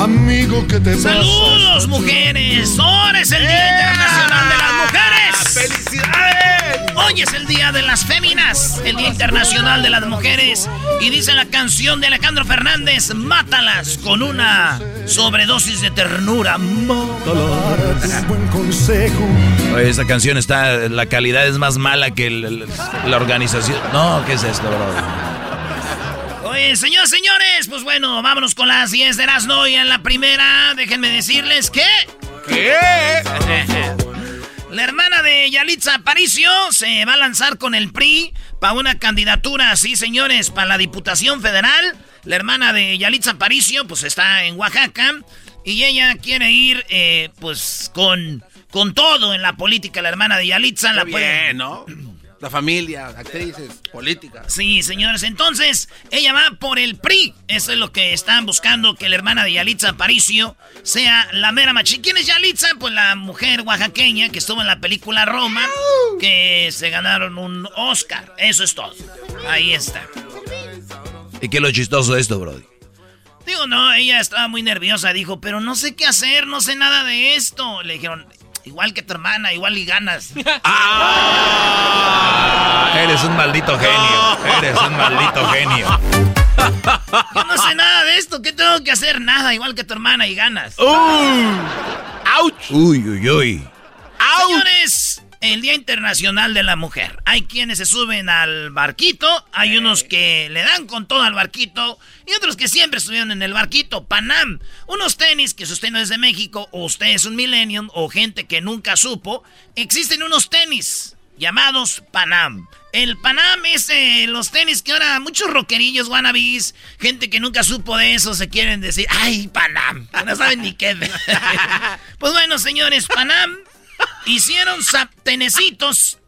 Amigo, ¿qué te ¡Saludos, mujeres! Ahora es el Día Internacional de las Mujeres. ¡Felicidades! Hoy es el Día de las Féminas, el Día Internacional de las Mujeres. Y dice la canción de Alejandro Fernández, mátalas con una sobredosis de ternura. Mátalas. buen consejo. Oye, esta canción está, la calidad es más mala que el- el- la organización. No, ¿qué es esto, bro? Oye, señores, señores, pues bueno, vámonos con las 10 de Erasmo. Y en la primera, déjenme decirles que... ¿Qué? La hermana de Yalitza Aparicio se va a lanzar con el PRI para una candidatura, sí, señores, para la Diputación Federal. La hermana de Yalitza Aparicio, pues está en Oaxaca. Y ella quiere ir, eh, pues, con, con todo en la política. La hermana de Yalitza la puede... Bien, ¿no? La familia, actrices, políticas. Sí, señores, entonces ella va por el PRI. Eso es lo que están buscando, que la hermana de Yalitza Aparicio sea la mera machi. ¿Quién es Yalitza? Pues la mujer oaxaqueña que estuvo en la película Roma, que se ganaron un Oscar. Eso es todo. Ahí está. ¿Y qué es lo chistoso de esto, bro? Digo, no, ella estaba muy nerviosa. Dijo, pero no sé qué hacer, no sé nada de esto. Le dijeron, igual que tu hermana, igual y ganas. Eres un maldito genio. Eres un maldito genio. Yo no sé nada de esto. ¿Qué tengo que hacer? Nada, igual que tu hermana y ganas. Uy, uy, uy. Señores, el Día Internacional de la Mujer. Hay quienes se suben al barquito, hay unos que le dan con todo al barquito y otros que siempre estuvieron en el barquito. Panam, unos tenis que si usted no es de México o usted es un millennium o gente que nunca supo, existen unos tenis llamados Panam. El Panam es eh, los tenis que ahora muchos rockerillos, wannabes, gente que nunca supo de eso, se quieren decir, ay, Panam, no saben ni qué. pues bueno, señores, Panam hicieron tenecitos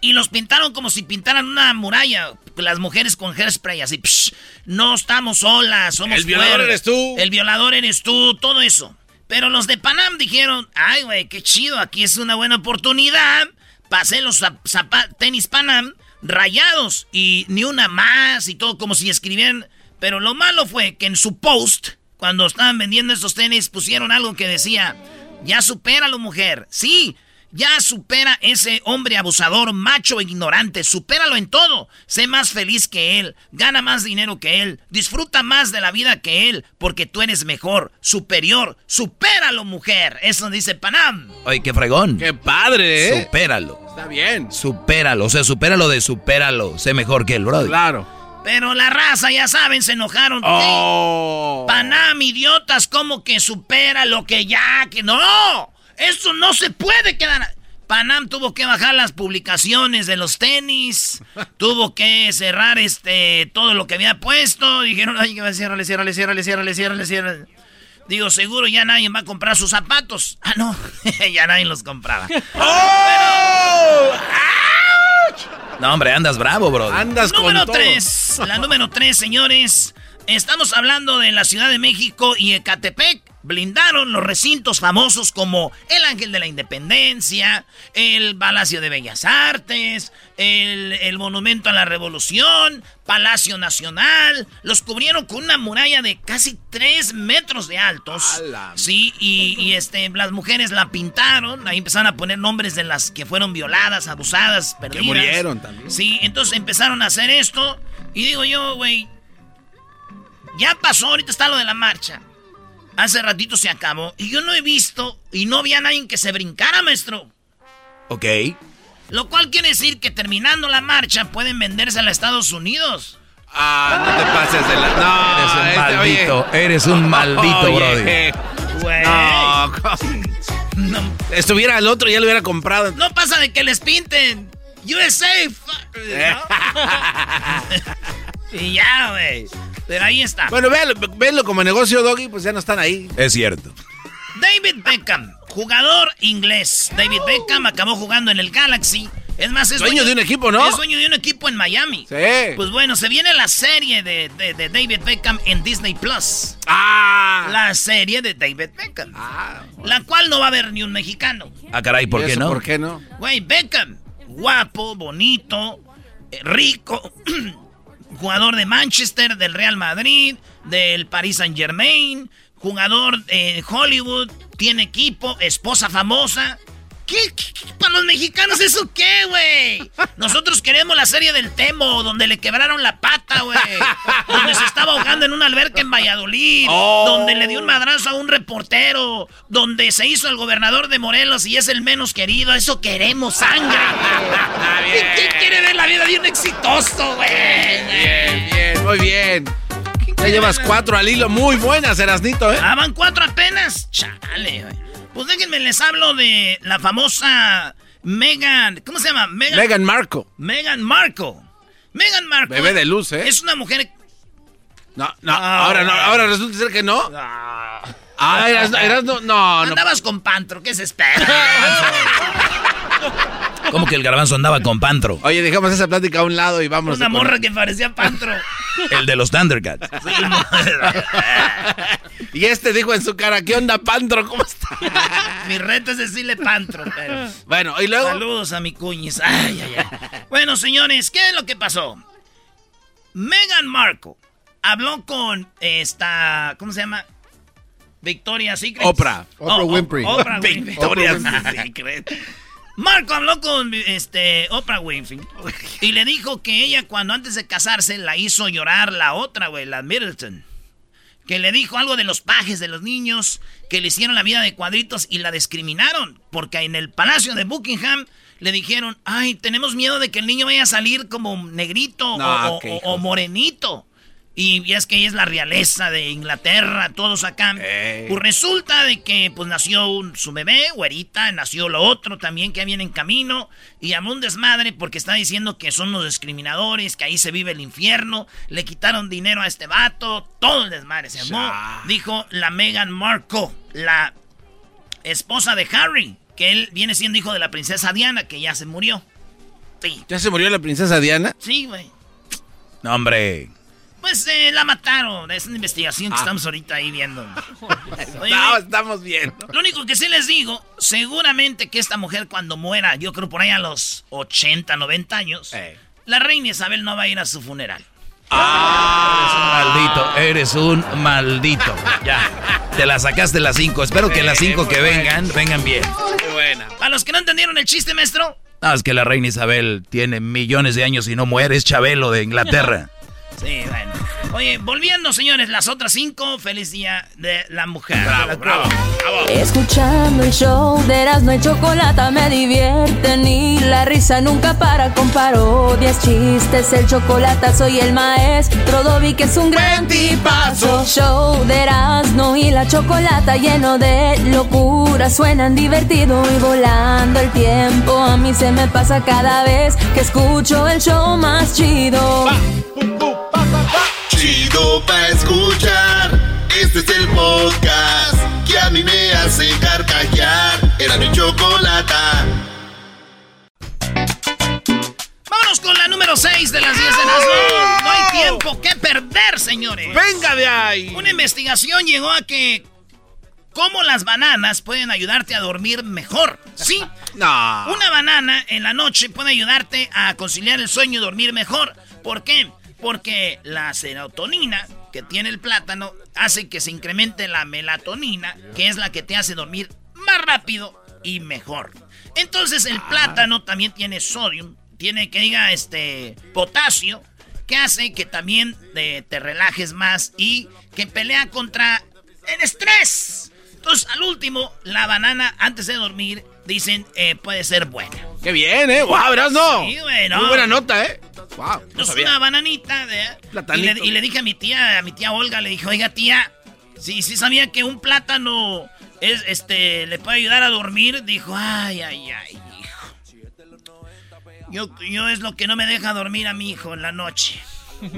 y los pintaron como si pintaran una muralla. Las mujeres con hairspray, así, psh, no estamos solas, somos El violador eres tú. El violador eres tú, todo eso. Pero los de Panam dijeron, ay, güey, qué chido, aquí es una buena oportunidad. Pasé los tenis Panam rayados y ni una más y todo como si escribieran. Pero lo malo fue que en su post, cuando estaban vendiendo estos tenis, pusieron algo que decía, ya supéralo mujer, sí, ya supera ese hombre abusador, macho e ignorante, supéralo en todo, sé más feliz que él, gana más dinero que él, disfruta más de la vida que él, porque tú eres mejor, superior, supéralo mujer, eso dice Panam. Oye, qué fregón. ¡Qué padre, eh! Supéralo. Está bien. Supéralo. O sea, supéralo de supéralo. Sé mejor que él, bro. Claro. Pero la raza, ya saben, se enojaron. Oh. Panam, idiotas, como que supera lo que ya, que no. Eso no se puede quedar. Panam tuvo que bajar las publicaciones de los tenis, tuvo que cerrar este todo lo que había puesto. Dijeron, ay, ciérrale, ciérrale, ciérrale, ciérrale, ciérrale, ciérrale. Digo, seguro ya nadie va a comprar sus zapatos. Ah, no, ya nadie los compraba. ¡Oh! No, hombre, andas bravo, bro. Andas número con tres. La número tres, señores. Estamos hablando de la Ciudad de México y Ecatepec. Blindaron los recintos famosos como el Ángel de la Independencia, el Palacio de Bellas Artes, el, el Monumento a la Revolución, Palacio Nacional. Los cubrieron con una muralla de casi tres metros de altos. Sí, y, y, este, las mujeres la pintaron. Ahí empezaron a poner nombres de las que fueron violadas, abusadas, perdidas. Que murieron también. Sí, entonces empezaron a hacer esto. Y digo yo, güey, ya pasó, ahorita está lo de la marcha. Hace ratito se acabó. Y yo no he visto y no vi a nadie que se brincara, maestro. Ok. Lo cual quiere decir que terminando la marcha pueden venderse a los Estados Unidos. Ah, no te pases de la. No, eres un este, maldito. oye. Eres un maldito, Oye. Brody. Güey. No, No, estuviera el otro, ya lo hubiera comprado. no pasa de que les pinten. USA. ¿no? y ya, güey. Pero ahí está. Bueno, véalo, véalo como negocio, Doggy, pues ya no están ahí. Es cierto. David Beckham, jugador inglés. David Beckham acabó jugando en el Galaxy. Es más, es Dueño de un equipo, ¿no? Es dueño de un equipo en Miami. Sí. Pues bueno, se viene la serie de, de- de David Beckham en Disney Plus. Ah. La serie de David Beckham. La cual no va a haber ni un mexicano. Ah, caray, ¿por ¿Y qué eso no? ¿Por qué no? Güey, Beckham, guapo, bonito, eh, rico, jugador de Manchester, del Real Madrid, del Paris Saint Germain, jugador de Hollywood, tiene equipo, esposa famosa. ¿Qué, qué- qué- para los mexicanos eso qué, güey? Nosotros queremos la serie del Temo, donde le quebraron la pata, güey. Donde se estaba ahogando en una alberca en Valladolid. Oh. Donde le dio un madrazo a un reportero. Donde se hizo el gobernador de Morelos y es el menos querido. Eso queremos, sangre. ¿Quién, quién quiere ver la vida de un exitoso, güey? Bien, bien, muy bien. Ya llevas cuatro al hilo muy buenas, Erasnito, ¿eh? Ah, van cuatro apenas. Chale, güey. Pues déjenme les hablo de la famosa Megan. ¿Cómo se llama? Megan. Meghan Marco. Meghan Markle. Meghan Markle. Bebé de luz, ¿eh? Es una mujer. No, no, Ah, ahora no, ahora resulta ser que no. Ah, eras, eras no, no, no. Andabas con Pantro, ¿qué se espera? ¿Cómo que el garbanzo andaba con Pantro? Oye, dejamos esa plática a un lado y vamos. una morra que parecía Pantro. El de los Thundercats. Y este dijo en su cara, ¿qué onda, Pantro? ¿Cómo está? Mi reto es decirle Pantro, pero. Bueno, y luego. Saludos a mi cuñis. Ay, ay, ay. Bueno, señores, ¿qué es lo que pasó? Meghan Markle habló con esta. ¿Cómo se llama? Victoria Secret. Oprah. Oprah Winfrey. Oprah Winfrey. Victoria Secret. Marco habló con este Oprah Winfrey y le dijo que ella cuando antes de casarse la hizo llorar la otra, güey, la Middleton. Que le dijo algo de los pajes de los niños, que le hicieron la vida de cuadritos y la discriminaron. Porque en el palacio de Buckingham le dijeron, ay, tenemos miedo de que el niño vaya a salir como negrito No, o morenito. Y, es que ella es la realeza de Inglaterra, todos acá. Pues resulta de que pues nació un- su bebé, güerita, nació lo otro también que viene en camino. Y llamó un desmadre porque está diciendo que son los discriminadores, que ahí se vive el infierno. Le quitaron dinero a este vato, todo el desmadre se llamó. Ya. Dijo la Meghan Markle, la esposa de Harry, que él viene siendo hijo de la princesa Diana, que ya se murió. Sí, ¿Ya se murió la princesa Diana? sí, güey. No, hombre. Pues eh, la mataron. Es una investigación que Ah. estamos ahorita ahí viendo. Oye, No, estamos bien. lo único que sí les digo, seguramente que esta mujer cuando muera, yo creo por ahí a los 80, 90 años, Eh. la reina Isabel no va a ir a su funeral. Eres un maldito, eres un maldito. Ya. Te la sacaste las cinco. Espero que las cinco muy que bueno. vengan, vengan bien. Qué buena. A los que no entendieron el chiste, maestro, No, es que la reina Isabel tiene millones de años y no muere. Es Chabelo de Inglaterra. Sí, bueno. Oye, volviendo, señores, las otras cinco, feliz día de la mujer. Bravo, bravo, bravo. Escuchando el show de Erasmo y Chocolata me divierten y la risa nunca para con parodias, chistes, el chocolate soy el maestro Dobby que es un gran tipazo. Show de Erasmo y la Chocolata lleno de locura, suenan divertido y volando el tiempo a mí se me pasa cada vez que escucho el show más chido. Chido pa' escuchar. Este es el podcast que a mí me hace carcajear. Era mi chocolata. Vámonos con la número 6 de las 10 de las No hay tiempo que perder, señores. ¡Venga de ahí! Una investigación llegó a que cómo las bananas pueden ayudarte a dormir mejor. Sí. No. Una banana en la noche puede ayudarte a conciliar el sueño y dormir mejor. ¿Por qué? Porque la serotonina que tiene el plátano hace que se incremente la melatonina, que es la que te hace dormir más rápido y mejor. Entonces el plátano también tiene sodio, tiene que diga este potasio, que hace que también te, te relajes más y que pelea contra el estrés. Entonces, al último, la banana antes de dormir, dicen, eh, puede ser buena. ¡Qué bien, eh! ¡Wow, verás no! Sí, güey, no. Muy buena nota, eh. ¡Wow! No Es sabía. una bananita de... Y le, y le dije a mi tía, a mi tía Olga, le dije, oiga tía, sí, sí sabía que un plátano es, este, le puede ayudar a dormir. Dijo, ay, ay, ay, hijo. Yo, yo es lo que no me deja dormir a mi hijo en la noche.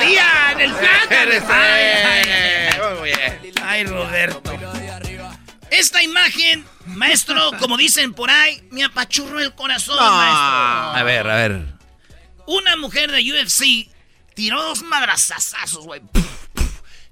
tía, en el plátano. Ay, ay, ay. Ay, Roberto. Esta imagen, maestro, como dicen por ahí, me apachurró el corazón, No. maestro. A ver, a ver. Una mujer de UFC tiró dos madrazazazos, güey.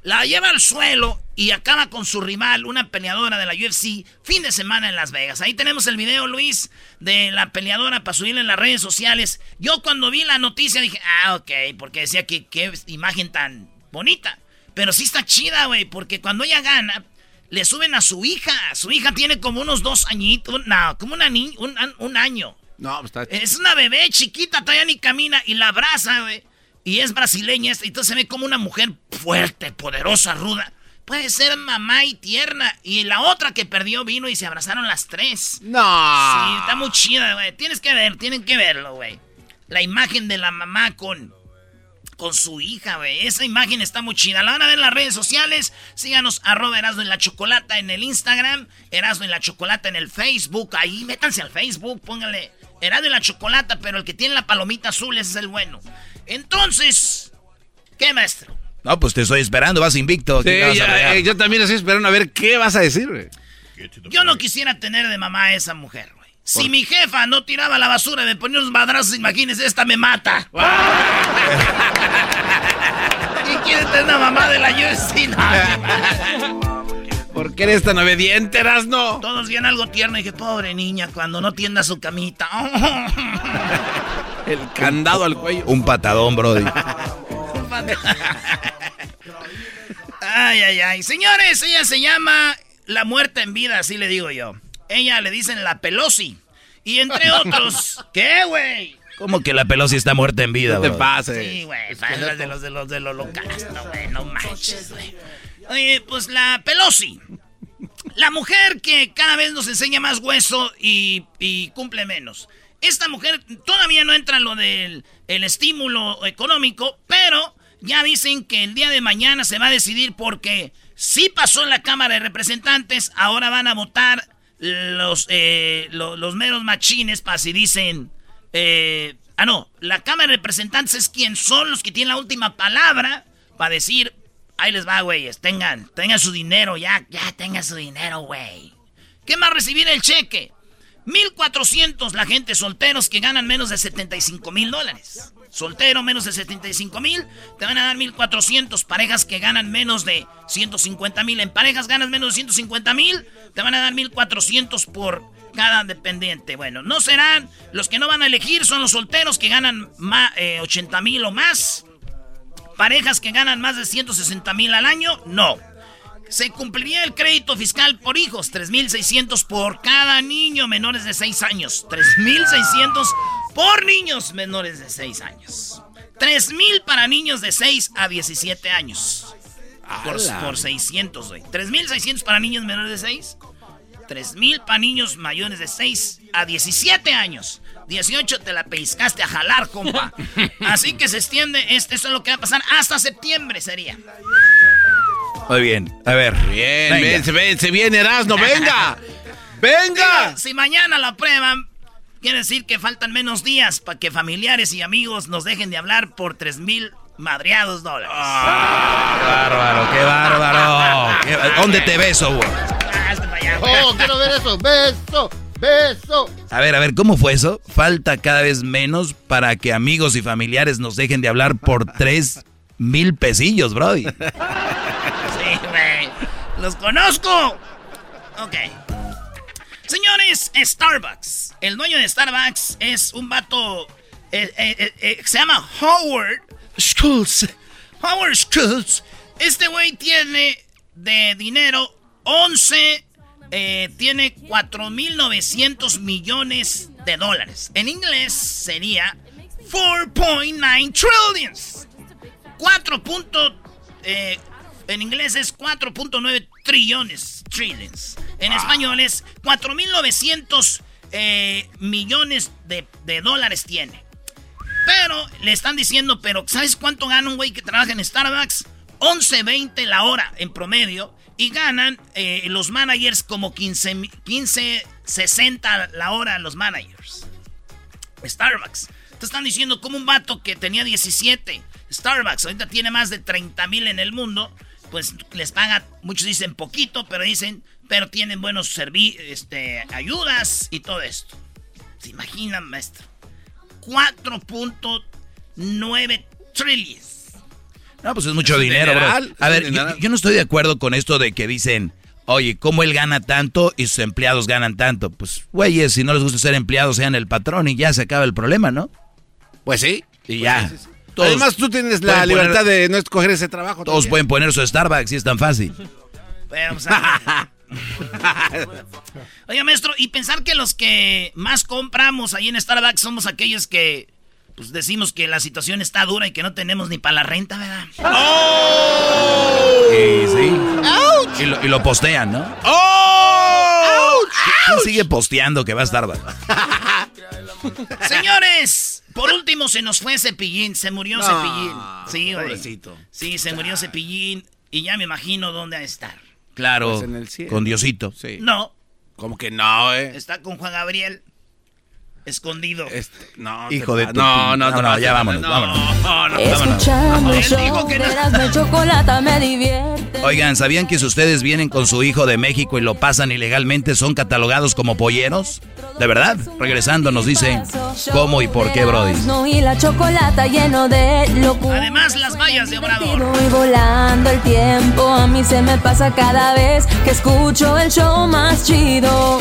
La lleva al suelo y acaba con su rival, una peleadora de la UFC, fin de semana en Las Vegas. Ahí tenemos el video, Luis, de la peleadora para subirla en las redes sociales. Yo cuando vi la noticia dije, ah, ok, porque decía que qué imagen tan bonita. Pero sí está chida, güey, porque cuando ella gana, le suben a su hija. Su hija tiene como unos dos añitos, no, como una ni un, un año. No, pues está... Es una bebé chiquita, todavía ni camina y la abraza, güey. Y es brasileña, entonces se ve como una mujer fuerte, poderosa, ruda. Puede ser mamá y tierna. Y la otra que perdió vino y se abrazaron las tres. No. Sí, está muy chida, güey. Tienes que ver, tienen que verlo, güey. La imagen de la mamá con, con su hija, güey. Esa imagen está muy chida. La van a ver en las redes sociales. Síganos, arroba Erasmo en la Chocolata en el Instagram. Erasmo en la Chocolata en el Facebook. Ahí, métanse al Facebook, pónganle Erasmo en la Chocolata, pero el que tiene la palomita azul ese es el bueno. Entonces, ¿qué maestro? No, pues te estoy esperando, vas invicto. Eh, yo también estoy esperando a ver qué vas a decir, güey. Yo no quisiera tener de mamá a esa mujer, Si mi jefa no tiraba la basura y me ponía unos madrazos, imagínese, esta me mata. ¿Quién quiere tener una mamá de la UFC? No, ¿Por qué eres tan obediente, no? Todos bien algo tierno y dije, pobre niña, cuando no tienda su camita. El candado al cuello. Un patadón, Brody. ay, ay, ay. Señores, ella se llama La Muerta en Vida, así le digo yo. Ella le dicen la Pelosi. Y entre otros, ¿qué, güey? ¿Cómo que la Pelosi está muerta en vida, No te pases. Sí, güey, faltas de los de los del holocausto, güey, no manches, güey. Oye, pues la Pelosi. La mujer que cada vez nos enseña más hueso y, y cumple menos. Esta mujer todavía no entra en lo del el estímulo económico, pero ya dicen que el día de mañana se va a decidir porque sí pasó en la Cámara de Representantes, ahora van a votar los, eh, lo- los meros machines para si dicen... eh, ah, no, la Cámara de Representantes es quien son los que tienen la última palabra para decir, ahí les va, güeyes, tengan, tengan su dinero, ya, ya tengan su dinero, güey. ¿Qué más recibir el cheque? 1400 la gente solteros que ganan menos de 75 mil dólares. Soltero menos de 75 mil, te van a dar 1400. Parejas que ganan menos de 150 mil. En parejas ganas menos de 150 mil, te van a dar 1400 por cada dependiente. Bueno, no serán los que no van a elegir, son los solteros que ganan eh, 80 mil o más. Parejas que ganan más de 160 mil al año, no. Se cumpliría el crédito fiscal por hijos, 3.600 por cada niño menores de 6 años. 3.600 por niños menores de 6 años. 3.000 para niños de 6 a 17 años. Por, por 600, güey. 3.600 para niños menores de 6. 3.000 para niños mayores de 6 a 17 años. 18 te la pellizcaste a jalar, compa. Así que se extiende, este, esto es lo que va a pasar hasta septiembre sería. Muy bien. A ver. Bien, Venga. ven, se, ven, se viene Erasmo, venga. ¡Venga! Si mañana la aprueban, quiere decir que faltan menos días para que familiares y amigos nos dejen de hablar por tres mil madreados dólares. Ah, qué bárbaro, qué bárbaro. ¿Dónde te beso, güey? Oh, quiero ver eso. Beso, beso. A ver, a ver, ¿cómo fue eso? Falta cada vez menos para que amigos y familiares nos dejen de hablar por tres mil pesillos, Brody. Sí, güey. Los conozco. Ok. Señores, Starbucks. El dueño de Starbucks es un vato. Eh, eh, eh, se llama Howard Schultz. Howard Schultz. Este güey tiene de dinero 11. tiene 4.900 millones de dólares. En inglés sería 4.9 trillions. 4. en inglés es 4.9 trillones. Trillions. En español es 4.900 eh, millones de, dólares tiene. Pero le están diciendo, pero ¿sabes cuánto gana un güey que trabaja en Starbucks? 11.20 la hora en promedio. Y ganan eh, los managers como 15, 15, 60 la hora los managers. Starbucks. Te están diciendo como un vato que tenía 17. Starbucks ahorita tiene más de 30 mil en el mundo pues les paga, muchos dicen poquito, pero dicen, pero tienen buenos servicios, este, ayudas y todo esto. ¿Se imaginan, maestro? 4.9 trillones. No, pues es mucho dinero, bro. A ver, yo, no estoy de acuerdo con esto de que dicen, oye, ¿cómo él gana tanto y sus empleados ganan tanto? Pues, güeyes, si no les gusta ser empleados, sean el patrón y ya se acaba el problema, ¿no? Pues sí. Y ya. Pues Además, tú tienes la libertad de no escoger ese trabajo. Todos pueden poner su Starbucks y es tan fácil. Oiga, maestro, y pensar que los que más compramos ahí en Starbucks somos aquellos que pues decimos que la situación está dura y que no tenemos ni para la renta, ¿verdad? ¡Oh! Y sí. Y lo, y lo, postean, ¿no? ¡Oh! ¿Quién sigue posteando que va a Starbucks? Señores, por último se nos fue Cepillín, se murió Cepillín. Sí, güey. Sí, se murió Cepillín y ya me imagino dónde va a estar. Claro, pues con Diosito. Sí. No. Como que no, eh. Está con Juan Gabriel. Escondido. Este, no, hijo de no, no, no, no, ya vámonos, vámonos. No, no, Escuchando show que no. chocolate me divierte. Oigan, ¿sabían que si ustedes vienen con su hijo de México y lo pasan ilegalmente son catalogados como polleros? ¿De verdad? Regresando nos dice cómo y por qué, Brody. Y la chocolata lleno de locura. Además, las vallas de Obrador. Y volando el tiempo, a mí se me pasa cada vez que escucho el show más chido.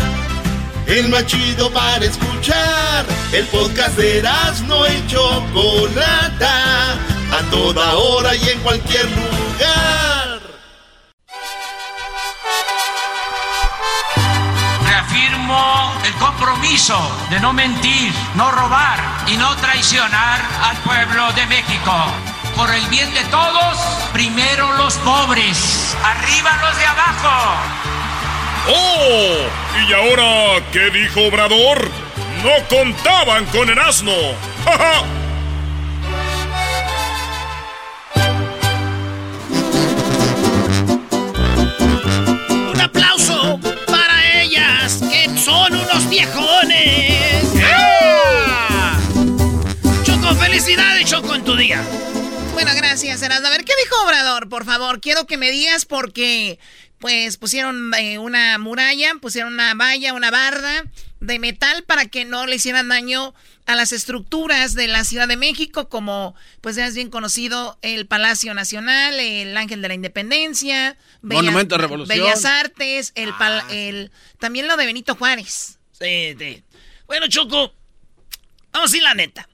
El más chido para escuchar. El podcast de no hecho Chocolata. A toda hora y en cualquier lugar. Reafirmo el compromiso de no mentir, no robar y no traicionar al pueblo de México por el bien de todos, primero los pobres, arriba los de abajo. ¡Oh! ¿Y ahora qué dijo Obrador? No contaban con el asno. Un aplauso para ellas, que son unos viejones. ¡Ah! Choco, felicidades, Choco, en tu día. Bueno, gracias, Erasmo. A ver, ¿qué dijo Obrador? Por favor, quiero que me digas porque, pues, pusieron eh, una muralla, pusieron una valla, una barda de metal para que no le hicieran daño a las estructuras de la Ciudad de México, como, pues, ya es bien conocido el Palacio Nacional, el Ángel de la Independencia, Monumento de Revolución. Bellas Artes, el, ah, el también lo de Benito Juárez. Sí, sí. Bueno, Choco, vamos a ir la neta.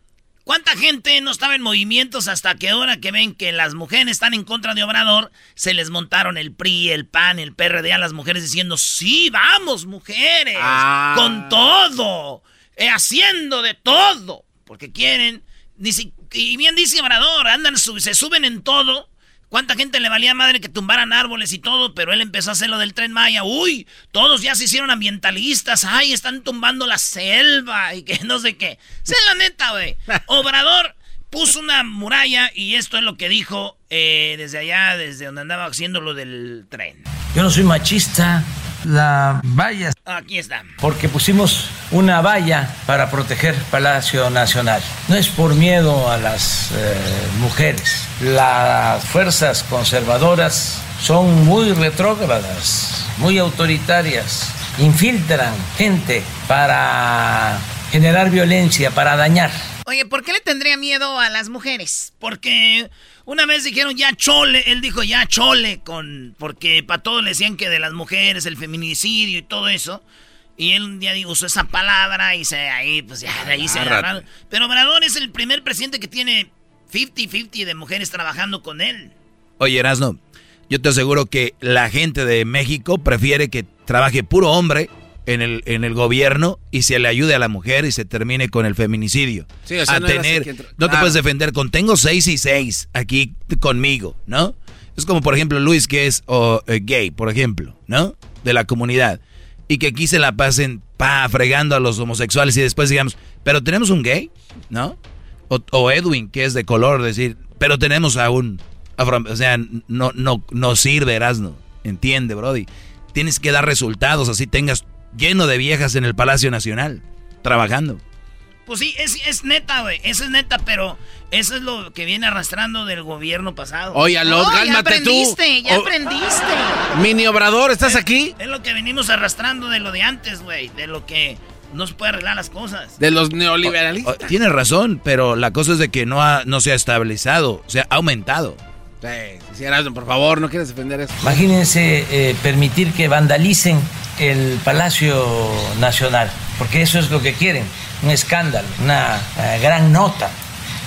¿Cuánta gente no estaba en movimientos hasta que ahora que ven que las mujeres están en contra de Obrador, se les montaron el PRI, el PAN, el PRD a las mujeres diciendo, sí, vamos, mujeres, ah. con todo, eh, haciendo de todo, porque quieren, y bien dice Obrador, andan, se suben en todo ¿Cuánta gente le valía madre que tumbaran árboles y todo? Pero él empezó a hacer lo del tren Maya. Uy, todos ya se hicieron ambientalistas. Ay, están tumbando la selva y que no sé qué. Sé la neta, güey. Obrador puso una muralla y esto es lo que dijo eh, desde allá, desde donde andaba haciendo lo del tren. Yo no soy machista la valla. Aquí está. Porque pusimos una valla para proteger Palacio Nacional. No es por miedo a las eh, mujeres. Las fuerzas conservadoras son muy retrógradas, muy autoritarias. Infiltran gente para generar violencia, para dañar. Oye, ¿por qué le tendría miedo a las mujeres? Porque una vez dijeron ya chole, él dijo ya chole, con, porque para todos le decían que de las mujeres, el feminicidio y todo eso. Y él un día usó esa palabra y se ahí, pues ya de ahí se agarraron. Pero Obrador es el primer presidente que tiene 50-50 de mujeres trabajando con él. Oye, Erasno, yo te aseguro que la gente de México prefiere que trabaje puro hombre en el, en el gobierno y se le ayude a la mujer y se termine con el feminicidio. Sí, a no tener, no te puedes defender con tengo seis y seis aquí conmigo, ¿no? Es como por ejemplo Luis que es eh, gay, por ejemplo, ¿no? De la comunidad. Y que aquí se la pasen pa fregando a los homosexuales y después digamos, pero tenemos un gay, ¿no? O, Edwin que es de color, decir, pero tenemos a un o sea, no, no, no sirve Erasno, entiende, Brody. Tienes que dar resultados, así tengas lleno de viejas en el Palacio Nacional, trabajando. Pues sí, es, es neta, güey. Eso es neta, pero eso es lo que viene arrastrando del gobierno pasado. Oye, Alot, oh, cálmate ya aprendiste, Ya aprendiste, Mini Obrador, ¿estás aquí? Es lo que venimos arrastrando de lo de antes, güey. De lo que no se puede arreglar las cosas. De los neoliberalistas. tienes razón, pero la cosa es de que no, ha, no se ha estabilizado, se ha aumentado. Sí, por favor, no quieres defender eso. Imagínense eh, permitir que vandalicen el Palacio Nacional, porque eso es lo que quieren, un escándalo, una eh, gran nota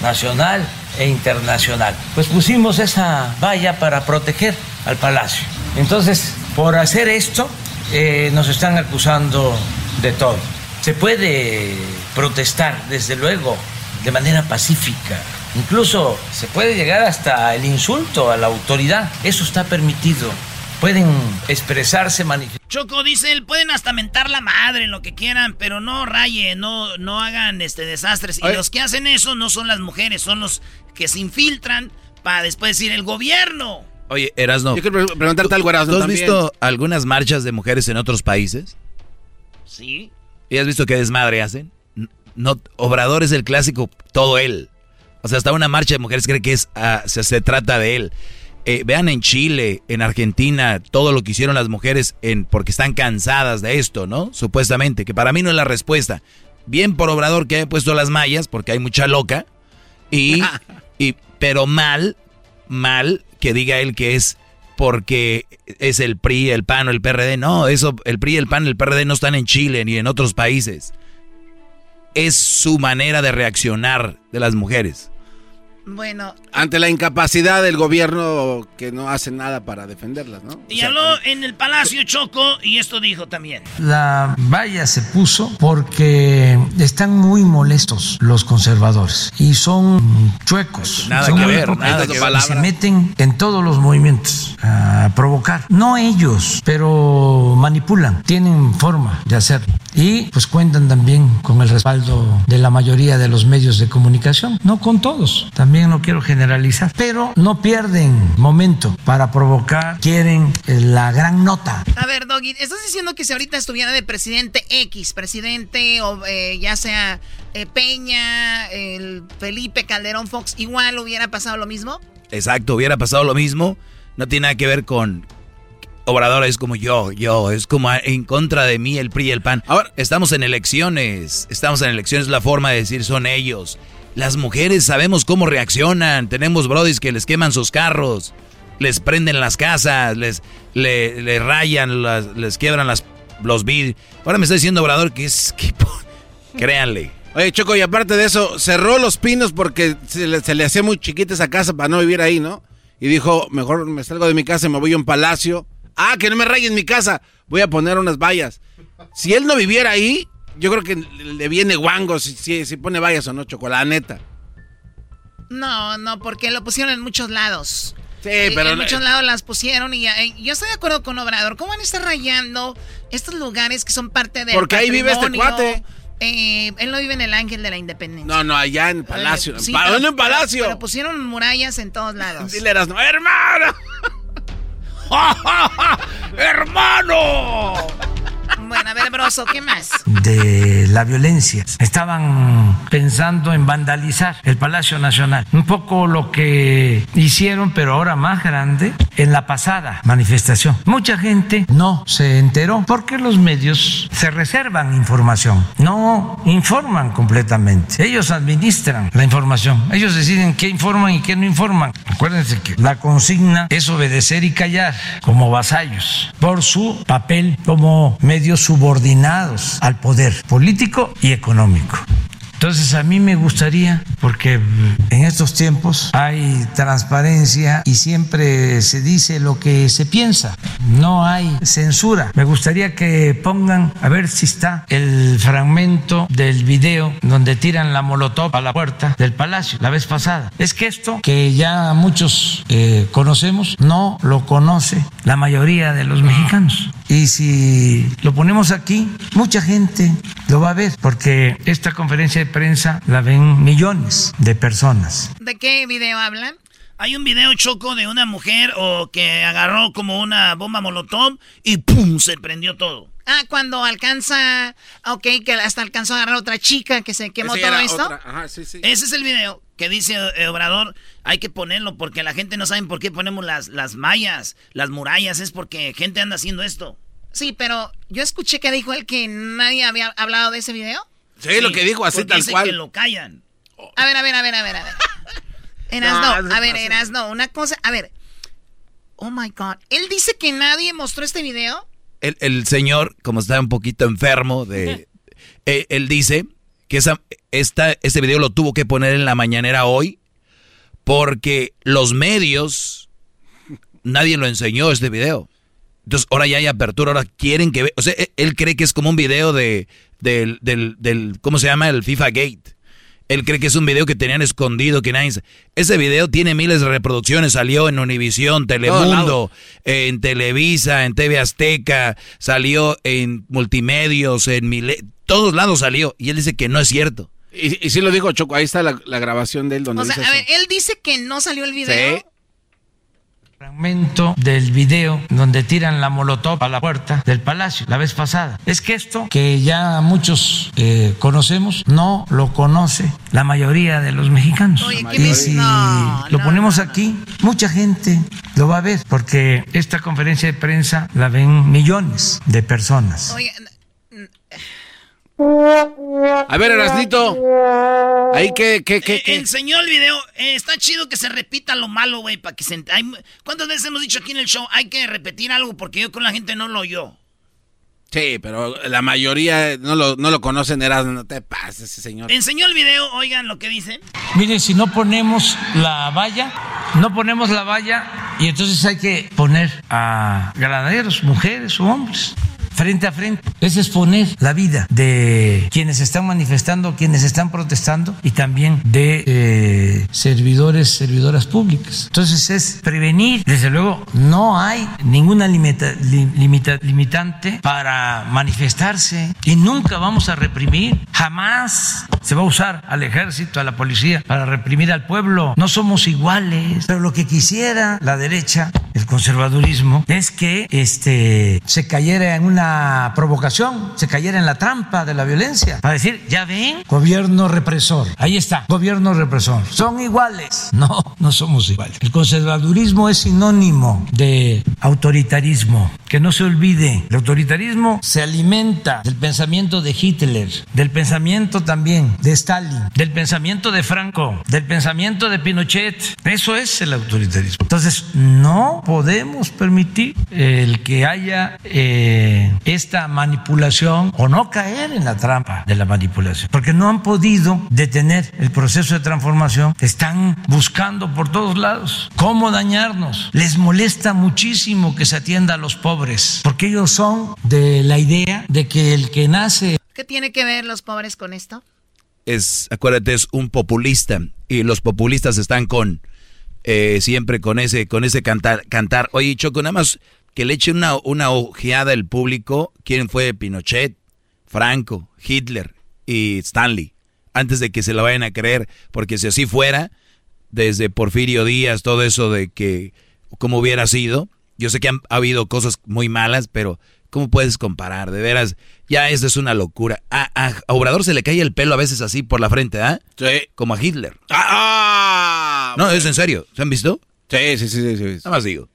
nacional e internacional. Pues pusimos esa valla para proteger al palacio. Entonces, por hacer esto, eh, nos están acusando de todo. Se puede protestar, desde luego, de manera pacífica. Incluso se puede llegar hasta el insulto a la autoridad. Eso está permitido. Pueden expresarse, manifestar. Choco dice, él pueden hasta mentar la madre, lo que quieran, pero no rayen, no, no hagan este desastres. Y los que hacen eso no son las mujeres, son los que se infiltran para después decir el gobierno. Oye, Erasno. Yo quiero preguntarte algo, Erasno. ¿Tú has visto algunas marchas de mujeres en otros países? Sí. ¿Y has visto qué desmadre hacen? No, Obrador es el clásico, todo él. O sea, hasta una marcha de mujeres cree que es, ah, se, trata de él. Eh, vean en Chile, en Argentina, todo lo que hicieron las mujeres en, porque están cansadas de esto, ¿no? Supuestamente, que para mí no es la respuesta. Bien por Obrador que haya puesto las mallas, porque hay mucha loca. Y, y, pero mal, mal que diga él que es porque es el PRI, el PAN o el PRD. No, eso, el PRI, el PAN, el PRD no están en Chile ni en otros países. Es su manera de reaccionar de las mujeres. Bueno. Ante la incapacidad del gobierno que no hace nada para defenderlas, ¿no? Y habló en el Palacio Choco y esto dijo también. La valla se puso porque están muy molestos los conservadores y son chuecos. Nada son que ver, nada que ver. Se meten en todos los movimientos a provocar. No ellos, pero manipulan, tienen forma de hacerlo. Y pues cuentan también con el respaldo de la mayoría de los medios de comunicación, no con todos. También no quiero generalizar, pero no pierden momento para provocar, quieren eh, la gran nota. A ver, Doggy, estás diciendo que si ahorita estuviera de presidente X, presidente o eh, ya sea eh, Peña, el Felipe Calderón Fox, igual hubiera pasado lo mismo? Exacto, hubiera pasado lo mismo. No tiene nada que ver con Obrador es como yo, yo, es como en contra de mí el PRI y el PAN. Ahora, estamos en elecciones, estamos en elecciones, la forma de decir son ellos. Las mujeres sabemos cómo reaccionan. Tenemos brodis que les queman sus carros, les prenden las casas, les le, rayan, les quiebran las, los vidrios. Ahora me está diciendo Obrador que es... Que, créanle. Oye, Choco, y aparte de eso, cerró los pinos porque se le, se le hacía muy chiquita esa casa para no vivir ahí, ¿no? Y dijo, mejor me salgo de mi casa y me voy a un palacio. Ah, que no me rayen mi casa. Voy a poner unas vallas. Si él no viviera ahí, yo creo que le viene guango si, si, pone vallas o no, chocolate, neta. No, no, porque lo pusieron en muchos lados. Sí, eh, pero... En muchos lados las pusieron y eh, yo estoy de acuerdo con Obrador. ¿Cómo van a estar rayando estos lugares que son parte de Porque ahí vive este cuate. Eh, él no vive en el Ángel de la Independencia. No, no, allá en Palacio. Sí, ¿Dónde en Palacio? Pero, pusieron murallas en todos lados. Dileras, no, hermano. ¡Hermano! Bueno, a ver, Broso, ¿qué más? De la violencia. Estaban pensando en vandalizar el Palacio Nacional. Un poco lo que hicieron, pero ahora más grande, en la pasada manifestación. Mucha gente no se enteró porque los medios se reservan información, no informan completamente. Ellos administran la información. Ellos deciden qué informan y qué no informan. Acuérdense que la consigna es obedecer y callar como vasallos por su papel como medios subordinados al poder político y económico. Entonces a mí me gustaría, porque en estos tiempos hay transparencia y siempre se dice lo que se piensa, no hay censura. Me gustaría que pongan, a ver si está el fragmento del video donde tiran la molotov a la puerta del palacio la vez pasada. Es que esto, que ya muchos eh, conocemos, no lo conoce la mayoría de los mexicanos. Y si lo ponemos aquí, mucha gente lo va a ver, porque esta conferencia de prensa la ven millones de personas. ¿De qué video hablan? Hay un video choco de una mujer o que agarró como una bomba molotov y ¡pum! se prendió todo. Ah, cuando alcanza, ok, que hasta alcanzó a agarrar otra chica que se quemó todo esto. Ajá, sí, sí. Ese es el video que dice eh, Obrador, hay que ponerlo porque la gente no sabe por qué ponemos las, las mallas, las murallas, es porque gente anda haciendo esto. Sí, pero yo escuché que dijo él que nadie había hablado de ese video. Sí, lo que dijo así tal cual. que lo callan. A ver, a ver, a ver, a ver, a ver. Erasno, a ver, Erasno, una cosa, a ver. Oh my God. Él dice que nadie mostró este video. El, el señor, como está un poquito enfermo, de, eh, él dice que esa, esta, este video lo tuvo que poner en la mañanera hoy porque los medios, nadie lo enseñó este video. Entonces ahora ya hay apertura, ahora quieren que... O sea, e, él cree que es como un video de, del, del, ¿cómo se llama? El FIFA Gate. Él cree que es un video que tenían escondido, que nadie... Ese video tiene miles de reproducciones, salió en Univisión, Telemundo, en Televisa, en TV Azteca, salió en Multimedios, en Mile... Todos lados salió. Y él dice que no es cierto. Y, y sí lo dijo Choco, ahí está la, grabación de él donde O sea, a ver, él dice que no salió el video. Sí. Fragmento del video donde tiran la molotov a la puerta del palacio la vez pasada. Es que esto, que ya muchos eh, conocemos, no lo conoce la mayoría de los mexicanos. y si lo ponemos aquí, mucha gente lo va a ver, porque esta conferencia de prensa la ven millones de personas. Oye, a ver, Erasnito. Ahí que, que, que, eh, Enseñó el video. Eh, está chido que se repita lo malo, güey, para que se... Hay... ¿Cuántas veces hemos dicho aquí en el show? Hay que repetir algo porque yo con la gente no lo oyó. Sí, pero la mayoría no lo, no lo conocen, Erasmo. No te pases, ese señor. Enseñó el video, oigan lo que dice. Mire, si no ponemos la valla, no ponemos la valla y entonces hay que poner a granaderos, mujeres o hombres frente a frente. Es exponer la vida de quienes están manifestando, quienes están protestando y también de eh, servidores, servidoras públicas. Entonces es prevenir. Desde luego, no hay ninguna limita, limitante para manifestarse y nunca vamos a reprimir. Jamás se va a usar al ejército, a la policía para reprimir al pueblo. No somos iguales. Pero lo que quisiera la derecha, el conservadurismo, es que este, se cayera en una provocación, se cayera en la trampa de la violencia. Para decir, ya ven, gobierno represor. Ahí está, gobierno represor. Son iguales. No, no somos iguales. El conservadurismo es sinónimo de autoritarismo. Que no se olvide, el autoritarismo se alimenta del pensamiento de Hitler, del pensamiento también de Stalin, del pensamiento de Franco, del pensamiento de Pinochet. Eso es el autoritarismo. Entonces, no podemos permitir el que haya eh, esta manipulación o no caer en la trampa de la manipulación, porque no han podido detener el proceso de transformación, están buscando por todos lados cómo dañarnos. Les molesta muchísimo que se atienda a los pobres, porque ellos son de la idea de que el que nace... ¿Qué tiene que ver los pobres con esto? Es, acuérdate, es un populista y los populistas están con... Eh, siempre con ese, con ese cantar, cantar. Oye, Choco, nada más que le eche una, una ojeada al público quién fue Pinochet, Franco, Hitler y Stanley, antes de que se lo vayan a creer, porque si así fuera, desde Porfirio Díaz, todo eso de que, ¿cómo hubiera sido? Yo sé que han ha habido cosas muy malas, pero ¿cómo puedes comparar? De veras, ya eso es una locura. A, a, Obrador se le cae el pelo a veces así por la frente, ¿ah? Sí. Como a Hitler. Ah, ah no, es en serio. ¿Se han visto? Sí, sí, sí, sí. sí. Nada más digo.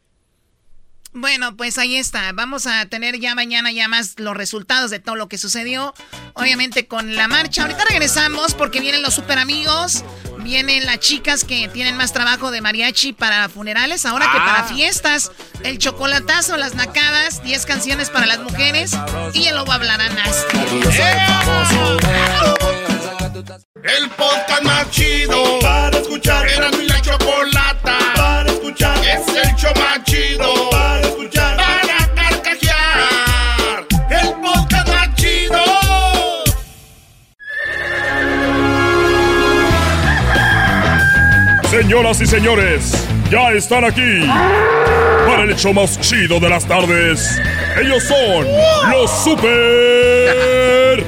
Bueno, pues ahí está. Vamos a tener ya mañana ya más los resultados de todo lo que sucedió. Obviamente con la marcha. Ahorita regresamos porque vienen los super amigos. Vienen las chicas que tienen más trabajo de mariachi para funerales. Ahora que para ah. fiestas, el chocolatazo, las nacadas, 10 canciones para las mujeres. Y el lobo hablará nasty. El podcast más chido para escuchar. Era mi la chocolata escuchar. Es el show más chido Señoras y señores, ya están aquí para el hecho más chido de las tardes. Ellos son los super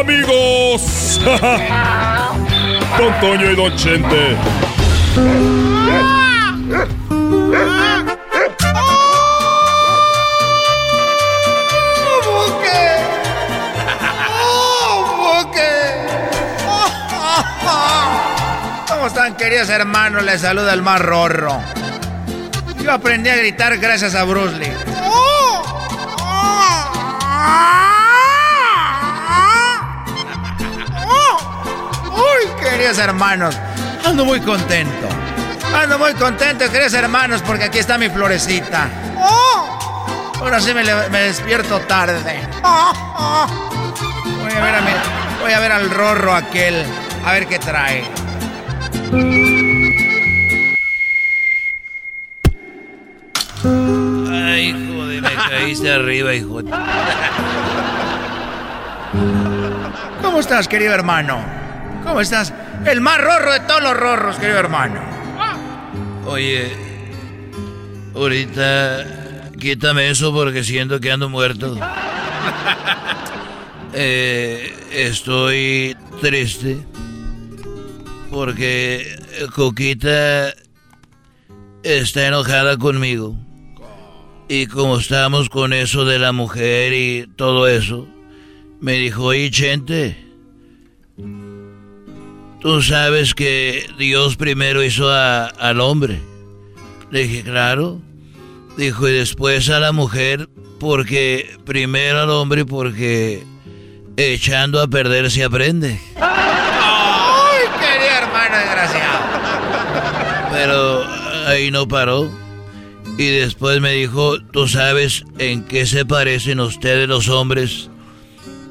amigos. Don Toño y Don Chente. ¿Cómo están, queridos hermanos? Les saluda el más rorro. Yo aprendí a gritar gracias a Bruce Lee. Uy, queridos hermanos, ando muy contento. Ando muy contento, queridos hermanos, porque aquí está mi florecita. Ahora sí me, despierto tarde. Voy a, ver a voy a ver al rorro aquel, a ver qué trae. Ay, hijo de caíste arriba, hijo. ¿Cómo estás, querido hermano? ¿Cómo estás? El más rorro de todos los rorros, querido hermano. Oye, ahorita quítame eso porque siento que ando muerto. Eh, estoy triste porque Coquita está enojada conmigo. Y como estamos con eso de la mujer y todo eso, me dijo, oye, Chente, tú sabes que Dios primero hizo al hombre. Le dije, claro. Dijo, y después a la mujer, porque primero al hombre, porque echando a perder se aprende. ¡Ay, querido hermano desgraciado! Pero ahí no paró. Y después me dijo, ¿tú sabes en qué se parecen ustedes los hombres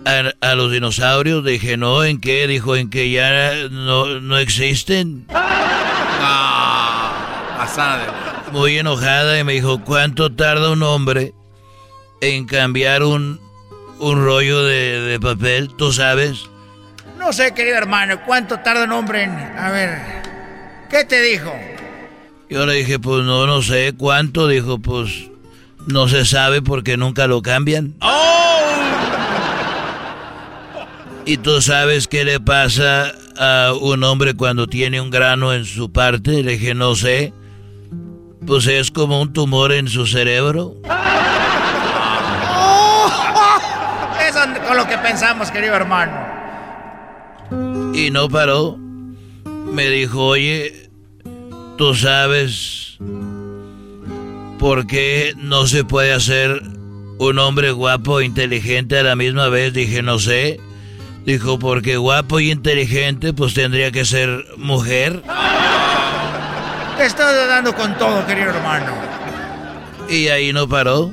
a, los dinosaurios? Dije, no, ¿en qué? Dijo, en que ya no, no existen. Ah, pasada. Muy enojada y me dijo, ¿cuánto tarda un hombre en cambiar un, un rollo de, de papel? ¿Tú sabes? No sé, querido hermano, ¿cuánto tarda un hombre en... A ver, ¿qué te dijo? Yo le dije, pues no, no sé cuánto. Dijo, pues no se sabe porque nunca lo cambian. ¡Oh! ¿Y tú sabes qué le pasa a un hombre cuando tiene un grano en su parte? Le dije, no sé. Pues es como un tumor en su cerebro. Eso con lo que pensamos, querido hermano. Y no paró. Me dijo, oye, ¿Tú sabes por qué no se puede hacer un hombre guapo e inteligente a la misma vez? Dije, no sé. Dijo, porque guapo y inteligente pues tendría que ser mujer. Te estás dando con todo, querido hermano. Y ahí no paró.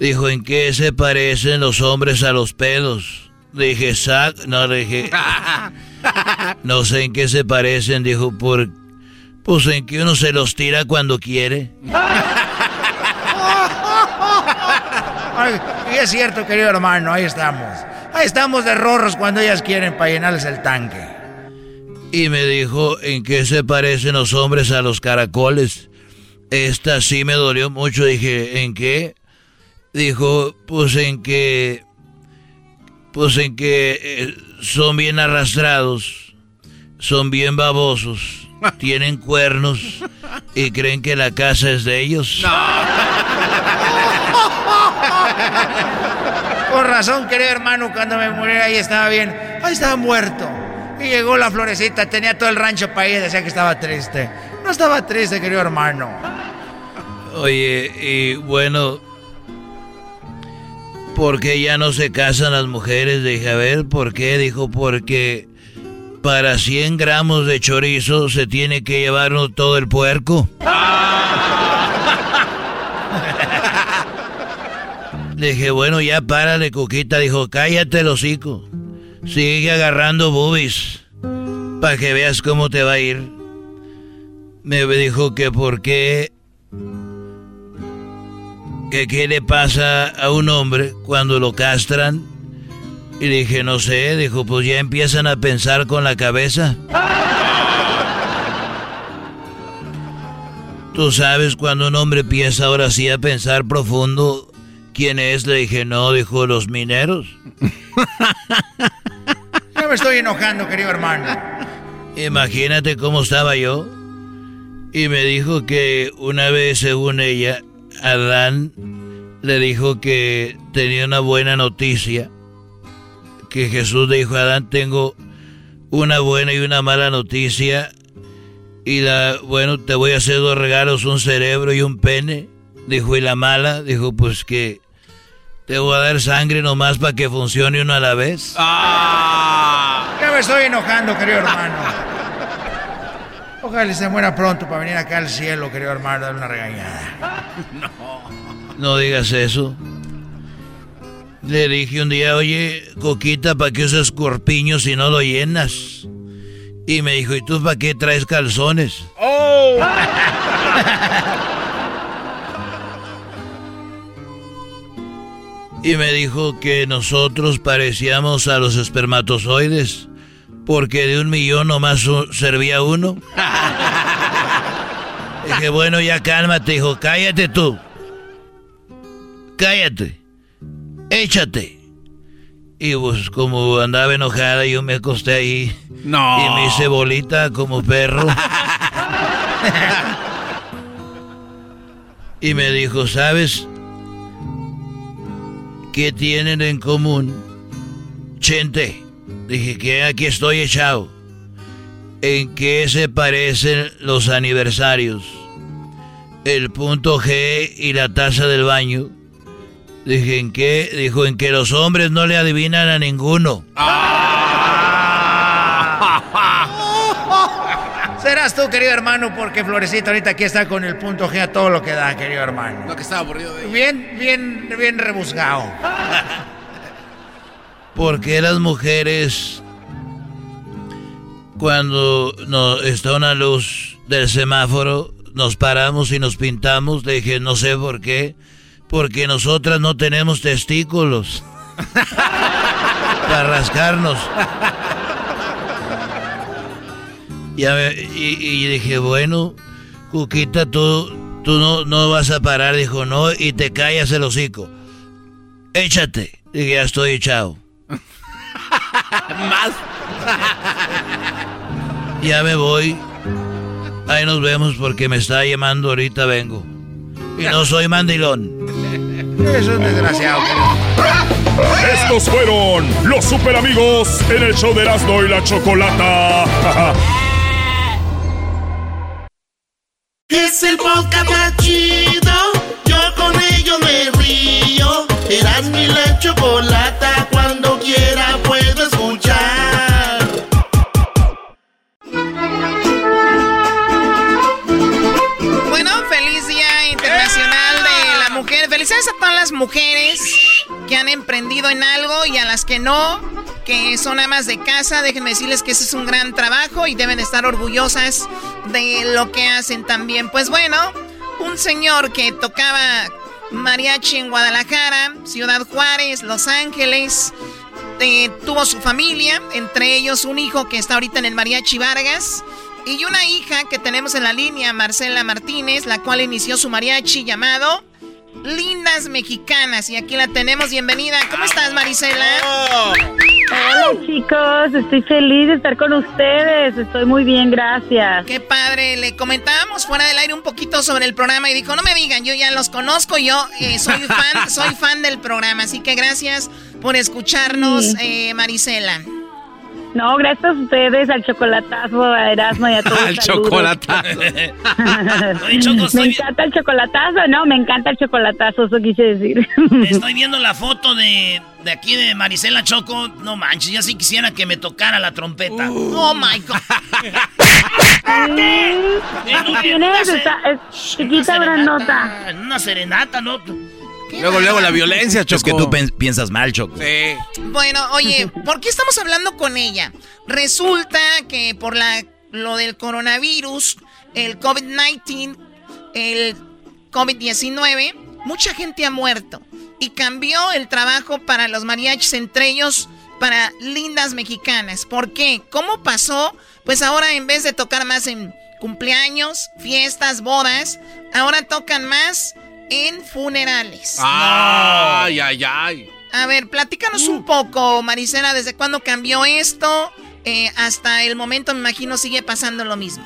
Dijo, ¿en qué se parecen los hombres a los pedos? Dije, Sac, no, dije, no sé en qué se parecen. Dijo, por pues en que uno se los tira cuando quiere. y es cierto, querido hermano, ahí estamos. Ahí estamos de rorros cuando ellas quieren para llenarles el tanque. Y me dijo, ¿en qué se parecen los hombres a los caracoles? Esta sí me dolió mucho. Dije, ¿en qué? Dijo, pues en que... Pues en que eh, son bien arrastrados, son bien babosos tienen cuernos y creen que la casa es de ellos. No. Por razón, querido hermano, cuando me muriera ahí estaba bien. Ahí estaba muerto. Y llegó la florecita, tenía todo el rancho para ir, decía que estaba triste. No estaba triste, querido hermano. Oye, y bueno, ¿por qué ya no se casan las mujeres? Dije, a ver, ¿por qué? Dijo, porque para 100 gramos de chorizo se tiene que llevar todo el puerco. Dije, bueno, ya párale, Coquita. Dijo, cállate el hocico. Sigue agarrando boobies. Para que veas cómo te va a ir. Me dijo que por qué... Que qué le pasa a un hombre cuando lo castran y dije, no sé, dijo, pues ya empiezan a pensar con la cabeza. Tú sabes cuando un hombre empieza ahora sí a pensar profundo, ¿quién es? Le dije, no, dijo, los mineros. Ya me estoy enojando, querido hermano. Imagínate cómo estaba yo. Y me dijo que una vez, según ella, Adán le dijo que tenía una buena noticia que Jesús dijo a Adán, tengo una buena y una mala noticia. Y la, bueno, te voy a hacer dos regalos, un cerebro y un pene. Dijo, y la mala, dijo, pues que te voy a dar sangre nomás para que funcione uno a la vez. ¡Ah! Ya me estoy enojando, querido hermano. Ojalá se muera pronto para venir acá al cielo, querido hermano, dar una regañada. No. No digas eso. Le dije un día, oye, Coquita, ¿para qué usas corpiño si no lo llenas? Y me dijo, ¿y tú para qué traes calzones? ¡Oh! Y me dijo que nosotros parecíamos a los espermatozoides, porque de un millón nomás servía uno. Dije, bueno, ya cálmate, dijo, cállate tú. Cállate. Échate. Y pues como andaba enojada, yo me acosté ahí. No. Y me hice bolita como perro. y me dijo, ¿sabes qué tienen en común? Chente. Dije que aquí estoy echado. ¿En qué se parecen los aniversarios? El punto G y la taza del baño. Dije, ¿en qué? Dijo, en que los hombres no le adivinan a ninguno. Serás tú, querido hermano, porque Florecita ahorita aquí está con el punto G a todo lo que da, querido hermano. No, que estaba aburrido de Bien, bien, bien rebuscado. Porque las mujeres, cuando no, está una luz del semáforo, nos paramos y nos pintamos? Le dije, no sé por qué. Porque nosotras no tenemos testículos. para rascarnos. Y, y, dije, bueno, Cuquita, tú, tú no, no vas a parar. Dijo, no, y te callas el hocico. Échate. Dije, ya estoy echado. Más. ya me voy. Ahí nos vemos porque me está llamando ahorita vengo. Y no soy mandilón. Es un desgraciado. Estos fueron los super amigos en el show de Erasmo y la Chocolata. es el podcast más chido. Yo con ello me río. Erasmo y la Chocolata cuando quiera puedo escuchar. Bueno, feliz Día Internacional de la Mujer. Felicidades a todas las mujeres que han emprendido en algo y a las que no, que son amas de casa. Déjenme decirles que ese es un gran trabajo y deben estar orgullosas de lo que hacen también. Pues bueno, un señor que tocaba mariachi en Guadalajara, Ciudad Juárez, Los Ángeles, eh, tuvo su familia, entre ellos un hijo que está ahorita en el mariachi Vargas. Y una hija que tenemos en la línea, Marcela Martínez, la cual inició su mariachi llamado lindas mexicanas. Y aquí la tenemos. Bienvenida. ¿Cómo estás, Marisela? Hola, chicos. Estoy feliz de estar con ustedes. Estoy muy bien, gracias. Qué padre. Le comentábamos fuera del aire un poquito sobre el programa y dijo, no me digan, yo ya los conozco. Yo eh, soy fan, soy fan del programa. Así que gracias por escucharnos, eh, Marisela. No, gracias a ustedes, al chocolatazo, a Erasmo y a todos. al chocolatazo. me encanta el chocolatazo, no, me encanta el chocolatazo, eso quise decir. estoy viendo la foto de, de aquí de Marisela Choco. No manches, ya sí quisiera que me tocara la trompeta. Uh. Oh my God. ¿Tienes? es chiquita grandota. Una serenata, ¿no? Luego, luego la violencia, Choco. Es que tú piensas mal, Choco. Sí. Bueno, oye, ¿por qué estamos hablando con ella? Resulta que por la, lo del coronavirus, el COVID-19, el COVID-19, mucha gente ha muerto. Y cambió el trabajo para los mariachis, entre ellos para lindas mexicanas. ¿Por qué? ¿Cómo pasó? Pues ahora en vez de tocar más en cumpleaños, fiestas, bodas, ahora tocan más en funerales. Ay, ay, ay. A ver, platícanos un poco, Maricela, ¿desde cuándo cambió esto? Eh, hasta el momento, me imagino, sigue pasando lo mismo.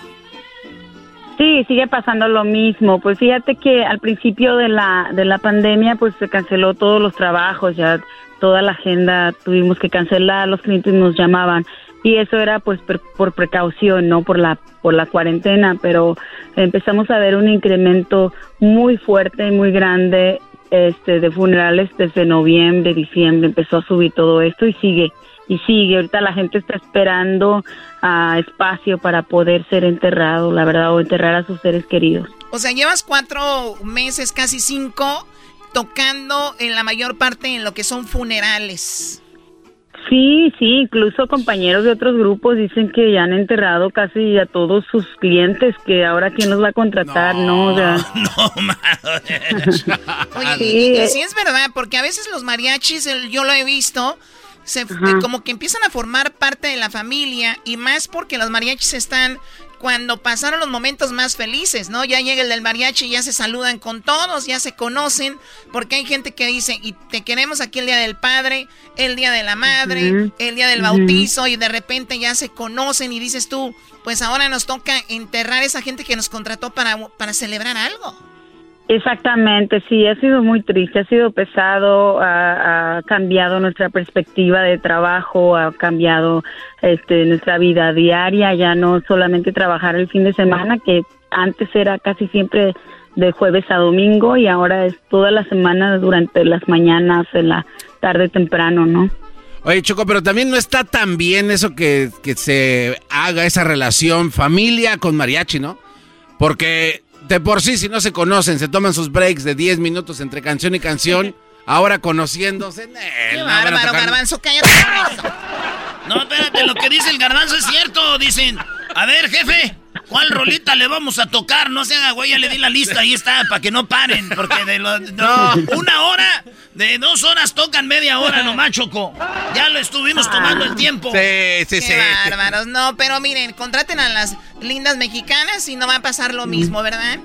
Sí, sigue pasando lo mismo. Pues fíjate que al principio de la, de la pandemia, pues se canceló todos los trabajos, ya toda la agenda tuvimos que cancelar, los clientes nos llamaban y eso era pues por, precaución, no por la por la cuarentena, pero empezamos a ver un incremento muy fuerte, muy grande este de funerales desde noviembre, diciembre empezó a subir todo esto y sigue y sigue. Ahorita la gente está esperando ah, espacio para poder ser enterrado, la verdad, o enterrar a sus seres queridos. O sea, llevas cuatro meses, casi cinco, tocando en la mayor parte en lo que son funerales. Sí, sí, incluso compañeros de otros grupos dicen que ya han enterrado casi a todos sus clientes, que ahora quién los va a contratar, ¿no? No, no, madre. Oye, y, y, sí es verdad, porque a veces los mariachis, yo lo he visto, se, como que empiezan a formar parte de la familia y más porque los mariachis están cuando pasaron los momentos más felices, ¿no? Ya llega el del mariachi, ya se saludan con todos, ya se conocen, porque hay gente que dice, y te queremos aquí el día del padre, el día de la madre, el día del bautizo, y de repente ya se conocen y dices tú, pues ahora nos toca enterrar a esa gente que nos contrató para, para celebrar algo. Exactamente, sí, ha sido muy triste, ha sido pesado, ha, cambiado nuestra perspectiva de trabajo, ha cambiado este, nuestra vida diaria, ya no solamente trabajar el fin de semana, que antes era casi siempre de jueves a domingo y ahora es toda la semana durante las mañanas, en la tarde temprano, ¿no? Oye, Choco, pero también no está tan bien eso que, que se haga esa relación familia con mariachi, ¿no? Porque de por sí, si no se conocen, se toman sus breaks de 10 minutos entre canción y canción, ahora conociéndose. Qué bárbaro, garbanzo, cállate No, espérate, lo que dice el garbanzo es cierto. Dicen, a ver, jefe, ¿Cuál rolita le vamos a tocar? No se haga güey, ya le di la lista, ahí está, para que no paren, porque de lo, no, una hora, de dos horas tocan media hora nomás, Choco. Ya lo estuvimos tomando el tiempo. Sí, sí, sí. bárbaros, no, pero miren, contraten a las lindas mexicanas y no va a pasar lo mismo, ¿verdad?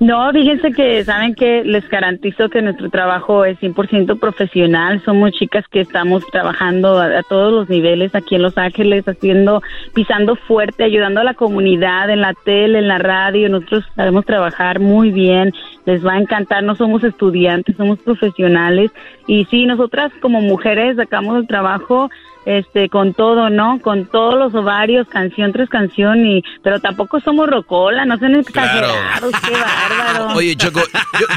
No, fíjense que saben que les garantizo que nuestro trabajo es 100% profesional. Somos chicas que estamos trabajando a, todos los niveles aquí en Los Ángeles, haciendo, pisando fuerte, ayudando a la comunidad en la tele, en la radio. Nosotros sabemos trabajar muy bien. Les va a encantar. No somos estudiantes, somos profesionales. Y sí, nosotras como mujeres sacamos el trabajo este con todo, ¿no? Con todos los ovarios, canción tras canción y pero tampoco somos rocola, no sean exagerados, qué bárbaro. Oye, Choco,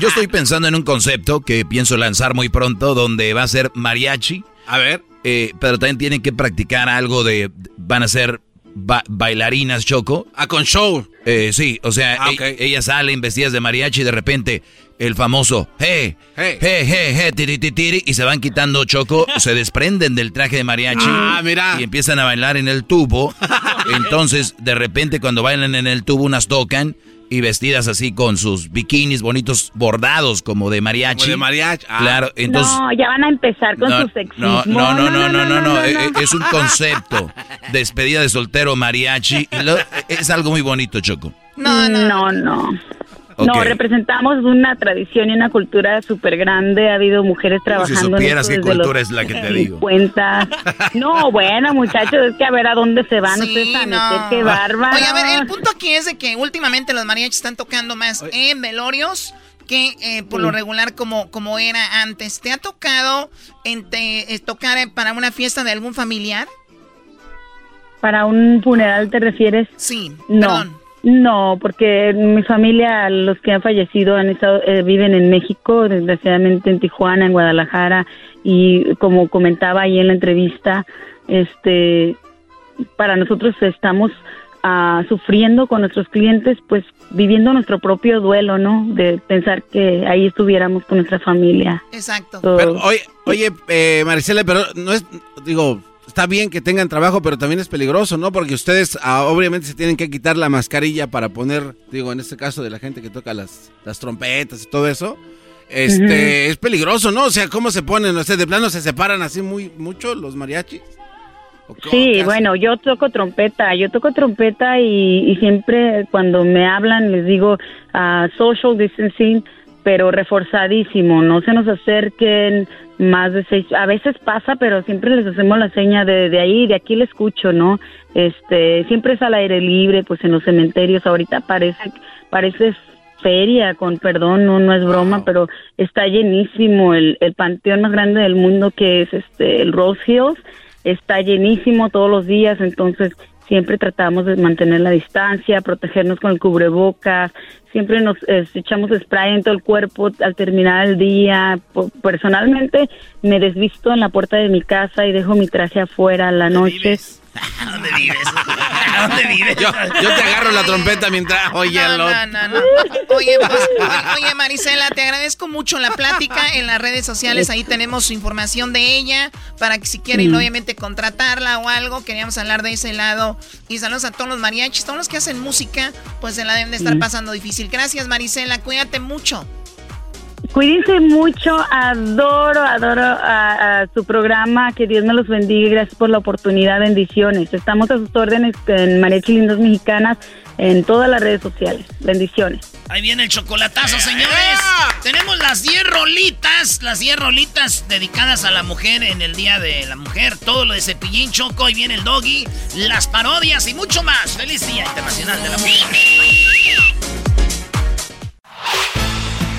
yo, estoy pensando en un concepto que pienso lanzar muy pronto donde va a ser mariachi. A ver. Eh, pero también tienen que practicar algo de van a ser bailarinas, Choco. Ah, con show. Eh, sí, o sea, ah, e, ellas salen vestidas de mariachi y de repente el famoso hey, hey, hey, hey, hey tiri, tiri, y se van quitando choco, se desprenden del traje de mariachi ah, mira. y empiezan a bailar en el tubo. Entonces, de repente, cuando bailan en el tubo, unas tocan y vestidas así con sus bikinis bonitos bordados como de mariachi. Como de mariachi. Ah. Claro, entonces. No, ya van a empezar con su sexismo. No, no, no, no, no, no, es un concepto. Despedida de soltero mariachi. es algo muy bonito, Choco. No, no, no. no. No, representamos una tradición y una cultura súper grande. Ha habido mujeres trabajando. Si supieras qué cultura es la que te digo. No, bueno, muchachos, es que a ver a dónde se van ustedes a meter, qué bárbaro. Oye, a ver, el punto aquí es de que últimamente los mariachis están tocando más en velorios que eh, por lo regular como, como era antes. ¿Te ha tocado en eh, tocar para una fiesta de algún familiar? ¿Para un funeral te refieres? Sí, no. Perdón. No, porque mi familia, los que han fallecido, han estado, eh, viven en México, desgraciadamente en Tijuana, en Guadalajara, y como comentaba ahí en la entrevista, este, para nosotros estamos uh, sufriendo con nuestros clientes, pues viviendo nuestro propio duelo, ¿no? De pensar que ahí estuviéramos con nuestra familia. Exacto. Pero, oye, oye eh, Maricela, pero no es, digo, está bien que tengan trabajo, pero también es peligroso, ¿no? Porque ustedes ah, obviamente se tienen que quitar la mascarilla para poner, digo, en este caso de la gente que toca las, las trompetas y todo eso. Este, es peligroso, ¿no? O sea, ¿cómo se ponen? O sea, de plano se separan así muy mucho los mariachis. Sí, bueno, yo toco trompeta, yo toco trompeta y, siempre cuando me hablan les digo uh, social distancing, pero reforzadísimo, no se nos acerquen, más de seis, a veces pasa, pero siempre les hacemos la seña de, de ahí, de aquí le escucho, ¿no? Este, siempre es al aire libre, pues en los cementerios, ahorita parece, parece feria, con perdón, no, no es broma, pero está llenísimo el, el panteón más grande del mundo que es este, el Rose Hills, está llenísimo todos los días, entonces siempre tratamos de mantener la distancia, protegernos con el cubrebocas, siempre nos echamos spray en todo el cuerpo al terminar el día. Personalmente me desvisto en la puerta de mi casa y dejo mi traje afuera la noche dónde vives? dónde vives? Yo, te agarro la trompeta mientras oye no, no, no, no, Oye, pues, oye, Marisela, te agradezco mucho la plática en las redes sociales. Ahí tenemos su información de ella para que si quieren, mm. obviamente, contratarla o algo. Queríamos hablar de ese lado. Y saludos a todos los mariachis, todos los que hacen música, pues se la deben de estar mm. pasando difícil. Gracias, Marisela. Cuídate mucho. Cuídense mucho, adoro, adoro a, su programa, que Dios me los bendiga y gracias por la oportunidad, bendiciones. Estamos a sus órdenes en Mariachi Lindos Mexicanas en todas las redes sociales, bendiciones. Ahí viene el chocolatazo, señores. Tenemos las 10 rolitas, las 10 rolitas dedicadas a la mujer en el Día de la Mujer, todo lo de Cepillín Choco, ahí viene el doggy, las parodias y mucho más. Feliz Día Internacional de la Mujer.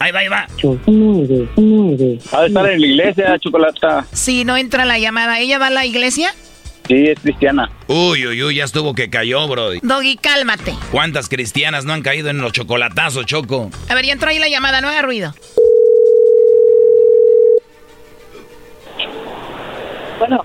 Ahí va, ahí va. Va a estar en la iglesia, Chocolata. Sí, no entra la llamada. ¿Ella va a la iglesia? Sí, es cristiana. Uy, uy, uy, ya estuvo que cayó, bro. Doggy, cálmate. ¿Cuántas cristianas no han caído en los chocolatazos, Choco? A ver, ya entró ahí la llamada, no haga ruido. Bueno.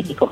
México.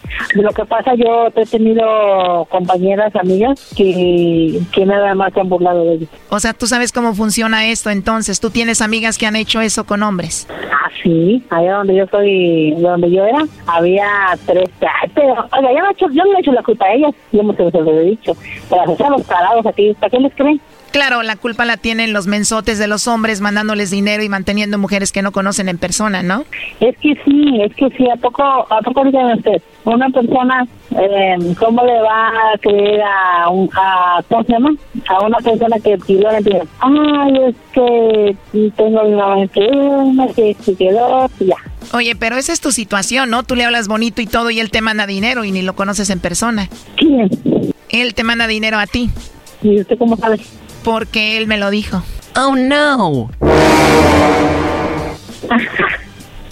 Lo que pasa, yo he tenido compañeras, amigas, que, que nada más se han burlado de ellos. O sea, tú sabes cómo funciona esto, entonces. ¿Tú tienes amigas que han hecho eso con hombres? Ah, sí. Allá donde yo soy, donde yo era, había tres. Pero, oiga, yo no, he hecho, yo no he hecho la culpa a ellas. Yo me se lo he dicho. Pero los parados aquí, ¿para qué les creen? Claro, la culpa la tienen los mensotes de los hombres mandándoles dinero y manteniendo mujeres que no conocen en persona, ¿no? Es que sí, es que sí, ¿a poco, a poco usted? Una persona, eh, ¿cómo le va a creer a, un, a, ¿cómo se llama? A una persona que pidió la dice, ay, es que tengo enferma, que se quedó, y ya. Oye, pero esa es tu situación, ¿no? Tú le hablas bonito y todo y él te manda dinero y ni lo conoces en persona. ¿Quién? Él te manda dinero a ti. ¿Y usted cómo sabe? Porque él me lo dijo. Oh, no.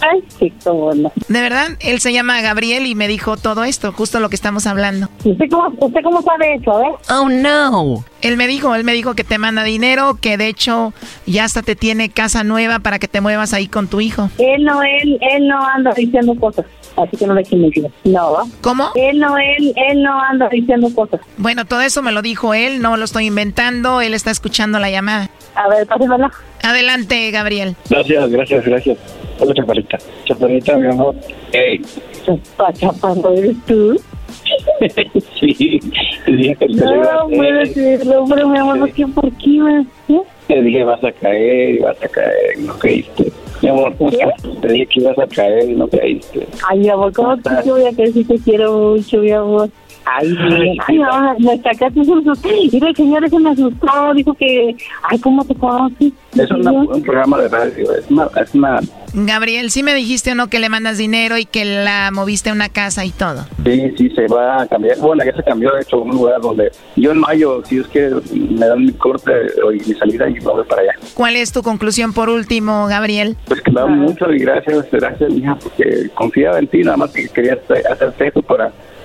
Ay, qué no. De verdad, él se llama Gabriel y me dijo todo esto, justo lo que estamos hablando. ¿Usted cómo, usted cómo sabe eso, eh? Oh, no. Él me dijo, él me dijo que te manda dinero, que de hecho ya hasta te tiene casa nueva para que te muevas ahí con tu hijo. Él no, él, él no anda diciendo cosas. Así que no le mentir. No. ¿Cómo? Él no, él, él no anda diciendo cosas. Bueno, todo eso me lo dijo él, no lo estoy inventando, él está escuchando la llamada. A ver, pásemela. Adelante, Gabriel. Gracias, gracias, gracias. Hola, chaparrita. Chaparrita, mi amor. Hey. Chapa, ¿eres tú? sí, dije que No, puedo decirlo, pero mi amor, ¿por qué? ¿Por qué? ¿Eh? Te dije, vas a caer y vas a caer, no caíste. Mi amor, te dije que ibas a caer y no caíste. Ay, mi amor, ¿cómo te voy a caer si te quiero mucho, mi amor? Ay, ay, ay no, me sacaste un susto. Y el señor ese me asustó, dijo que, ay, ¿cómo te conoces? Es una, un programa de radio, es una, es una... Gabriel, ¿sí me dijiste o no que le mandas dinero y que la moviste a una casa y todo? Sí, sí, se va a cambiar. Bueno, ya se cambió, de hecho, a un lugar donde yo en mayo, si es que me dan mi corte y mi salida y me voy para allá. ¿Cuál es tu conclusión por último, Gabriel? Pues que me da mucho y gracias, gracias, mija, porque confiaba en ti, nada más que quería hacerte esto para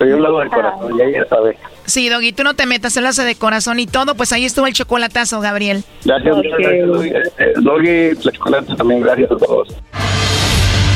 yo lo hago de corazón, ya ella sabe. Sí, Doggy, tú no te metas, él hace de corazón y todo, pues ahí estuvo el chocolatazo, Gabriel. Gracias, okay. gracias, Doggy. Eh, Doggy, la chocolate también, gracias a todos.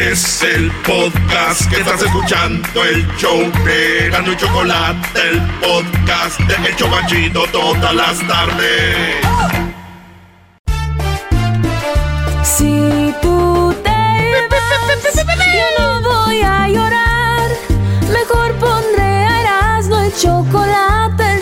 Es el podcast que estás escuchando, el show de Gano y Chocolate, el podcast de El Chobachito todas las tardes. Si tú te vas, yo no voy a llorar. Mejor pondré Erasmo y chocolate, el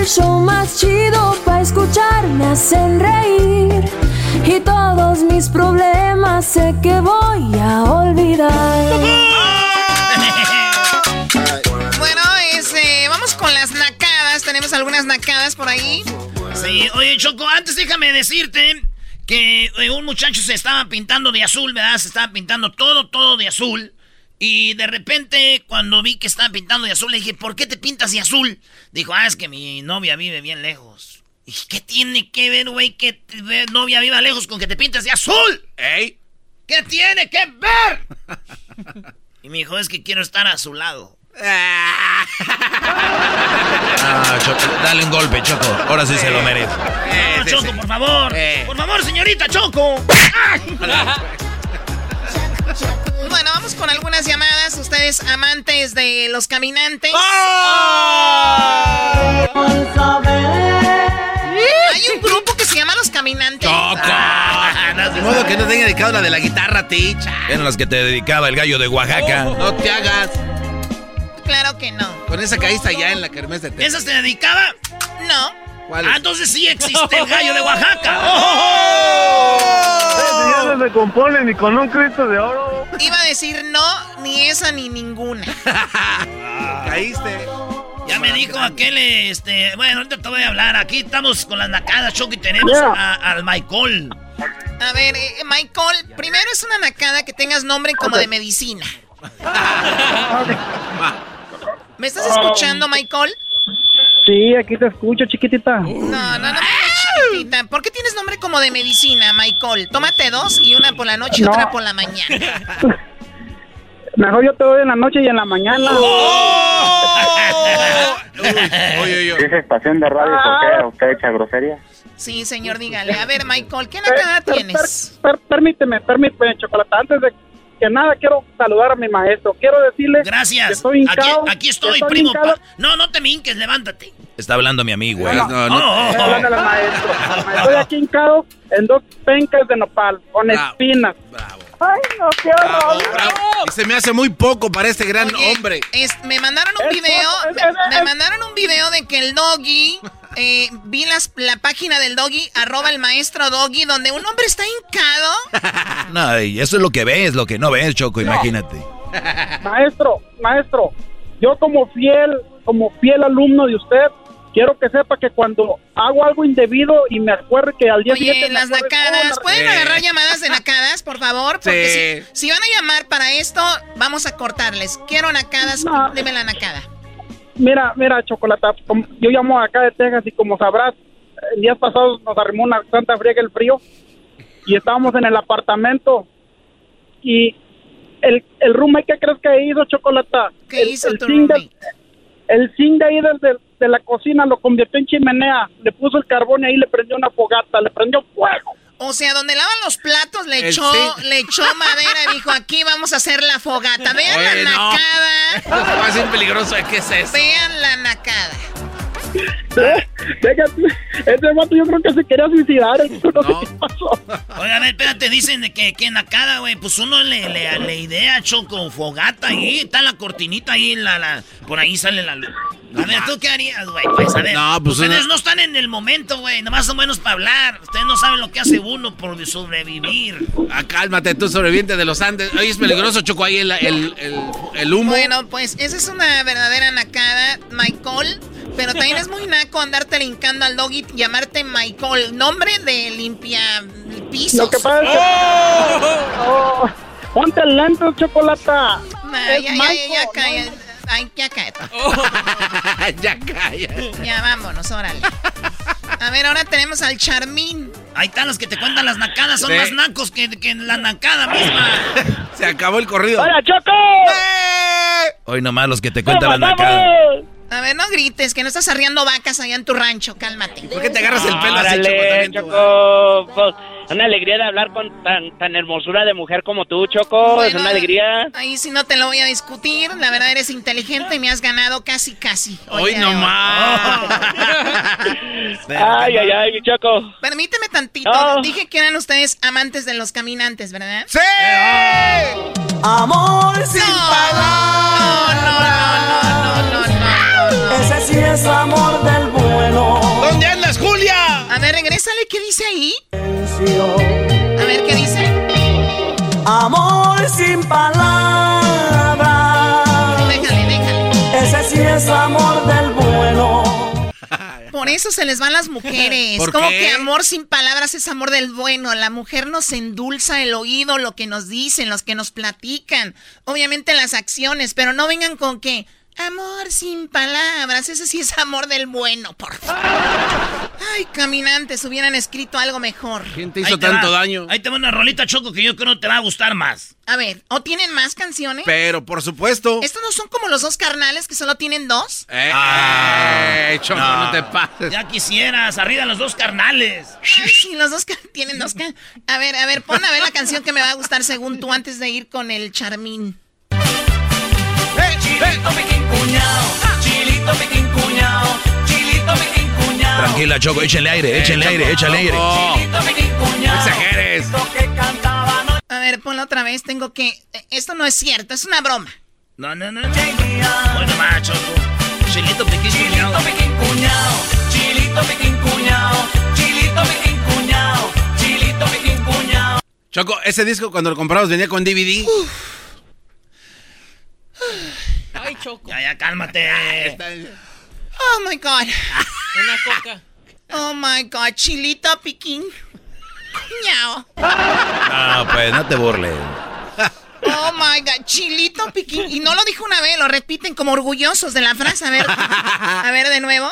el show más chido para escuchar. Me hacen reír y todos mis problemas sé que voy a olvidar. Bueno, este, vamos con las nacadas. Tenemos algunas nacadas por ahí. Sí, oye, Choco, antes déjame decirte que eh, un muchacho se estaba pintando de azul, ¿verdad? Se estaba pintando todo, todo de azul. Y de repente, cuando vi que estaba pintando de azul, le dije, ¿por qué te pintas de azul? Dijo, ah, es que mi novia vive bien lejos. Y dije, ¿qué tiene que ver, güey, que tu novia viva lejos con que te pintes de azul? ¡Ey! ¿Qué tiene que ver? y me dijo, es que quiero estar a su lado. Ah, Choco, dale un golpe, Choco. Ahora sí se lo merece. No, Choco, por favor. Por favor, señorita Choco. Con algunas llamadas. Ustedes amantes de los caminantes. Hay un grupo que se llama Los Caminantes. De modo que no tenga dedicado la de la guitarra, ticha. Eran las que te dedicaba el gallo de Oaxaca. No te hagas. Claro que no. Con esa caíste allá en la kermés de Texas. ¿Esa se dedicaba? No. ¿Cuál Ah, entonces sí existe el gallo de Oaxaca. ¡Oh! Ya no se compone ni con un Cristo de oro. Iba a decir no, ni esa ni ninguna. Caíste. Ya me dijo aquel, este... Bueno, ahorita te voy a hablar. Aquí estamos con las nacadas, Choco, y tenemos Yeah. a- al Michael. A ver, eh, Michael, primero es una nacada que tengas nombre como de medicina. ¿Me estás escuchando, Michael? Sí, aquí te escucho, chiquitita. No, no, no, chiquitita. ¿Por qué tienes nombre como de medicina, Michael? Tómate dos y una por la noche y No. otra por la mañana. Mejor yo te doy en la noche y en la mañana. Oye, ¿Es estación de radio por qué usted echa grosería? Sí, señor, dígale. A ver, Michael, ¿qué nacada Per- tienes? per- permíteme, permíteme, Chocolata. Antes de que nada, quiero saludar a mi maestro. Quiero decirle que Gracias. estoy Aquí, hincado. aquí estoy, primo. pa- No, no te me hinques, levántate. Está hablando mi amigo, eh. No, no, Oh, oh, Estoy oh. hablando al maestro. al maestro. Estoy aquí hincado en dos pencas de nopal, con Bravo. espinas. Bravo. Ay, no, qué Bravo, horror. se me hace muy poco para este gran Oye, hombre. es- me mandaron un Es video, es- me, es- me mandaron un video de que el doggy, eh, vi las, la página del doggy, arroba el maestro doggy, donde un hombre está hincado. No, y eso es lo que ves, lo que no ves, Choco, imagínate. Maestro, maestro, yo como fiel, como fiel alumno de usted, quiero que sepa que cuando hago algo indebido y me acuerdo que al día Oye, siguiente las nacadas, ¿pueden Sí. agarrar llamadas de nacadas, por favor? Porque Sí. si, si van a llamar para esto, vamos a cortarles. Quiero nacadas, No. dime la nacada. Mira, mira, Chocolata, yo llamo acá de Texas y como sabrás, el día pasado nos arrimó una santa friega el frío y estábamos en el apartamento y el, el roommate, ¿qué crees que hizo, Chocolata? ¿Qué el, hizo el tu de- el zinc de ahí desde de la cocina lo convirtió en chimenea, le puso el carbón y ahí le prendió una fogata, le prendió fuego. O sea, donde lavan los platos le echó, le echó madera y dijo, aquí vamos a hacer la fogata. Vean la nacada. Va a ser peligroso, ¿qué es eso? Vean la nacada. Ese vato yo creo que se quería suicidar. No, sé qué pasó. Oiga, a ver, espérate, dicen que, que nacada, güey. Pues uno le, le, le idea, choco, fogata ahí. Está la cortinita ahí, la, la, por ahí sale la luz. A ver, ¿tú qué harías, güey? Pues a ver. No, pues ustedes no están en el momento, güey. Nomás son buenos para hablar. Ustedes no saben lo que hace uno por sobrevivir. Ah, cálmate, tú sobreviviente de los Andes. Oye, es peligroso, Choco, ahí el, el, el, humo. Bueno, pues esa es una verdadera nacada, Michael. Pero también es muy naco andarte linkando al doggy y llamarte Michael. Nombre de limpia pisos. Lo que pasa es que... ¡Oh! oh ponte lento, chocolata. ya, ya, ya, ya, calla. Ay, ya cállate. ya cállate. Ya vámonos, órale. A ver, ahora tenemos al Charmín. Ahí están los que te cuentan las nacadas, son más nacos que, que, la nacada misma. Se acabó el corrido. ¡Hola, Choco! Hoy nomás los que te cuentan las nacadas. A ver, no grites, que no estás arriando vacas allá en tu rancho, cálmate. ¿Por qué te agarras el pelo así, Choco? Choco pues, una alegría de hablar con tan, tan hermosura de mujer como tú, Choco. es una alegría. Ahí sí no te lo voy a discutir. La verdad eres inteligente y me has ganado casi, casi. Hoy nomás. ay, ay, ay, mi Choco. Permíteme tantito. Dije que eran ustedes amantes de los caminantes, ¿verdad? ¡Sí! Amor sin palabras. No, no, no, no, no, no, Ese sí es amor del bueno. ¿Dónde andas, Julia? A ver, regrésale, ¿qué dice ahí? A ver, ¿qué dice? Amor sin palabras. Déjale, déjale. Ese sí es amor del bueno. Por eso se les van las mujeres. Como que amor sin palabras es amor del bueno. La mujer nos endulza el oído, lo que nos dicen, los que nos platican. Obviamente las acciones, pero no vengan con que Amor sin palabras, ese sí es amor del bueno, por favor. Ay, caminantes, hubieran escrito algo mejor. ¿Quién te hizo tanto daño? Ahí tengo una rolita choco que yo creo que te va a gustar más. A ver, ¿o tienen más canciones? Pero, por supuesto. ¿Estos no son como los dos carnales que solo tienen dos? Eh, ah, choco, no. te pases. Ya quisieras, arriba los dos carnales. Ay, sí, los dos tienen dos. A ver, a ver, pon a ver la canción que me va a gustar según tú antes de ir con el charmín. Chilito piquín cuñado, chilito piquín cuñado, chilito piquín cuñado. Tranquila, Choco, échenle aire, échenle aire, échenle aire. Chilito piquín cuñado. Exageres. A ver, ponlo otra vez, tengo que... Esto no es cierto, es una broma. No, no, no. Bueno, más, Choco. Chilito piquín cuñado. Chilito piquín cuñado, chilito piquín cuñado, chilito piquín cuñado, chilito piquín cuñado. Choco, ese disco cuando lo compramos venía con DVD. Uf. Ay, Choco. Ya, ya, cálmate. Oh my God. Una coca. Oh my God, chilito piquín. Cuñao. No, pues no te burles. Oh my God, chilito piquín. Y no lo dijo una vez, lo repiten como orgullosos de la frase. A ver, a ver de nuevo.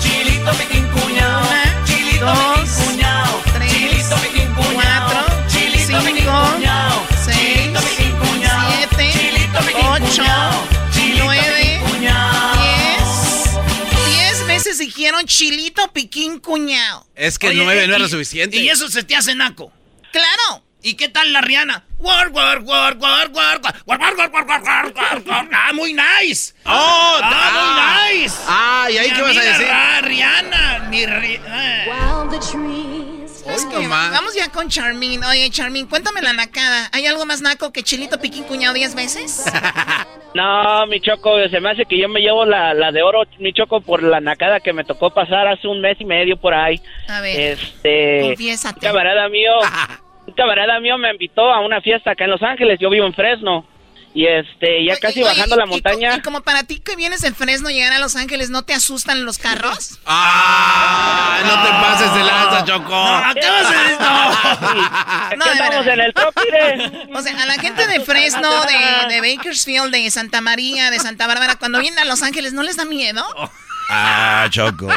Chilito piquín cuñao. Una, chilito dos, piquín cuñao. Tres, chilito piquín cuñao. Cuatro, chilito cinco, cuñao. seis, chilito piquín 8, 9, 10. 10 veces dijeron chilito piquín cuñado. Es que Oye, 9 no era suficiente. Y eso se te hace naco. Claro. ¿Y qué tal la Rihanna? War, war, war, war, war, war, war, war, war, war, war, war, war, Ah, muy nice. Oh, ah, muy nice. Ah, ¿y ahí qué vas a decir? Ah, Rihanna, mi Rihanna. Vamos ya con Charmin. Oye, Charmin, cuéntame la nacada. ¿Hay algo más naco que Chilito Piquín Cuñado diez veces? No, mi Choco, se me hace que yo me llevo la, la de oro, mi Choco, por la nacada que me tocó pasar hace un mes y medio por ahí. A ver, este, confiésate. Un camarada mío, un camarada mío me invitó a una fiesta acá en Los Ángeles, yo vivo en Fresno. Y este, ya casi Oye, bajando la montaña. Y, como para ti que vienes en Fresno llegar a Los Ángeles, ¿no te asustan los carros? ¡Ah! No te pases de lanza, Choco. No, ¿qué vas a decir? No. Aquí No, de andamos verdad. en el top. O sea, a la gente de Fresno, de, de Bakersfield, de Santa María, de Santa Bárbara, cuando vienen a Los Ángeles, ¿no les da miedo? Ah, Choco.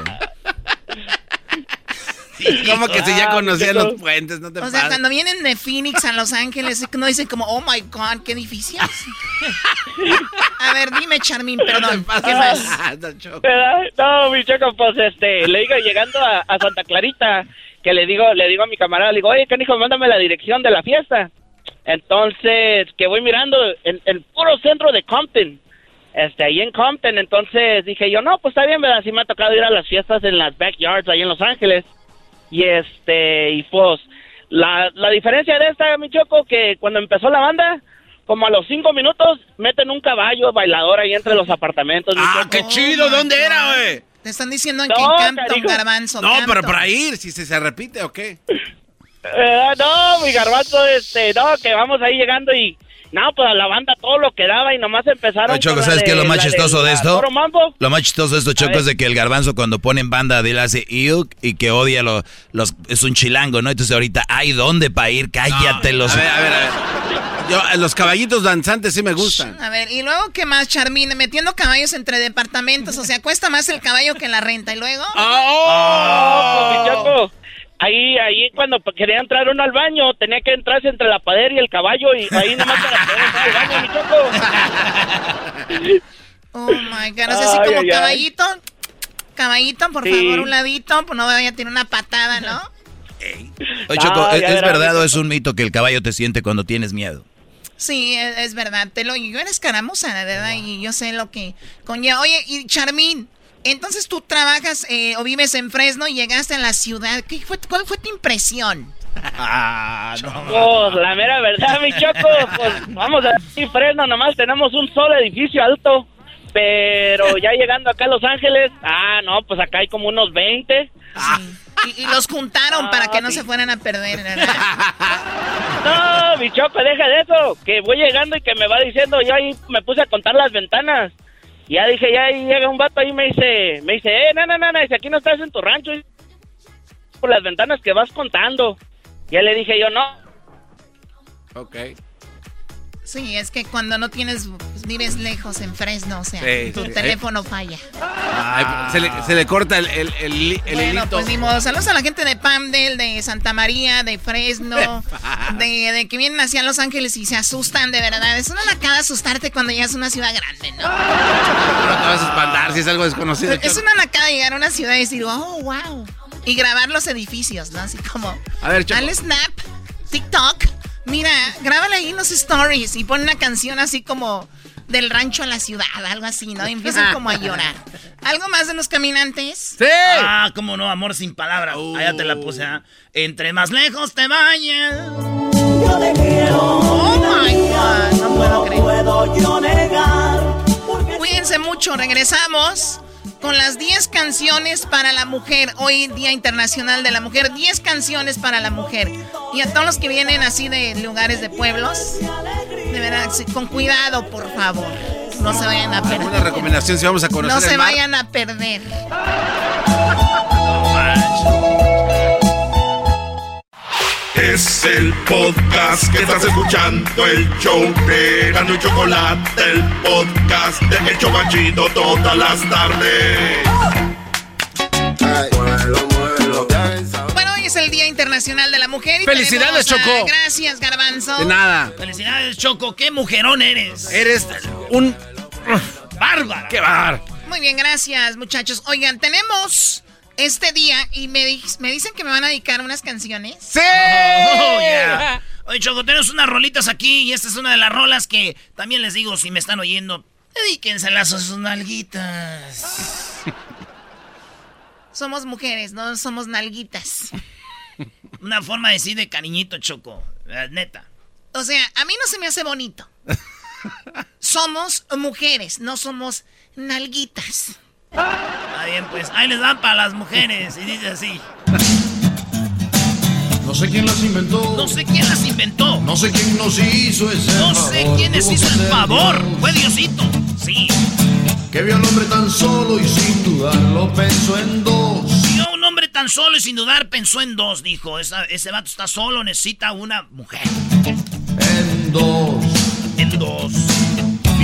Como que si ya Ah, conocían los puentes, no te O pases. sea, cuando vienen de Phoenix a Los Ángeles, no dicen como, oh my God, qué difícil. A ver, dime, Charmín, perdón. ¿Qué más? ¿Verdad? No, mi Choco, pues este, le digo llegando a, a Santa Clarita que le digo, le digo a mi camarada, le digo, oye, canijo, mándame la dirección de la fiesta. Entonces, que voy mirando en el puro centro de Compton, este, ahí en Compton, entonces dije yo, no, pues está bien, ¿verdad? Sí me ha tocado ir a las fiestas en las backyards ahí en Los Ángeles. Y este, y pues, la, la diferencia de esta, mi choco, que cuando empezó la banda, como a los cinco minutos, meten un caballo bailador ahí entre los apartamentos. ¡Ah, qué chido! ¿Dónde era, güey? Te están diciendo en No, que Campton. Garbanzo. No, Campton. pero para ir, si se, se repite o qué. Eh, no, mi garbanzo, este, no, que vamos ahí llegando y, no, pues a la banda todo lo que daba y nomás empezaron Oye, Choco, ¿sabes qué es lo más chistoso de esto? Lo más chistoso de esto, Choco, es de que el garbanzo cuando pone en banda de él hace iuk y que odia lo- los... Es un chilango, ¿no? Entonces ahorita, ¿hay dónde para ir? Cállate los... A ver, a ver, a ver. Yo, eh, los caballitos danzantes sí me gustan. A ver, y luego, ¿qué más, Charmine? Metiendo caballos entre departamentos. O sea, cuesta más el caballo que la renta. ¿Y luego? Oh, pues, mi Choco, ahí, ahí cuando quería entrar uno al baño, tenía que entrarse entre la padera y el caballo y ahí nomás para poder entrar al baño, mi Choco. Oh my God. O sea, así Ay, como ay, ay. caballito. Caballito, por Sí. favor, un ladito. Pues no vaya a tener una patada, ¿no? Oye, Choco, Ah, ¿es, verdad o es un mito que el caballo te siente cuando tienes miedo? Sí, es, es verdad. Te lo, yo eres caramuza, de verdad, y yo sé lo que conlleva. Oye, y Charmín, entonces tú trabajas eh, o vives en Fresno y llegaste a la ciudad. ¿Qué fue, ¿Cuál fue tu impresión? Ah, no. Pues la mera verdad, mi Choco, pues vamos a decir Fresno, nomás tenemos un solo edificio alto, pero ya llegando acá a Los Ángeles, ah, no, pues acá hay como unos 20. Y, y los juntaron Ah, para que no sí. se fueran a perder, ¿verdad? No, mi Choco, deja de eso, que voy llegando y que me va diciendo, yo ahí me puse a contar las ventanas. Y ya dije, ya ahí llega un vato ahí y me dice, me dice, eh, no, no, no, no, dice, aquí no estás en tu rancho, por las ventanas que vas contando. Ya le dije yo, no, Ok. Sí, es que cuando no tienes, vives lejos en Fresno, o sea, Sí, tu sí. teléfono falla. Ay, se, le, se le corta el, el, el, Bueno, hilito. pues ni modo. Saludos a la gente de Pamdel, de Santa María, de Fresno, de, de que vienen hacia Los Ángeles y se asustan, de verdad. Es una nacada asustarte cuando llegas a una ciudad grande, ¿no? No te vas a espantar si es algo desconocido. Es una nacada llegar a una ciudad y decir, oh, wow. Y grabar los edificios, ¿no? Así como, A ver, Choco. al Snap, TikTok, mira, grábala ahí en los stories y pon una canción así como del rancho a la ciudad, algo así, ¿no? Y empiezan como a llorar. ¿Algo más de los caminantes? ¡Sí! Ah, cómo no, amor sin palabras. Allá te la puse, ¿ah? Entre más lejos te vayas. Yo te quiero. Oh my God, no puedo creer. puedo yo negar. Cuídense mucho, regresamos con las 10 canciones para la mujer. Hoy Día Internacional de la Mujer, 10 canciones para la mujer. Y a todos los que vienen así de lugares de pueblos, de verdad, con cuidado, por favor. No se vayan a Una perder. recomendación si vamos a conocer No se el mar. vayan a perder. Es el podcast que estás escuchando, el show de Gano y Chocolate, el podcast de El Chocachito todas las tardes. Bueno, hoy es el Día Internacional de la Mujer. Y ¡Felicidades, a- Choco! Gracias, Garbanzo. De nada. Felicidades, Choco. Qué mujerón eres. Eres un... Bárbara. ¡Qué bar! Muy bien, gracias, muchachos. Oigan, tenemos este día y me, di- me dicen que me van a dedicar unas canciones. ¡Sí! Oh, yeah. Oye, Choco, tenemos unas rolitas aquí y esta es una de las rolas que también les digo, si me están oyendo, dedíquenselas a sus nalguitas. Somos mujeres, no somos nalguitas. Una forma de decir de cariñito, Choco. Neta. O sea, a mí no se me hace bonito. Somos mujeres, no somos nalguitas. Está bien, pues ahí les dan para las mujeres. Y dice así. No sé quién las inventó. No sé quién las inventó. No sé quién nos hizo ese No favor. sé quién les hizo el favor. Dios, Fue Diosito. Sí. Que vio al hombre tan solo y sin dudarlo pensó en dos. Vio a un hombre tan solo y sin dudar pensó en dos. Dijo, "Esa- ese vato está solo, necesita una mujer. En dos. En dos.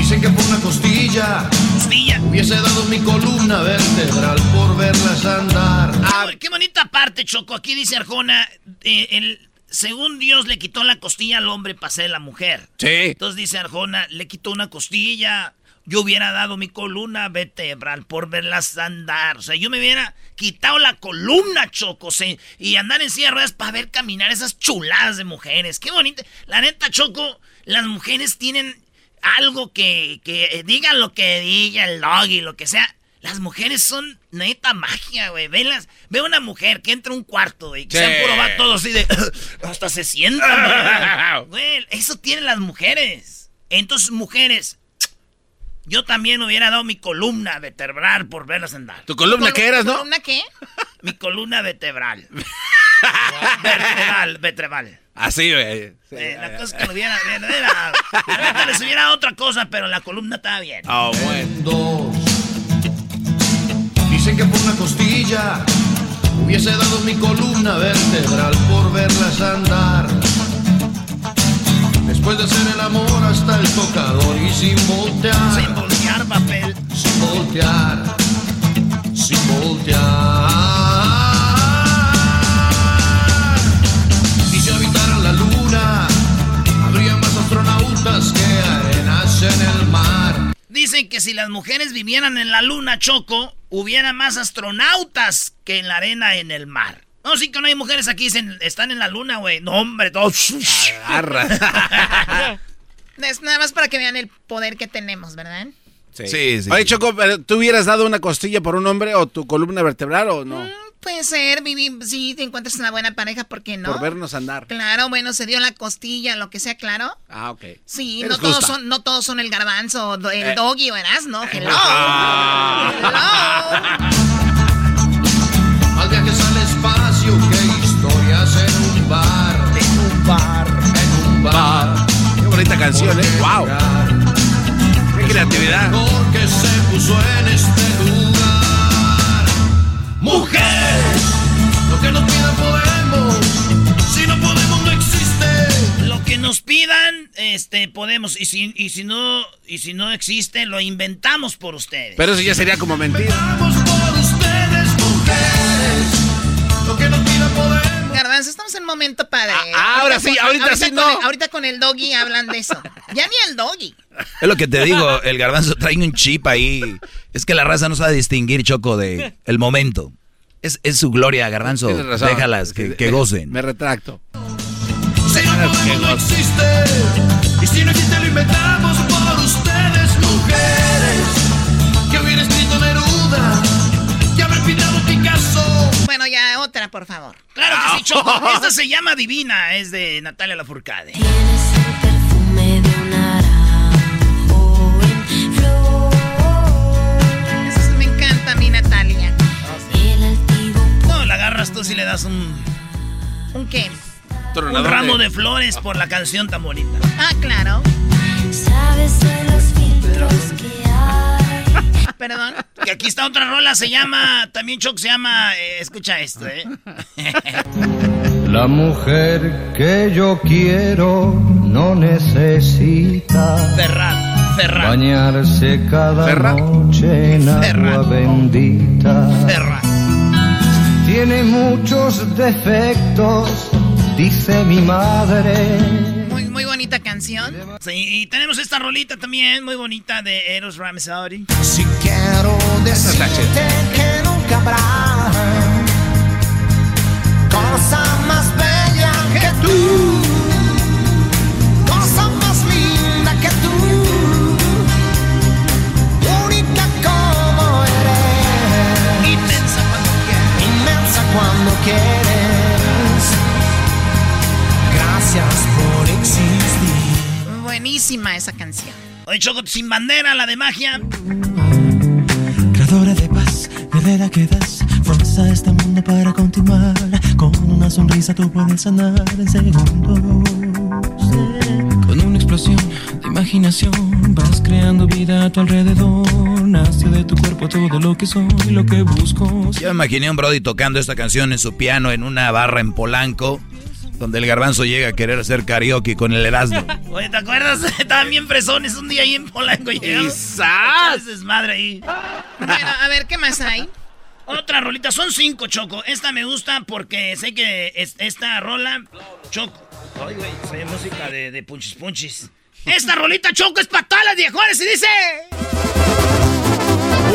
Dicen que por una costilla. Costilla. Hubiese dado mi columna vertebral por verlas andar. Ah, qué bonita parte, Choco. Aquí dice Arjona, eh, el, según Dios le quitó la costilla al hombre para ser la mujer. Sí. Entonces dice Arjona, le quitó una costilla, yo hubiera dado mi columna vertebral por verlas andar. O sea, yo me hubiera quitado la columna, Choco, y andar en silla de ruedas para ver caminar esas chuladas de mujeres. Qué bonito. La neta, Choco, las mujeres tienen algo que, que digan lo que diga el doggy, lo que sea. Las mujeres son neta magia, güey. Ve una mujer que entra a un cuarto, güey. Que se puro va todo así de. hasta se sienta, güey. Eso tienen las mujeres. Entonces, mujeres. Yo también hubiera dado mi columna vertebral por verlas andar. ¿Tu columna qué eras, no? ¿Columna qué? Mi columna vertebral. vertebral, vertebral. Así, güey. Eh, la cosa que lo hubiera. Era, les hubiera otra cosa, pero la columna estaba bien. Oh, bueno. Dicen que por una costilla hubiese dado mi columna vertebral por verlas andar. Después de hacer el amor hasta el tocador y sin voltear. Sin voltear, papel. Sin voltear. Sin voltear. Que arenas en el mar. Dicen que si las mujeres vivieran en la luna, Choco, hubiera más astronautas que en la arena en el mar. No, sí que no hay mujeres aquí, están en la luna, güey. No, hombre, todos. Agarra. es nada más para que vean el poder que tenemos, ¿verdad? Sí, sí. sí. Oye, Choco, ¿tú hubieras dado una costilla por un hombre o tu columna vertebral o no? Mm, puede ser, Vivi. Si te encuentras una buena pareja, ¿por qué no? Por vernos andar. Claro, bueno, se dio la costilla, lo que sea, claro. Ah, ok. Sí, no todos, son, no todos son el garbanzo, el eh. doggy o ¿no? Hello. Al viajes al espacio, qué historias en un bar. En un bar. En un bar. Qué bonita canción, ¿eh? ¡Wow! ¡Qué creatividad! que se puso en este nos pidan, este, podemos. Y si, y si no, y si no existe, lo inventamos por ustedes. Pero eso ya sería como mentira. Inventamos por ustedes, mujeres. Lo que nos pidan podemos. Garbanzo, estamos en un momento padre. Ah, ahora sí, ahorita, sí no. ahorita con el doggy hablan de eso. Ya ni el doggy. Es lo que te digo, el garbanzo trae un chip ahí. Es que la raza no sabe distinguir, Choco, de el momento. Es, es su gloria, garbanzo. Déjalas, que, que, gocen. Me retracto. Si no, no existe. Y si no existe, lo inventamos por ustedes, mujeres. Que hubiera escrito Neruda. Que haber pintado Picasso. Bueno, ya otra, por favor. Claro que sí, Choco. Esta se llama Divina, es de Natalia Lafourcade. Tienes el perfume de un naranjo en flor. Eso me encanta a mí, Natalia. El altivo No, la agarras tú si le das un, ¿Un qué? Un ramo de flores por la canción tan bonita. Ah, claro. sabes de los filtros que hay. Perdón. Que aquí está otra rola, se llama, también Choc se llama, eh, escucha esto, ¿eh? La mujer que yo quiero no necesita Ferrat, Ferrat. bañarse cada Ferrat. noche en agua bendita. Tiene muchos defectos, dice mi madre. Muy, muy bonita canción. Sí, y tenemos esta rolita también, muy bonita, de Eros Ramazzotti. Si quiero decirte que nunca habrá cosa más bella que tú, cosa más linda que tú, única como eres, inmensa cuando quieres, inmensa cuando quieres. Buenísima esa canción. Oye, Choco, sin bandera, la de magia. Creadora de paz, guerrera que das fuerza a este mundo para continuar. Con una sonrisa tú puedes sanar en segundos. Con una explosión de imaginación vas creando vida a tu alrededor. Nace de tu cuerpo todo lo que soy y lo que busco. Yo imaginé a un Brody tocando esta canción en su piano en una barra en Polanco, donde el garbanzo llega a querer hacer karaoke con el Erasmo. Oye, ¿te acuerdas? Estaban bien fresones un día ahí en Polanco. ¡Quizás! desmadre ahí. Bueno, a ver, ¿qué más hay? Otra rolita, son cinco, Choco. Esta me gusta porque sé que es- esta rola, Choco. Ay, güey, soy música de, de punchis punchis. Esta rolita choco es para todas las viejones y dice...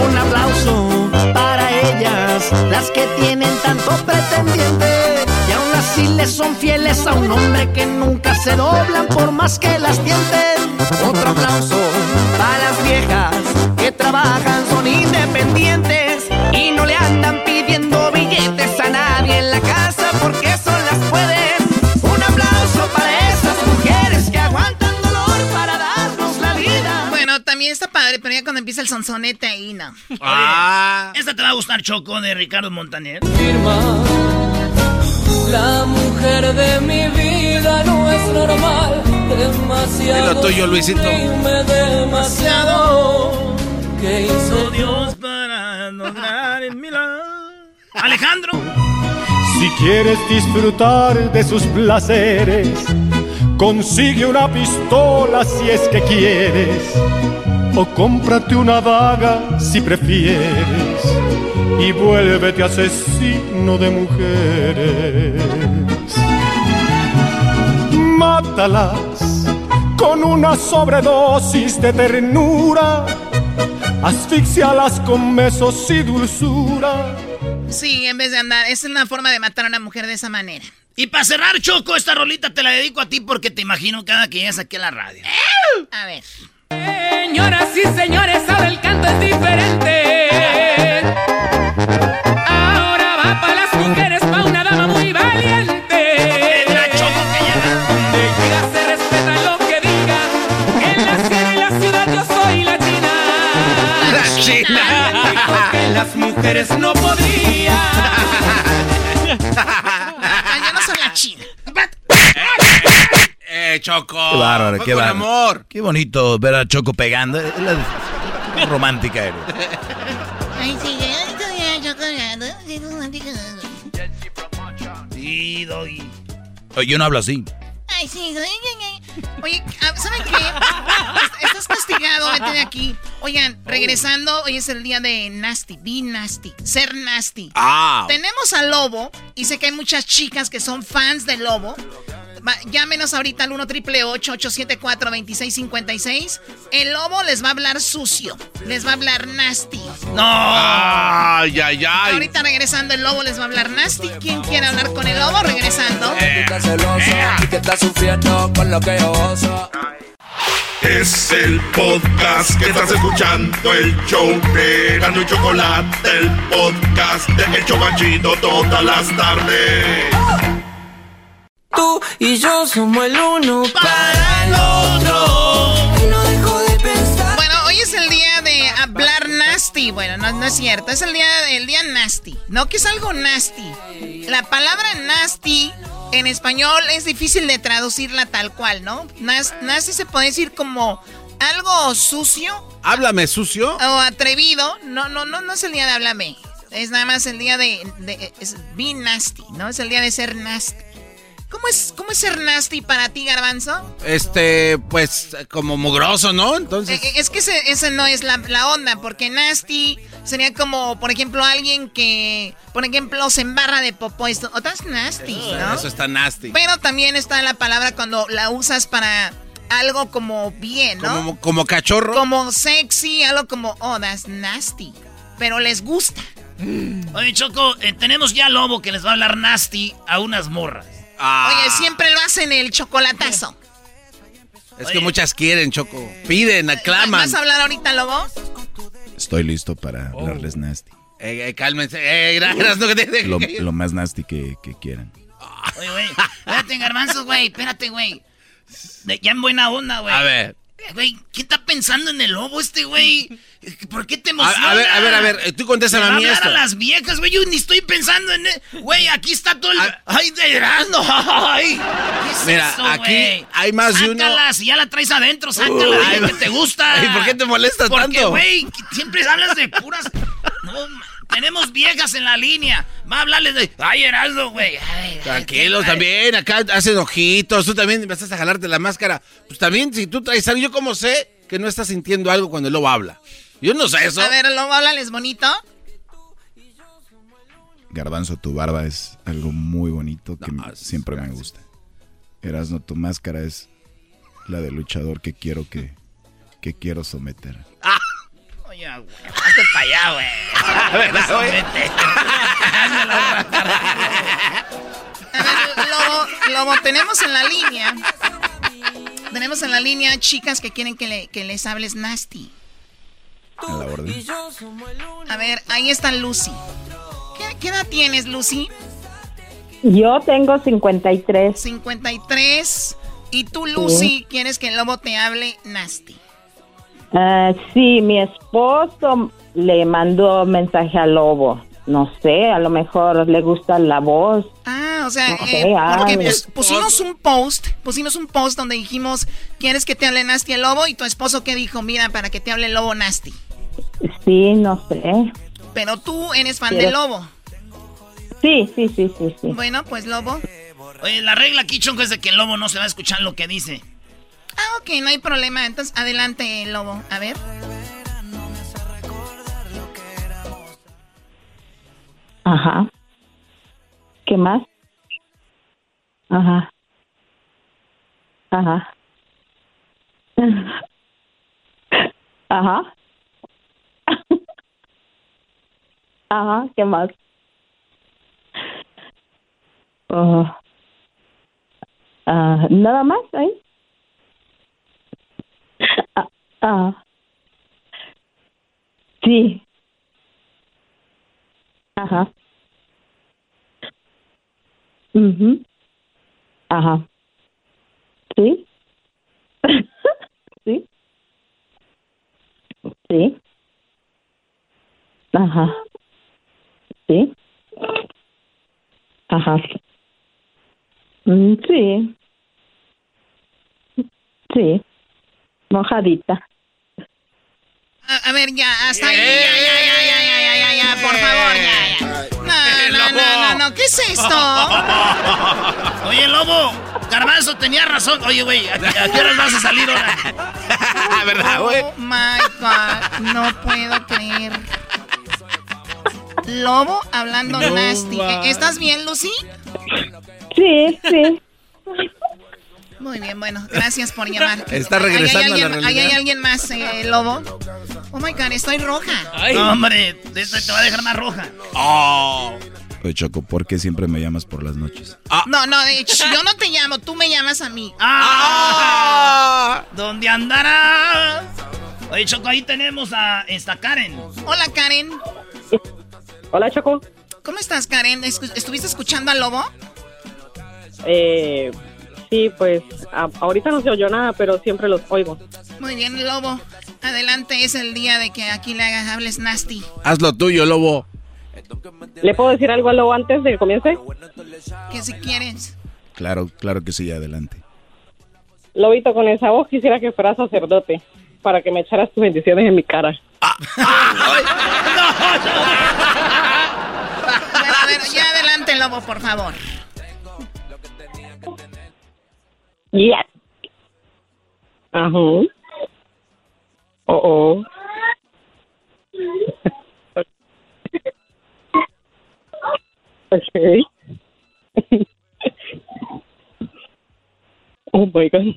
Un aplauso para ellas, las que tienen tanto pretendiente y aún así les son fieles a un hombre que nunca se doblan por más que las tienten. Otro aplauso para las viejas que trabajan, son independientes y no le andan pidiendo billetes a nadie en la casa porque eso las pueden. Un aplauso para esas mujeres que aguantan dolor para darnos la vida. Bueno, también está padre, pero ya cuando empieza el sonsonete ahí, no. Ah. Esta te va a gustar, Choco, de Ricardo Montaner. La mujer de mi vida no es normal, demasiado. Dilo tuyo, Luisito. demasiado. ¿Qué hizo Dios para el milagro? Alejandro. Si quieres disfrutar de sus placeres, consigue una pistola si es que quieres, o cómprate una daga si prefieres, y vuélvete asesino de mujeres. Mátalas con una sobredosis de ternura, asfixialas con besos y dulzura. Sí, en vez de andar, es una forma de matar a una mujer de esa manera. Y para cerrar, Choco, esta rolita te la dedico a ti porque te imagino cada que llegas aquí a la radio. A ver. Señoras y señores, ahora el canto es diferente. Ahora va para las mujeres, para una dama muy valiente. Donde llega se respeta lo que diga. En la sierra y la ciudad yo soy la china. La china. Dijo que las mujeres no podían. Ah, yo no soy la china. Choco. Qué bárbaro, Fue qué con bárbaro. amor. Qué bonito ver a Choco pegando. Es la- romántica eres. Ay, sí, Sí, Doggy. Oye, Yo no hablo así. Ay, sí. Oye, ah, ¿saben qué? Estás castigado, vete de aquí. Oigan, regresando, hoy es el día de Nasty, be nasty, ser nasty. Ah. Tenemos al Lobo, y sé que hay muchas chicas que son fans del Lobo. Llámenos ahorita al 1 triple 874 2656 El Lobo les va a hablar sucio, les va a hablar nasty. No. Ay, ay, ay. Ahorita regresando el Lobo les va a hablar nasty. ¿Quién quiere hablar con el Lobo? Regresando. y que estás sufriendo con lo que yo oso. Es el podcast que estás escuchando, el show de Gano y Chocolate, el podcast de El Chobachito todas las tardes. Tú y yo somos el uno para el otro. Y no dejo de pensar. Bueno, hoy es el día de hablar nasty. Bueno, no, no es cierto. Es el día del día nasty. No, que es algo nasty. La palabra nasty en español es difícil de traducirla tal cual, ¿no? Nas- nasty se puede decir como algo sucio Háblame, sucio. o atrevido. No, no, no, no es el día de háblame. Es nada más el día de, de es be nasty, ¿no? Es el día de ser nasty. ¿Cómo es, cómo es ser nasty para ti, Garbanzo? Este, pues, como mugroso, ¿no? Entonces. Eh, Es que ese, ese no es la, la onda, porque nasty sería como, por ejemplo, alguien que, por ejemplo, se embarra de popó. Esto, es nasty, ¿no? Eso está nasty. Pero también está la palabra cuando la usas para algo como bien, ¿no? Como, como cachorro. Como sexy, algo como, oh, that's nasty. Pero les gusta. Oye, Choco, eh, tenemos ya Lobo que les va a hablar nasty a unas morras. Ah. Oye, siempre lo hacen el chocolatazo. Es que muchas quieren, Choco. Piden, aclaman. ¿Vas a hablar ahorita, Lobo? Estoy listo para hablarles nasty. Eh, eh, cálmense. Eh, gracias. no, que te- Lo, lo más nasty que, que quieran. Oye, güey, espérate, garbanzos, güey, espérate, güey. Ya en buena onda, güey. A ver. Güey, ¿qué está pensando en el lobo este, güey? ¿Por qué te emociona? a ver, a ver, a ver. eh, Tú contéstame Me a mí hablar esto. a las viejas, güey. Yo ni estoy pensando en... Güey, aquí está todo el... ¡Ay, de Erasmo! ¡Ay! ¿Qué es Mira, eso, aquí güey? hay más de uno. Sácala, si ya la traes adentro, sácala. Dile que te gusta. Ay, ¿por qué te molesta Porque, tanto? güey, que siempre hablas de puras... No, ma- tenemos viejas en la línea. Va a hablarles de... ¡Ay, Erasmo, güey! Tranquilos ay, también, acá hacen ojitos, tú también empezaste a jalarte la máscara. Pues también, si tú traes algo, yo como sé que no estás sintiendo algo cuando el lobo habla. Yo no sé eso. A ver, Lobo, háblales bonito. Garbanzo, tu barba es algo muy bonito que siempre me gusta. Erasno, tu máscara es La del luchador que quiero que, que quiero someter. Oye, güey, hazte para allá, güey. ¿Verdad, güey? Vete. A ver, Lobo, Lobo, tenemos en la línea. Tenemos en la línea chicas que quieren que, le- que les hables nasty. A la orden. A ver, ahí está Lucy. ¿Qué, qué edad tienes, Lucy? Yo tengo 53. 53. Y tú, Lucy, quieres que el lobo te hable nasty. Ah, sí, mi esposo le mandó mensaje al lobo. No sé, a lo mejor le gusta la voz. Ah, o sea, No eh, sé, porque pusimos un post, pusimos un post donde dijimos, ¿quieres que te hable nasty el lobo? Y tu esposo que dijo, mira, para que te hable el lobo nasty. Sí, no sé. Pero tú eres fan ¿Quieres? del lobo. Sí, sí, sí, sí, sí. Bueno, pues lobo. Oye, la regla aquí, Chonco, es de que el lobo no se va a escuchar lo que dice. Ah, ok, no hay problema. Entonces, adelante, lobo. A ver. Ajá. ¿Qué más? Ajá. Ajá. Ajá. Ajá, ¿qué más? Ajá. Ah, ¿Nada más ahí? Ah, ah. Sí. Ajá. Mhm. Ajá. Sí. sí. Sí. Ajá. Sí. Ajá. Mm, sí. Sí. Mojadita. A, a ver, ya, hasta ahí. Ya, ya, ya, ya, ya, ya, ya, ya, por favor, ya, ya. No, no, no, no, no, ¿qué es esto? Oye, lobo, Garbanzo tenía razón. Oye, güey, ¿a, a qué horas vas a salir ahora? ¿Verdad, güey? Oh my God, no puedo creer. Lobo hablando No nasty. ¿E- ¿Estás bien, Lucy? Sí, sí. Muy bien, bueno, gracias por llamar. Está hay regresando a la alguien- realidad. Hay alguien más, eh, Lobo. Oh my God, estoy roja. No, hombre, esta te va a dejar más roja. Oye, Choco, ¿por qué siempre me llamas por las noches? No, no, hecho, yo no te llamo, tú me llamas a mí. ¡Ah! ¿Dónde andarás? Oye, Choco, ahí tenemos a esta Karen. Hola, Karen. Hola, Choco. ¿Cómo estás, Karen? ¿Estuviste escuchando al Lobo? Eh, sí, pues a- ahorita no se oyó nada, pero siempre los oigo. Muy bien, Lobo. Adelante, es el día de que aquí le hagas, hables nasty. Haz lo tuyo, lobo. ¿Le puedo decir algo a Lobo antes de que comience? Que si quieres. Claro, claro que sí, adelante. Lobito, con esa voz quisiera que fuera sacerdote para que me echaras tus bendiciones en mi cara. Bueno, a ver, ya adelante, Lobo, por favor. Yes. Ajá. Oh, oh. okay. oh my god.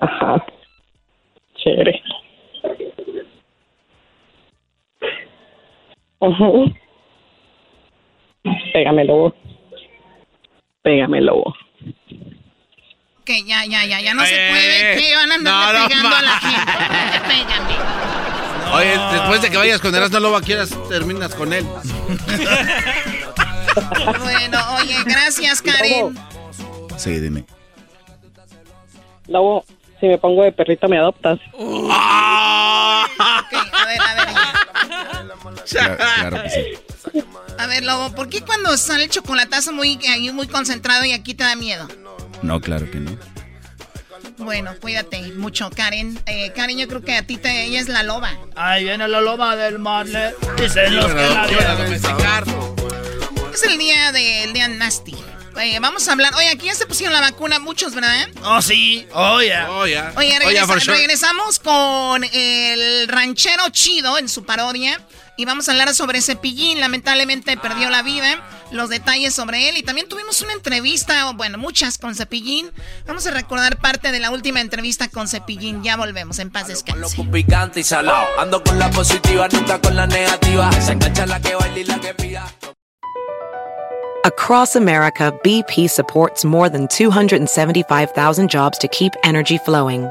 Ajá. Chévere. Ajá. Pégame, lobo. Pégame, lobo. Ya, ya, ya, ya no se Eh, puede. Que van a no, no, pegando a la gente. Pégame. Oye, después de que vayas con Erasmo Lobo, quieras terminas con él. Bueno, oye, gracias, Karen. Sí, dime. Lobo, si me pongo de perrito, ¿me adoptas? Ok, a ver, a ver, ya. Claro, claro que sí. A ver, Lobo, ¿por qué cuando sale el chocolatazo muy, muy concentrado y aquí te da miedo? No, claro que no. Bueno, cuídate mucho, Karen. Eh, Karen, yo creo que a ti te, ella es la loba. Ahí viene la loba del mar. Dicen los que la vieron. Es el día del día nasty. Eh, vamos a hablar. Oye, aquí ya se pusieron la vacuna muchos, ¿verdad? Oh, sí. Oh, ya. Oh, ya. Oye, Oh, regresa- sure. regresamos con el ranchero chido en su parodia. Y vamos a hablar sobre Cepillín. Lamentablemente perdió la vida. los detalles sobre él. Y también tuvimos una entrevista, bueno, muchas con Cepillín. Vamos a recordar parte de la última entrevista con Cepillín. Ya volvemos, en paz descanse. picante y salado. Ando con la positiva, nunca con la negativa. Se engancha la que baila y la que pida. Across America, BP supports more than 275,000 jobs to keep energy flowing.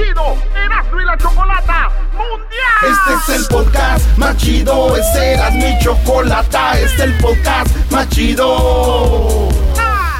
chido Erasmo y la Chocolata Mundial. Este es el podcast más chido, este era mi chocolata, este es el podcast más chido.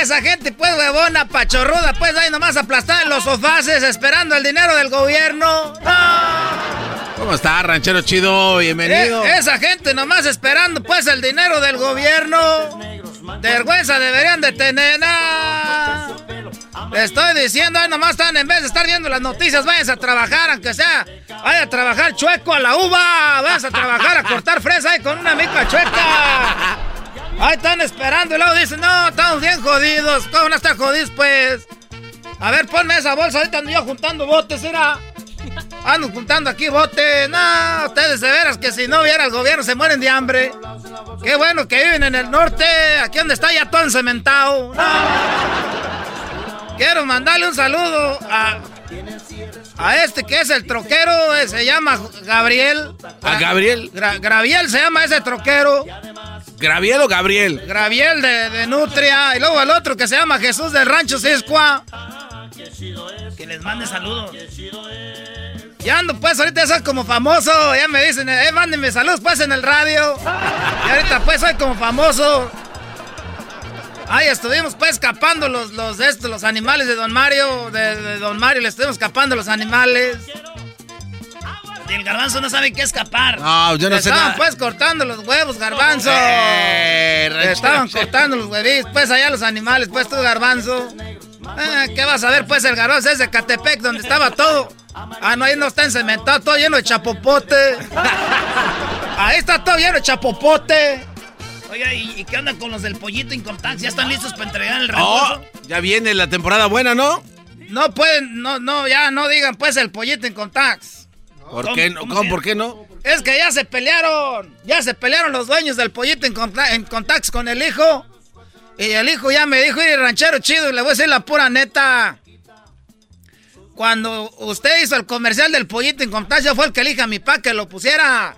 Esa gente, pues, huevona, pachorruda, pues ahí nomás aplastada en los sofaces esperando el dinero del gobierno. ¿Cómo está, ranchero chido? Bienvenido. Eh, esa gente nomás esperando, pues, el dinero del gobierno. De vergüenza deberían de tener. ah. Le estoy diciendo, ahí nomás están, en vez de estar viendo las noticias, váyanse a trabajar, aunque sea. Vaya a trabajar chueco a la uva. Váyanse a trabajar a cortar fresa ahí con una mica chueca. Ahí están esperando y luego dicen, no, estamos bien jodidos. ¿Cómo no están jodidos, pues? A ver, ponme esa bolsa, ahorita ando yo juntando botes, era. Ando juntando aquí botes. No, ustedes de veras que si no hubiera el gobierno se mueren de hambre. Qué bueno que viven en el norte, aquí donde está ya todo encementado. No. Quiero mandarle un saludo a, a este que es el troquero, eh, se llama Gabriel. ¿A Gabriel? Gra- Graviel se llama ese troquero. ¿Graviel o Gabriel? Graviel de, Nutria. Y luego el otro que se llama Jesús del Rancho Ciscua. Que les mande saludos. Ya ando pues, ahorita soy como famoso. Ya me dicen, eh, mándenme saludos pues en el radio. Y ahorita pues soy como famoso. Ay, estuvimos pues escapando los, los, estos, los animales de Don Mario. De, de Don Mario le estuvimos escapando los animales. Y el garbanzo no sabe qué escapar. No, yo no Le sé estaban nada. pues cortando los huevos, garbanzo. Eh, Le estaban cortando los huevitos, pues allá los animales, pues tú, garbanzo. Ah, ¿Qué vas a ver, pues el garbanzo es de Catepec, donde estaba todo. Ah, no, ahí no está encementado, todo lleno de chapopote. Ahí está todo lleno de chapopote. Oiga, ¿y, qué onda con los del pollito Incontax? ¿Ya están listos para entregar el Oh, reembolso? ya viene la temporada buena, ¿no? No pueden, no, no, ya no digan pues el pollito en ¿Por qué no? ¿Cómo, ¿Por qué no? Es que ya se pelearon. Ya se pelearon los dueños del pollito en, en Contax con el hijo. Y el hijo ya me dijo, "Oye, ranchero chido, y le voy a decir la pura neta. Cuando usted hizo el comercial del pollito en Contax, yo fue el que elige a mi pa que lo pusiera.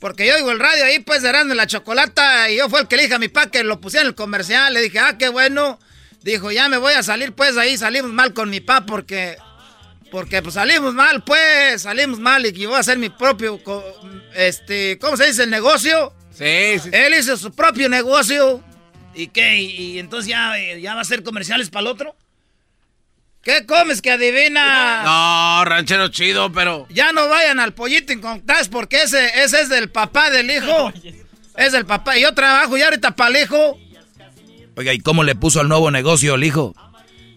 Porque yo oigo el radio ahí, pues, de la chocolata, y yo fue el que elige a mi pa que lo pusiera en el comercial. Le dije, ah, qué bueno. Dijo, ya me voy a salir, pues, ahí salimos mal con mi pa porque... Porque pues salimos mal, pues, salimos mal y que voy a hacer mi propio, co- este, ¿cómo se dice? El negocio. Sí, sí. Él hizo su propio negocio. ¿Y qué? ¿Y, y entonces ya, eh, ya va a ser comerciales para el otro? ¿Qué comes que adivina? No, ranchero chido, pero. Ya no vayan al pollito en Contax porque ese, ese es del papá del hijo. Es del papá. Y yo trabajo ya ahorita para el hijo. Oiga, ¿y cómo le puso al nuevo negocio el hijo?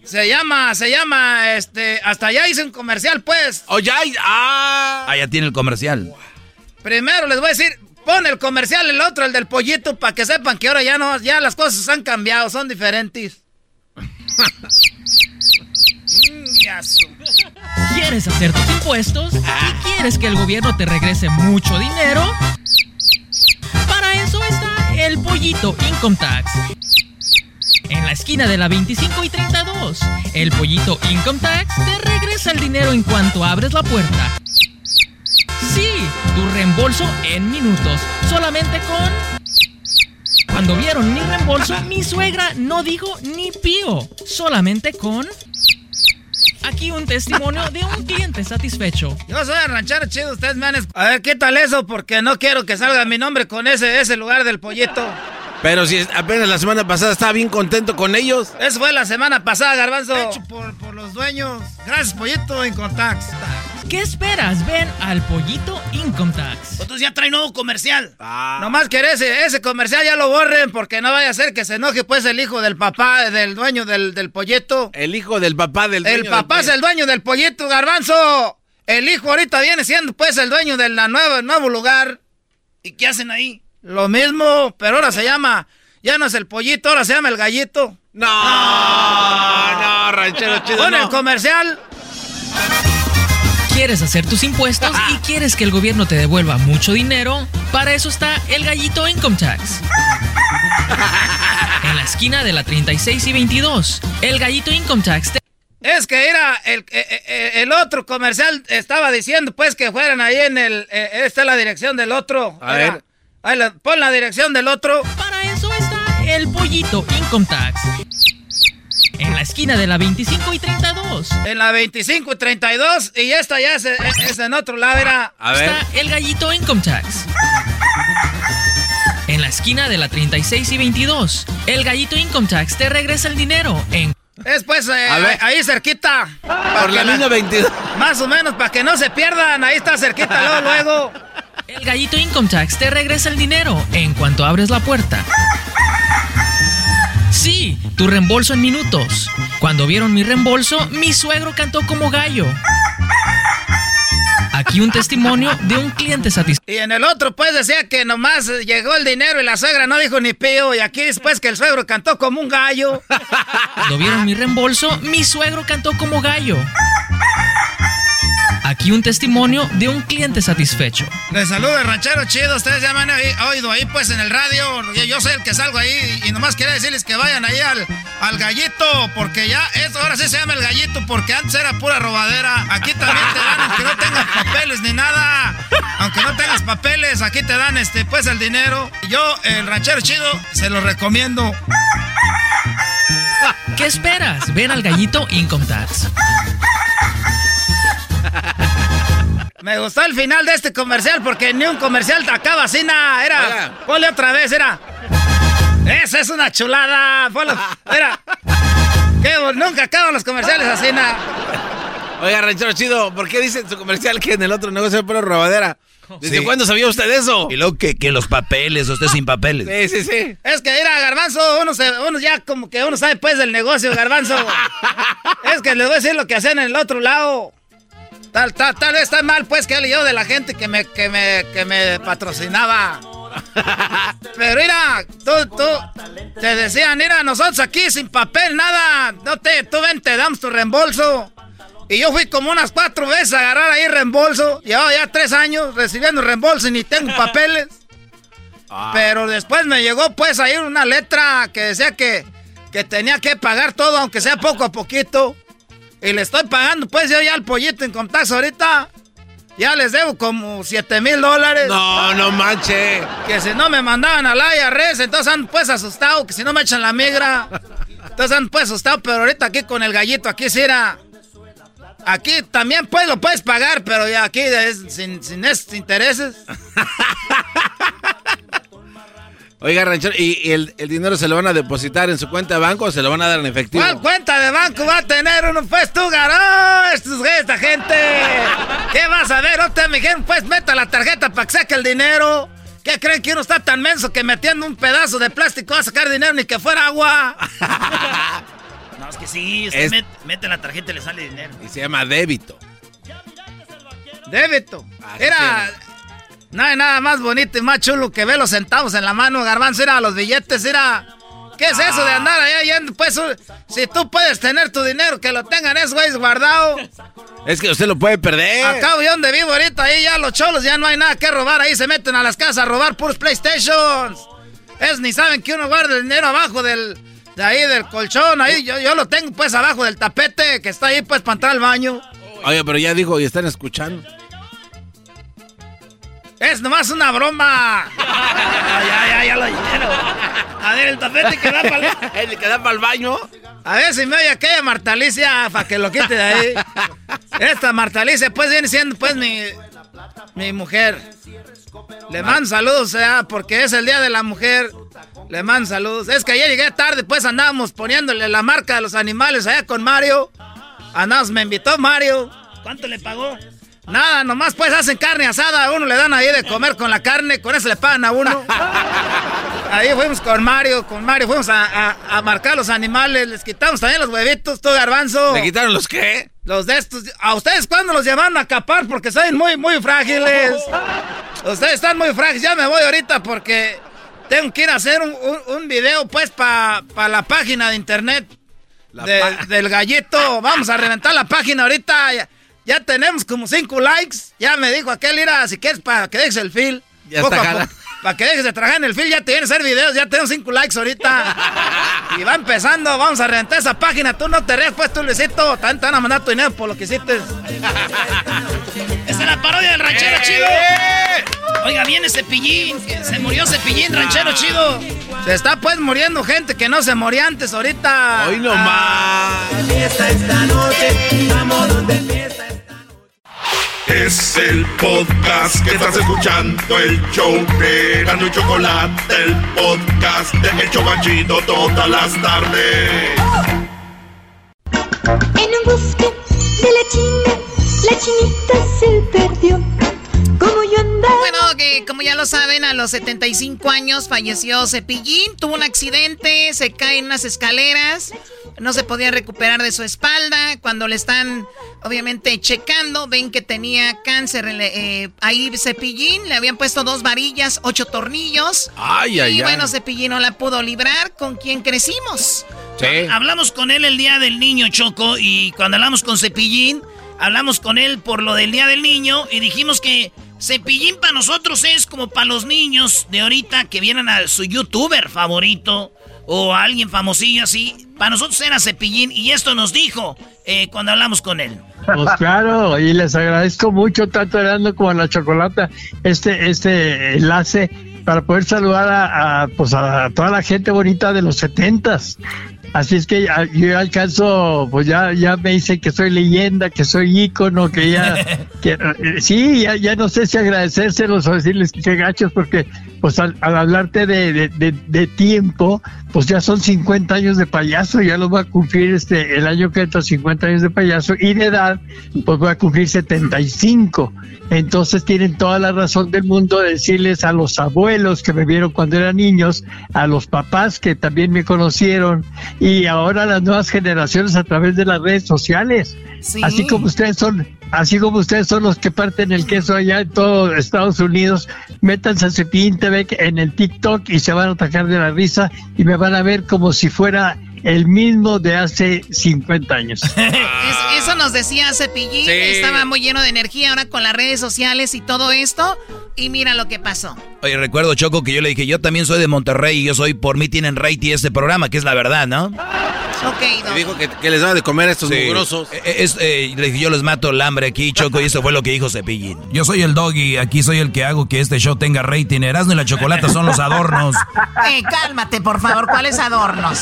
Se llama, se llama, este, hasta allá hice un comercial, pues. Oh, ya, ah. Ah, ya tiene el comercial. Primero les voy a decir, Pon el comercial, el otro, el del pollito, para que sepan que ahora ya no, ya las cosas han cambiado, son diferentes. ¿Quieres hacer tus impuestos? ¿Y quieres que el gobierno te regrese mucho dinero? Para eso está el pollito Income Tax. En la esquina de la 25 y 32, el pollito Income Tax te regresa el dinero en cuanto abres la puerta. Sí, tu reembolso en minutos, solamente con... Cuando vieron mi reembolso, mi suegra no dijo ni pío, solamente con... Aquí un testimonio de un cliente satisfecho. Yo soy ranchero chido, ustedes me han... A ver, quítale eso porque no quiero que salga mi nombre con ese, ese lugar del pollito. Pero si apenas la semana pasada estaba bien contento con ellos. Eso fue la semana pasada, Garbanzo. Hecho por, por los dueños. Gracias, pollito, Incontax. ¿Qué esperas? Ven al pollito Income Tax. Entonces ya trae nuevo comercial. Nomás que ese, ese comercial ya lo borren porque no vaya a ser que se enoje pues el hijo del papá, del dueño del, del pollito. El hijo del papá del El dueño papá del es el dueño del pollito, Garbanzo. El hijo ahorita viene siendo pues el dueño del nuevo, nuevo lugar. ¿Y qué hacen ahí? Lo mismo, pero ahora se llama, ya no es el pollito, ahora se llama el gallito. No, no, ranchero chido. No. el comercial. ¿Quieres hacer tus impuestos y quieres que el gobierno te devuelva mucho dinero? Para eso está el gallito Income Tax. En la esquina de la 36 y 22, el gallito Income Tax te Es que era el, eh, eh, el otro comercial estaba diciendo pues que fueran ahí en el eh, esta es la dirección del otro. A Era- ver. Ahí la- pon la dirección del otro. Para eso está el pollito Income Tax. En la esquina de la 25 y 32. En la 25 y 32 y esta ya es, es en otro lado era. Está el gallito Income Tax. En la esquina de la 36 y 22, el gallito Income Tax te regresa el dinero en Es pues eh, A ver. ahí cerquita. Por la línea 22. Más o menos para que no se pierdan, ahí está cerquita luego luego. El gallito Income Tax te regresa el dinero en cuanto abres la puerta. Sí, tu reembolso en minutos. Cuando vieron mi reembolso, mi suegro cantó como gallo. Aquí un testimonio de un cliente satisfecho. Y en el otro pues decía que nomás llegó el dinero y la suegra no dijo ni pío y aquí después que el suegro cantó como un gallo. Cuando vieron mi reembolso, mi suegro cantó como gallo. Aquí un testimonio de un cliente satisfecho. Les saludo el ranchero chido, ustedes ya me han oí- oído ahí pues en el radio, yo, yo soy el que salgo ahí y nomás quería decirles que vayan ahí al, al gallito, porque ya esto ahora sí se llama el gallito, porque antes era pura robadera, aquí también te dan, aunque no tengas papeles ni nada, aunque no tengas papeles, aquí te dan este pues el dinero. Yo, el ranchero chido, se lo recomiendo. ¿Qué esperas? Ven al gallito Income Tax. Me gustó el final de este comercial porque ni un comercial te acaba así nada. Era. Ponle otra vez, era. Esa es una chulada. Ponlo. Era. Bon- nunca acaban los comerciales así nada. Oiga, ranchero chido, ¿por qué dice en su comercial que en el otro negocio pura robadera? ¿Desde Sí. cuándo sabía usted eso? Y luego que, que los papeles, usted sin papeles. Sí, sí, sí. Es que era garbanzo, uno, se- uno ya como que uno sabe pues del negocio, garbanzo. es que les voy a decir lo que hacen en el otro lado. Tal, tal, tal vez está mal pues que he leído de la gente que me, que me, que me patrocinaba. Pero mira, tú, tú, te decían, mira, nosotros aquí sin papel, nada, no te, tú ven, te damos tu reembolso. Y yo fui como unas cuatro veces a agarrar ahí reembolso. Llevaba ya tres años recibiendo reembolso y ni tengo papeles. Pero después me llegó pues ahí una letra que decía que, que tenía que pagar todo, aunque sea poco a poquito. Y le estoy pagando pues yo ya al pollito en contacto ahorita. Ya les debo como 7 mil dólares. No, no manche. Que si no me mandaban al IRS, entonces ando pues asustado, que si no me echan la migra. Entonces ando pues asustado, pero ahorita aquí con el gallito, aquí sí era... Aquí también pues lo puedes pagar, pero ya aquí es sin, sin esos intereses. Oiga, ranchero, ¿y, el, el dinero se lo van a depositar en su cuenta de banco o se lo van a dar en efectivo? ¿Cuál cuenta de banco va a tener uno? Pues tú, garó, estos, esta gente. ¿Qué vas a ver? No te me dijeron, pues meta la tarjeta para que saque el dinero. ¿Qué creen que uno está tan menso que metiendo un pedazo de plástico va a sacar dinero ni que fuera agua? No, es que sí, usted Es- met- mete la tarjeta y le sale dinero. Y se llama débito. Débito. Era. No hay nada más bonito y más chulo que ver los centavos en la mano, garbanzo. Era los billetes, era. ¿Qué es eso de andar allá yendo? Pues si tú puedes tener tu dinero, que lo tengan esos güeyes guardado. Es que usted lo puede perder. Acá yo donde vivo ahorita, ahí ya los cholos ya no hay nada que robar. Ahí se meten a las casas a robar puros PlayStations. Es ni saben que uno guarda el dinero abajo del. De ahí del colchón, ahí yo, yo lo tengo pues abajo del tapete que está ahí pues para entrar al baño. Oye, pero ya dijo y están escuchando. Es nomás una broma. ya, ya, ya lo dijeron. A ver, el tapete que da para el que da para el baño. A ver si me oye aquella Marta Alicia para que lo quite de ahí. Esta Marta Alicia pues viene siendo pues mi, mi mujer. Le mando saludos, sea, porque es el día de la mujer. Le mando saludos. Es que ayer llegué tarde, pues andábamos poniéndole la marca de los animales allá con Mario. Andamos, me invitó Mario. ¿Cuánto le pagó? Nada, nomás pues hacen carne asada, a uno le dan ahí de comer con la carne, con eso le pagan a uno. Ahí fuimos con Mario, con Mario fuimos a, a, marcar los animales, les quitamos también los huevitos, todo garbanzo. ¿Le quitaron los qué? Los de estos. ¿A ustedes cuándo los llevaron a capar? Porque son muy, muy frágiles. Ustedes están muy frágiles. Ya me voy ahorita porque tengo que ir a hacer un, un, video pues para pa la página de internet del gallito. Vamos a reventar la página ahorita. Ya, tenemos como cinco likes. Ya me dijo aquel, ira, si quieres para que dejes el feel. Ya está Para que dejes de trabajar en el feel, ya te vienen a hacer videos. Ya tenemos cinco likes ahorita. y va empezando. Vamos a reventar esa página. Tú no te rías, pues tú, Luisito. Te van a mandar tu dinero por lo que hiciste. Esa es la parodia del ranchero ¡Eh! chido. Oiga, viene Cepillín. Se murió Cepillín, ranchero chido. Se está pues muriendo gente que no se moría antes ahorita. Hoy no más. esta noche. Vamos donde es el podcast que estás escuchando, el show de Gano y Chocolate, el podcast de El Chocachito todas las tardes. En un bosque de la China, la chinita se perdió. Como yo andaba. Bueno, que como ya lo saben, a los 75 años falleció Cepillín, tuvo un accidente, se cae en unas escaleras, no se podía recuperar de su espalda. Cuando le están, obviamente, checando, ven que tenía cáncer. Eh, ahí Cepillín le habían puesto dos varillas, ocho tornillos. Ay, ay, y ay. bueno, Cepillín no la pudo librar. ¿Con quien crecimos? Sí. Hablamos con él el día del niño, Choco, y cuando hablamos con Cepillín, hablamos con él por lo del día del niño y dijimos que Cepillín para nosotros es como para los niños de ahorita que vienen a su youtuber favorito o a alguien famosillo así. Para nosotros era Cepillín y esto nos dijo eh, cuando hablamos con él. Pues claro, y les agradezco mucho tanto Erasmo como a la Chocolata este, este enlace para poder saludar a, pues a toda la gente bonita de los setentas. Así es que ya- yo alcanzo, pues ya, ya me dicen que soy leyenda, que soy ícono, que ya, que, eh, sí, ya, ya no sé si agradecérselos o decirles que qué gachos, porque pues al, al hablarte de, de, de- de tiempo, pues ya son 50 años de payaso, ya lo voy a cumplir este, el año que entra 50 años de payaso, y de edad, pues voy a cumplir 75. Entonces tienen toda la razón del mundo de decirles a los abuelos que me vieron cuando eran niños, a los papás que también me conocieron y ahora a las nuevas generaciones a través de las redes sociales. Sí. Así como ustedes son, así como ustedes son los que parten el queso allá en todo Estados Unidos, métanse a Cepillín TV en el TikTok y se van a atacar de la risa y me van a ver como si fuera el mismo de hace 50 años. Es- eso nos decía Cepillín, Sí. estaba muy lleno de energía ahora con las redes sociales y todo esto. Y mira lo que pasó. Oye, recuerdo, Choco, que yo le dije, yo también soy de Monterrey y yo soy, por mí tienen rating este programa, que es la verdad, ¿no? Ok, Y dijo que, que les daba de comer a estos Sí. mugrosos. Eh, es, eh, le dije, yo les mato el hambre aquí, Choco, y eso fue lo que dijo Cepillín. Yo soy el doggy, aquí soy el que hago que este show tenga rating. Erasmo y la chocolata son los adornos. Eh, cálmate, por favor, ¿cuáles adornos?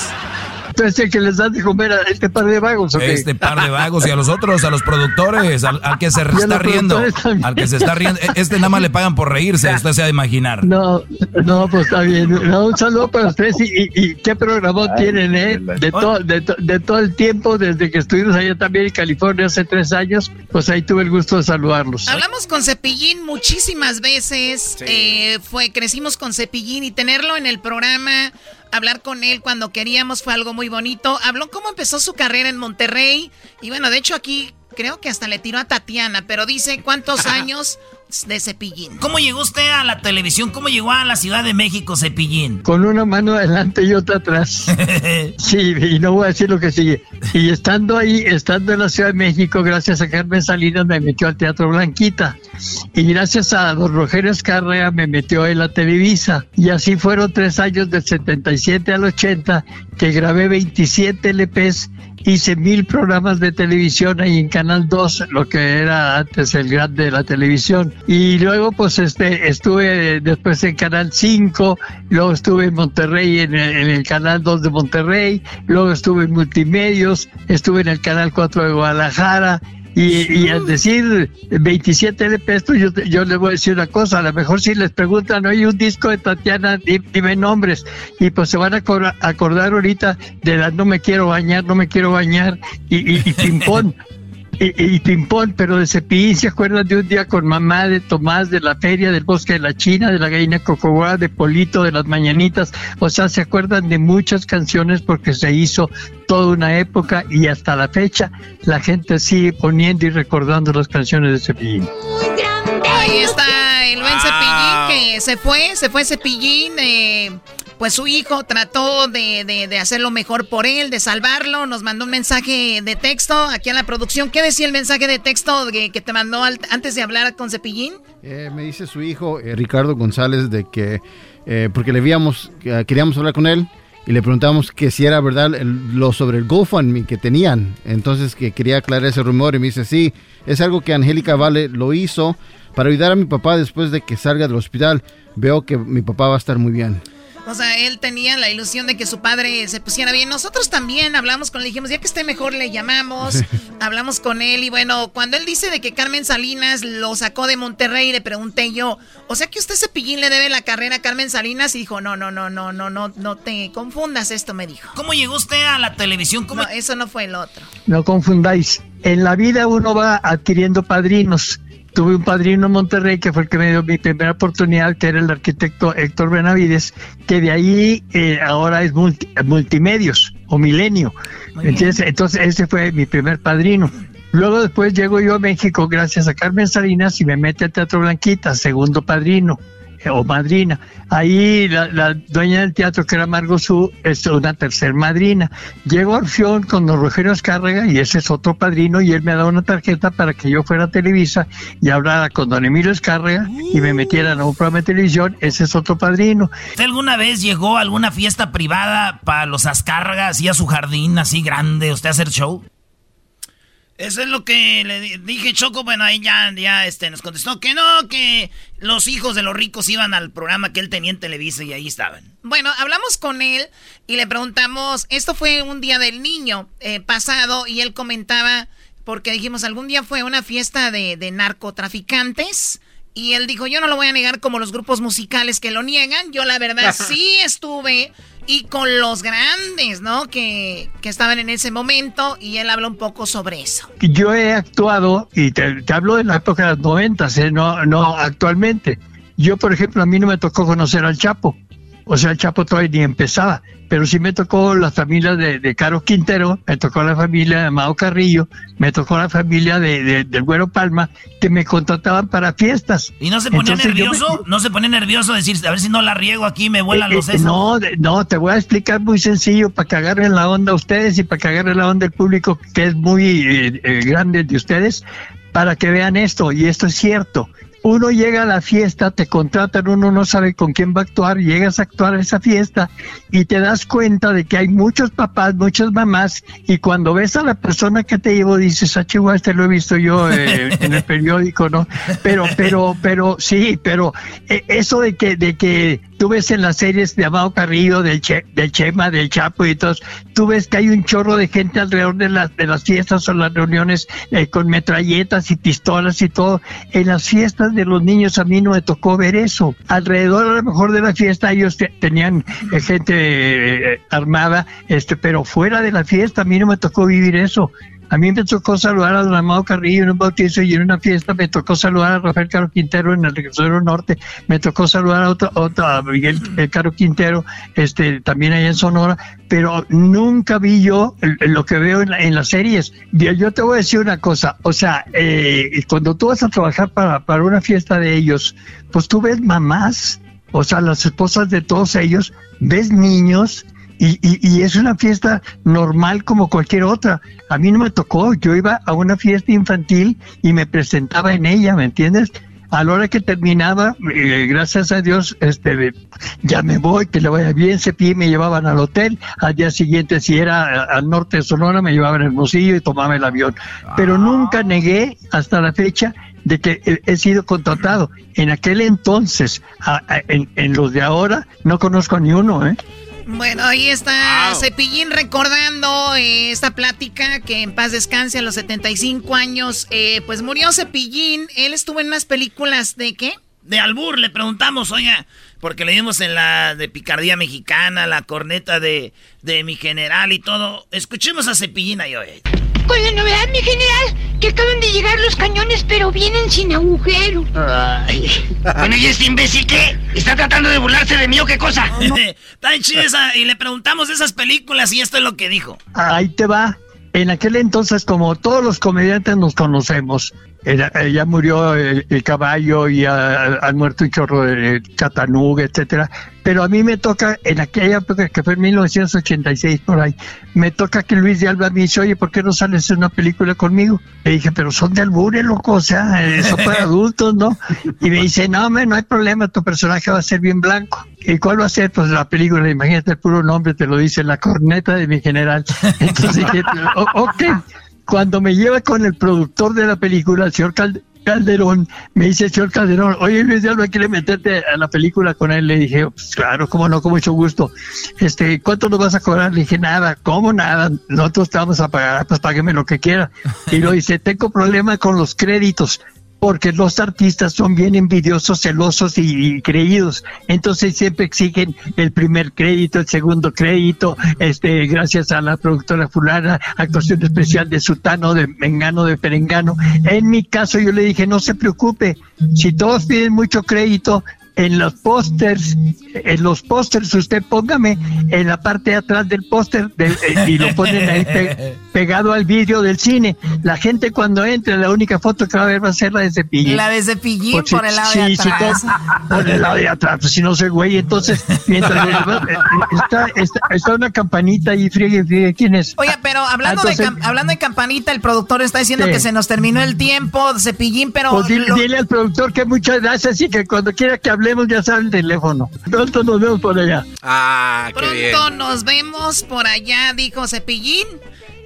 Entonces, que les dan de comer a este par de vagos, ¿o qué? Este par de vagos y a los otros, a los productores, al, al que se está riendo, también. al que se está riendo. E- Este nada más le pagan por reírse, usted se ha de imaginar. No, no, pues está bien. No, un saludo para ustedes y, y- y qué programón tienen, ¿eh? De, todo de, to- de todo el tiempo, desde que estuvimos allá también en California hace tres años, pues ahí tuve el gusto de saludarlos. Hablamos con Cepillín muchísimas veces. eh, fue, crecimos con Cepillín y tenerlo en el programa, hablar con él cuando queríamos fue algo muy bonito. Habló cómo empezó su carrera en Monterrey. Y bueno, de hecho aquí creo que hasta le tiró a Tatiana, pero dice cuántos años de Cepillín. ¿Cómo llegó usted a la televisión? ¿Cómo llegó a la Ciudad de México, Cepillín? Con una mano adelante y otra atrás. sí, y no voy a decir lo que sigue. Y estando ahí, estando en la Ciudad de México, gracias a Carmen Salinas me metió al Teatro Blanquita. Y gracias a don Rogelio Escarrea me metió en la Televisa. Y así fueron tres años del 77 al 80 que grabé 27 LPs hice mil programas de televisión ahí en Canal 2, lo que era antes el grande de la televisión. Y luego pues este estuve después en Canal 5, luego estuve en Monterrey en el, Canal 2 de Monterrey, luego estuve en Multimedios, estuve en el Canal 4 de Guadalajara, y, al decir 27 de pesos, yo, yo les voy a decir una cosa, a lo mejor si les preguntan, oye, un disco de Tatiana, dime nombres, y pues se van a acordar ahorita de la no me quiero bañar, no me quiero bañar, y, y, y ping-pong. y, y ping-pong, pero de Cepillín se acuerdan de un día con mamá de Tomás, de la feria, del bosque de la China, de la gallina cocoboa, de Polito, de las mañanitas, o sea, se acuerdan de muchas canciones porque se hizo toda una época y hasta la fecha la gente sigue poniendo y recordando las canciones de Cepillín. Ahí está el buen Cepillín que se fue, se fue Cepillín, eh pues su hijo trató de, de, hacer lo mejor por él, de salvarlo, nos mandó un mensaje de texto aquí en la producción. ¿Qué decía el mensaje de texto que, te mandó antes de hablar con Cepillín? Eh, me dice su hijo, eh, Ricardo González, de que, eh, porque le víamos, queríamos hablar con él y le preguntamos que si era verdad lo sobre el GoFundMe que tenían. Entonces que quería aclarar ese rumor y me dice, sí, es algo que Angélica Vale lo hizo para ayudar a mi papá después de que salga del hospital. Veo que mi papá va a estar muy bien. O sea, él tenía la ilusión de que su padre se pusiera bien. Nosotros también hablamos con él, dijimos, ya que esté mejor le llamamos, hablamos con él y bueno, cuando él dice de que Carmen Salinas lo sacó de Monterrey, le pregunté yo, o sea que usted Cepillín le debe la carrera a Carmen Salinas y dijo, no, no, no, no, no, no, no te confundas esto, me dijo. ¿Cómo llegó usted a la televisión? No, eso no fue el otro. No confundáis. En la vida uno va adquiriendo padrinos tuve un padrino en Monterrey que fue el que me dio mi primera oportunidad, que era el arquitecto Héctor Benavides, que de ahí eh, ahora es multimedios o milenio. Entonces, entonces ese fue mi primer padrino. Luego después llego yo a México gracias a Carmen Salinas y me mete al Teatro Blanquita, segundo padrino. O madrina. Ahí la, dueña del teatro, que era Margot Su, es una tercer madrina. Llego a Orfeón con don Rogelio Escárrega y ese es otro padrino y él me da una tarjeta para que yo fuera a Televisa y hablara con don Emilio Escárrega y me metieran a un programa de televisión, ese es otro padrino. ¿Usted alguna vez llegó a alguna fiesta privada para los Azcárragas y a su jardín así grande, usted hacer show? Eso es lo que le dije, Choco. Bueno, ahí ya, ya este, nos contestó que no, que los hijos de los ricos iban al programa que él tenía en Televisa y ahí estaban. Bueno, hablamos con él y le preguntamos, esto fue un día del niño eh, pasado y él comentaba, porque dijimos, algún día fue una fiesta de, de narcotraficantes. Y él dijo, yo no lo voy a negar como los grupos musicales que lo niegan. Yo la verdad sí estuve y con los grandes, ¿no? Que, estaban en ese momento y él habla un poco sobre eso. Yo he actuado, y te, hablo de la época de los noventas, ¿eh? no, no actualmente. Yo, por ejemplo, a mí no me tocó conocer al Chapo. O sea, el Chapo todavía ni empezaba. Pero sí me tocó la familia de, de Caro Quintero, me tocó la familia de Amado Carrillo, me tocó la familia de, del Güero Palma, que me contrataban para fiestas. ¿Y no se ponía nervioso? ¿No se pone nervioso decir, a ver si no la riego aquí, me vuelan eh, los sesos? No, no, te voy a explicar muy sencillo para que agarren la onda ustedes y para que agarren la onda el público que es muy eh, eh, grande de ustedes, para que vean esto, y esto es cierto uno llega a la fiesta, te contratan, uno no sabe con quién va a actuar, llegas a actuar a esa fiesta y te das cuenta de que hay muchos papás, muchas mamás, y cuando ves a la persona que te llevo dices, ah, chihuahua, este lo he visto yo eh, en el periódico, ¿no? Pero, pero, pero, sí, pero eh, eso de que, de que tú ves en las series de Amado Carrillo, del, del Chema, del Chapo y todos, tú ves que hay un chorro de gente alrededor de las, de las fiestas o las reuniones eh, con metralletas y pistolas y todo. En las fiestas de los niños a mí no me tocó ver eso. Alrededor a lo mejor de la fiesta ellos tenían eh, gente eh, armada, este, pero fuera de la fiesta a mí no me tocó vivir eso. A mí me tocó saludar a Don Amado Carrillo en un bautizo y en una fiesta, me tocó saludar a Rafael Caro Quintero en el Regresero Norte, me tocó saludar a otro, otro a Miguel eh, Caro Quintero, este, también allá en Sonora, pero nunca vi yo lo que veo en, la- en las series. Yo te voy a decir una cosa, o sea, eh, cuando tú vas a trabajar para, para una fiesta de ellos, pues tú ves mamás, o sea, las esposas de todos ellos, ves niños, y, y- y es una fiesta normal como cualquier otra. A mí no me tocó, yo iba a una fiesta infantil y me presentaba en ella, ¿me entiendes? A la hora que terminaba, eh, gracias a Dios, este, ya me voy, que le vaya bien, cepillé, me llevaban al hotel, al día siguiente, si era a- al norte de Sonora, me llevaban el Hermosillo y tomaba el avión. Pero nunca negué hasta la fecha de que he, he sido contratado. En aquel entonces, a- a- en, en los de ahora, no conozco a ni uno, ¿eh? Bueno, ahí está Cepillín recordando eh, esta plática que en paz descanse a los 75 años. Eh, pues murió Cepillín. Él estuvo en unas películas de qué? De Albur le preguntamos, oiga, porque leímos en la de Picardía Mexicana, la corneta de, de mi general y todo. Escuchemos a Cepillín ahí hoy. Con la novedad, mi general, que acaban de llegar los cañones, pero vienen sin agujero. Bueno, ¿y este imbécil qué? ¿Está tratando de burlarse de mí o qué cosa? Está bien chida esa- y le preguntamos de esas películas y esto es lo que dijo. Ahí te va. En aquel entonces, como todos los comediantes nos conocemos, ya murió el, caballo y ha- han muerto un chorro de Chattanooga, etcétera. Pero a mí me toca, en aquella época que fue en 1986 por ahí, me toca que Luis de Alba me dice, oye, ¿por qué no sales en una película conmigo? Le dije, pero son de albure, loco, o sea, son para adultos, ¿no? Y me dice, no, hombre, no hay problema, tu personaje va a ser bien blanco. ¿Y cuál va a ser? Pues la película, imagínate el puro nombre, te lo dice, La corneta de mi general. Entonces dije, "O- ok. Cuando me lleva con el productor de la película, el señor Cal- Calderón, me dice el señor Calderón, oye Luis Alba, ¿quiere meterte a la película con él? Le dije, pues claro, cómo no, con mucho gusto. Este, ¿cuánto nos vas a cobrar? Le dije, nada, ¿cómo nada? Nosotros te vamos a pagar, pues págueme lo que quiera. Y lo dice, tengo problema con los créditos porque los artistas son bien envidiosos, celosos y, y creídos. Entonces siempre exigen el primer crédito, el segundo crédito, este, gracias a la productora fulana, actuación especial de Sutano, de Mengano, de Perengano. En mi caso yo le dije, no se preocupe, si todos piden mucho crédito, en los pósters, en los pósters usted póngame en la parte de atrás del póster de- eh, y lo ponen ahí pe- pegado al vidrio del cine. La gente cuando entre, la única foto que va a ver va a ser la de Cepillín. La de Cepillín Por si- por el lado de sí, sí, atrás. todo- por el lado de atrás, pues si no soy güey. Entonces, mientras eh, eh, está, está, está una campanita ahí, friegue, friegue, ¿quién es? Oiga, pero hablando, Entonces- de, cam- hablando de campanita, el productor está diciendo Sí. que se nos terminó el tiempo, Cepillín, pero... Pues dile, lo- dile al productor que muchas gracias y que cuando quiera que hablemos ya sabe el teléfono. Pronto nos vemos por allá. Ah, qué bien. Pronto nos vemos por allá, dijo Cepillín.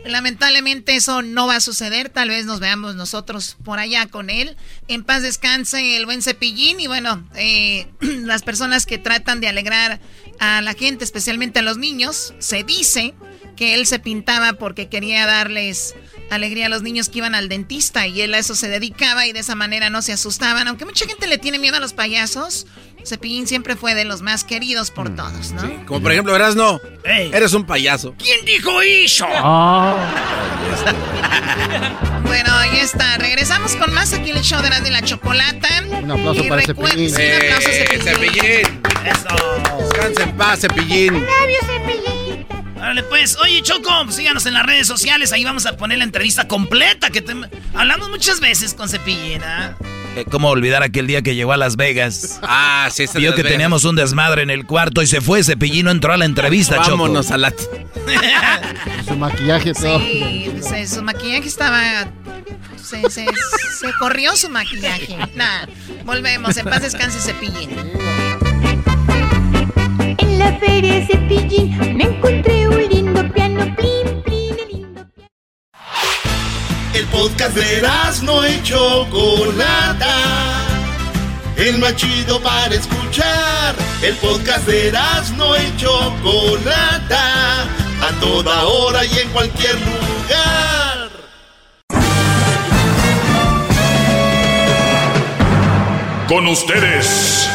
Lamentablemente eso no va a suceder, tal vez nos veamos nosotros por allá con él. En paz descanse el buen Cepillín y bueno, eh, las personas que tratan de alegrar a la gente, especialmente a los niños, se dice que él se pintaba porque quería darles alegría a los niños que iban al dentista y él a eso se dedicaba y de esa manera no se asustaban. Aunque mucha gente le tiene miedo a los payasos, Cepillín siempre fue de los más queridos por todos, ¿no? Como por ejemplo, verás, no. Eres un payaso. ¿Quién dijo eso? Bueno, ahí está. Regresamos con más aquí en el show de la de la chocolata. Un aplauso Y para Cepillín. Sí, un aplauso a Eh, Cepillín. Cepillín. Eso. Descansa en paz, Cepillín. Órale, pues, oye, Choco, síganos en las redes sociales. Ahí vamos a poner la entrevista completa. que te- Hablamos muchas veces con Cepillín, ¿ah? Eh, ¿Cómo olvidar aquel día que llegó a Las Vegas? Ah, sí, Vio que Vegas. teníamos un desmadre en el cuarto y se fue. Cepillín no entró a la entrevista, Vámonos Choco. a la... Su maquillaje todo. Sí, se- su maquillaje estaba. Se, se, se corrió su maquillaje. Nah, volvemos. En paz descanse Cepillín. En la feria de Cepillín me encontré un lindo piano, plin, plin, el lindo El podcast de no y Chocolata. El más chido para escuchar. El podcast de no y Chocolata. A toda hora y en cualquier lugar. Con ustedes.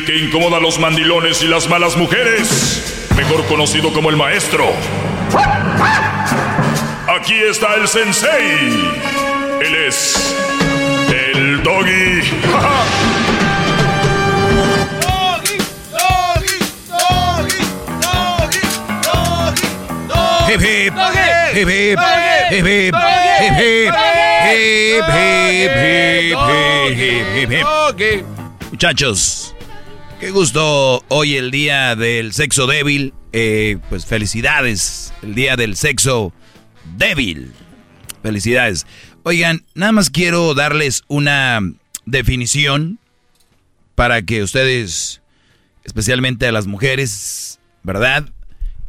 El que incomoda a los mandilones y las malas mujeres, mejor conocido como el maestro. Aquí está el sensei. Él es el doggy. Hip hip. Hip hip. Hip hip. Hip hip. Hip hip. Muchachos, qué gusto hoy el día del sexo débil. Eh, pues felicidades, el día del sexo débil. Felicidades. Oigan, nada más quiero darles una definición para que ustedes, especialmente a las mujeres, ¿verdad?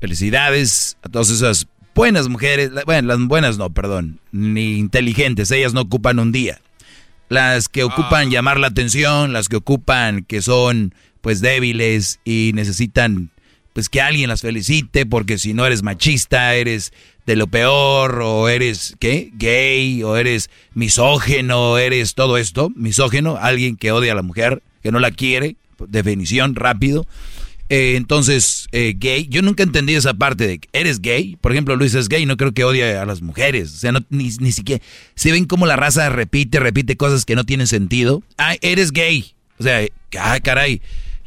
Felicidades a todas esas buenas mujeres, bueno, las buenas no, perdón, ni inteligentes, ellas no ocupan un día. Las que ocupan llamar la atención, las que ocupan que son pues débiles y necesitan pues que alguien las felicite porque si no eres machista, eres de lo peor o eres ¿qué? gay o eres misógeno, eres todo esto, misógeno, alguien que odia a la mujer, que no la quiere, definición rápido. Eh, entonces, eh, gay, yo nunca entendí esa parte de eres gay. Por ejemplo, Luis es gay, no creo que odie a las mujeres. O sea, no, ni, ni siquiera. Si ven cómo la raza repite, repite cosas que no tienen sentido. Ah, eres gay. O sea, ah, caray.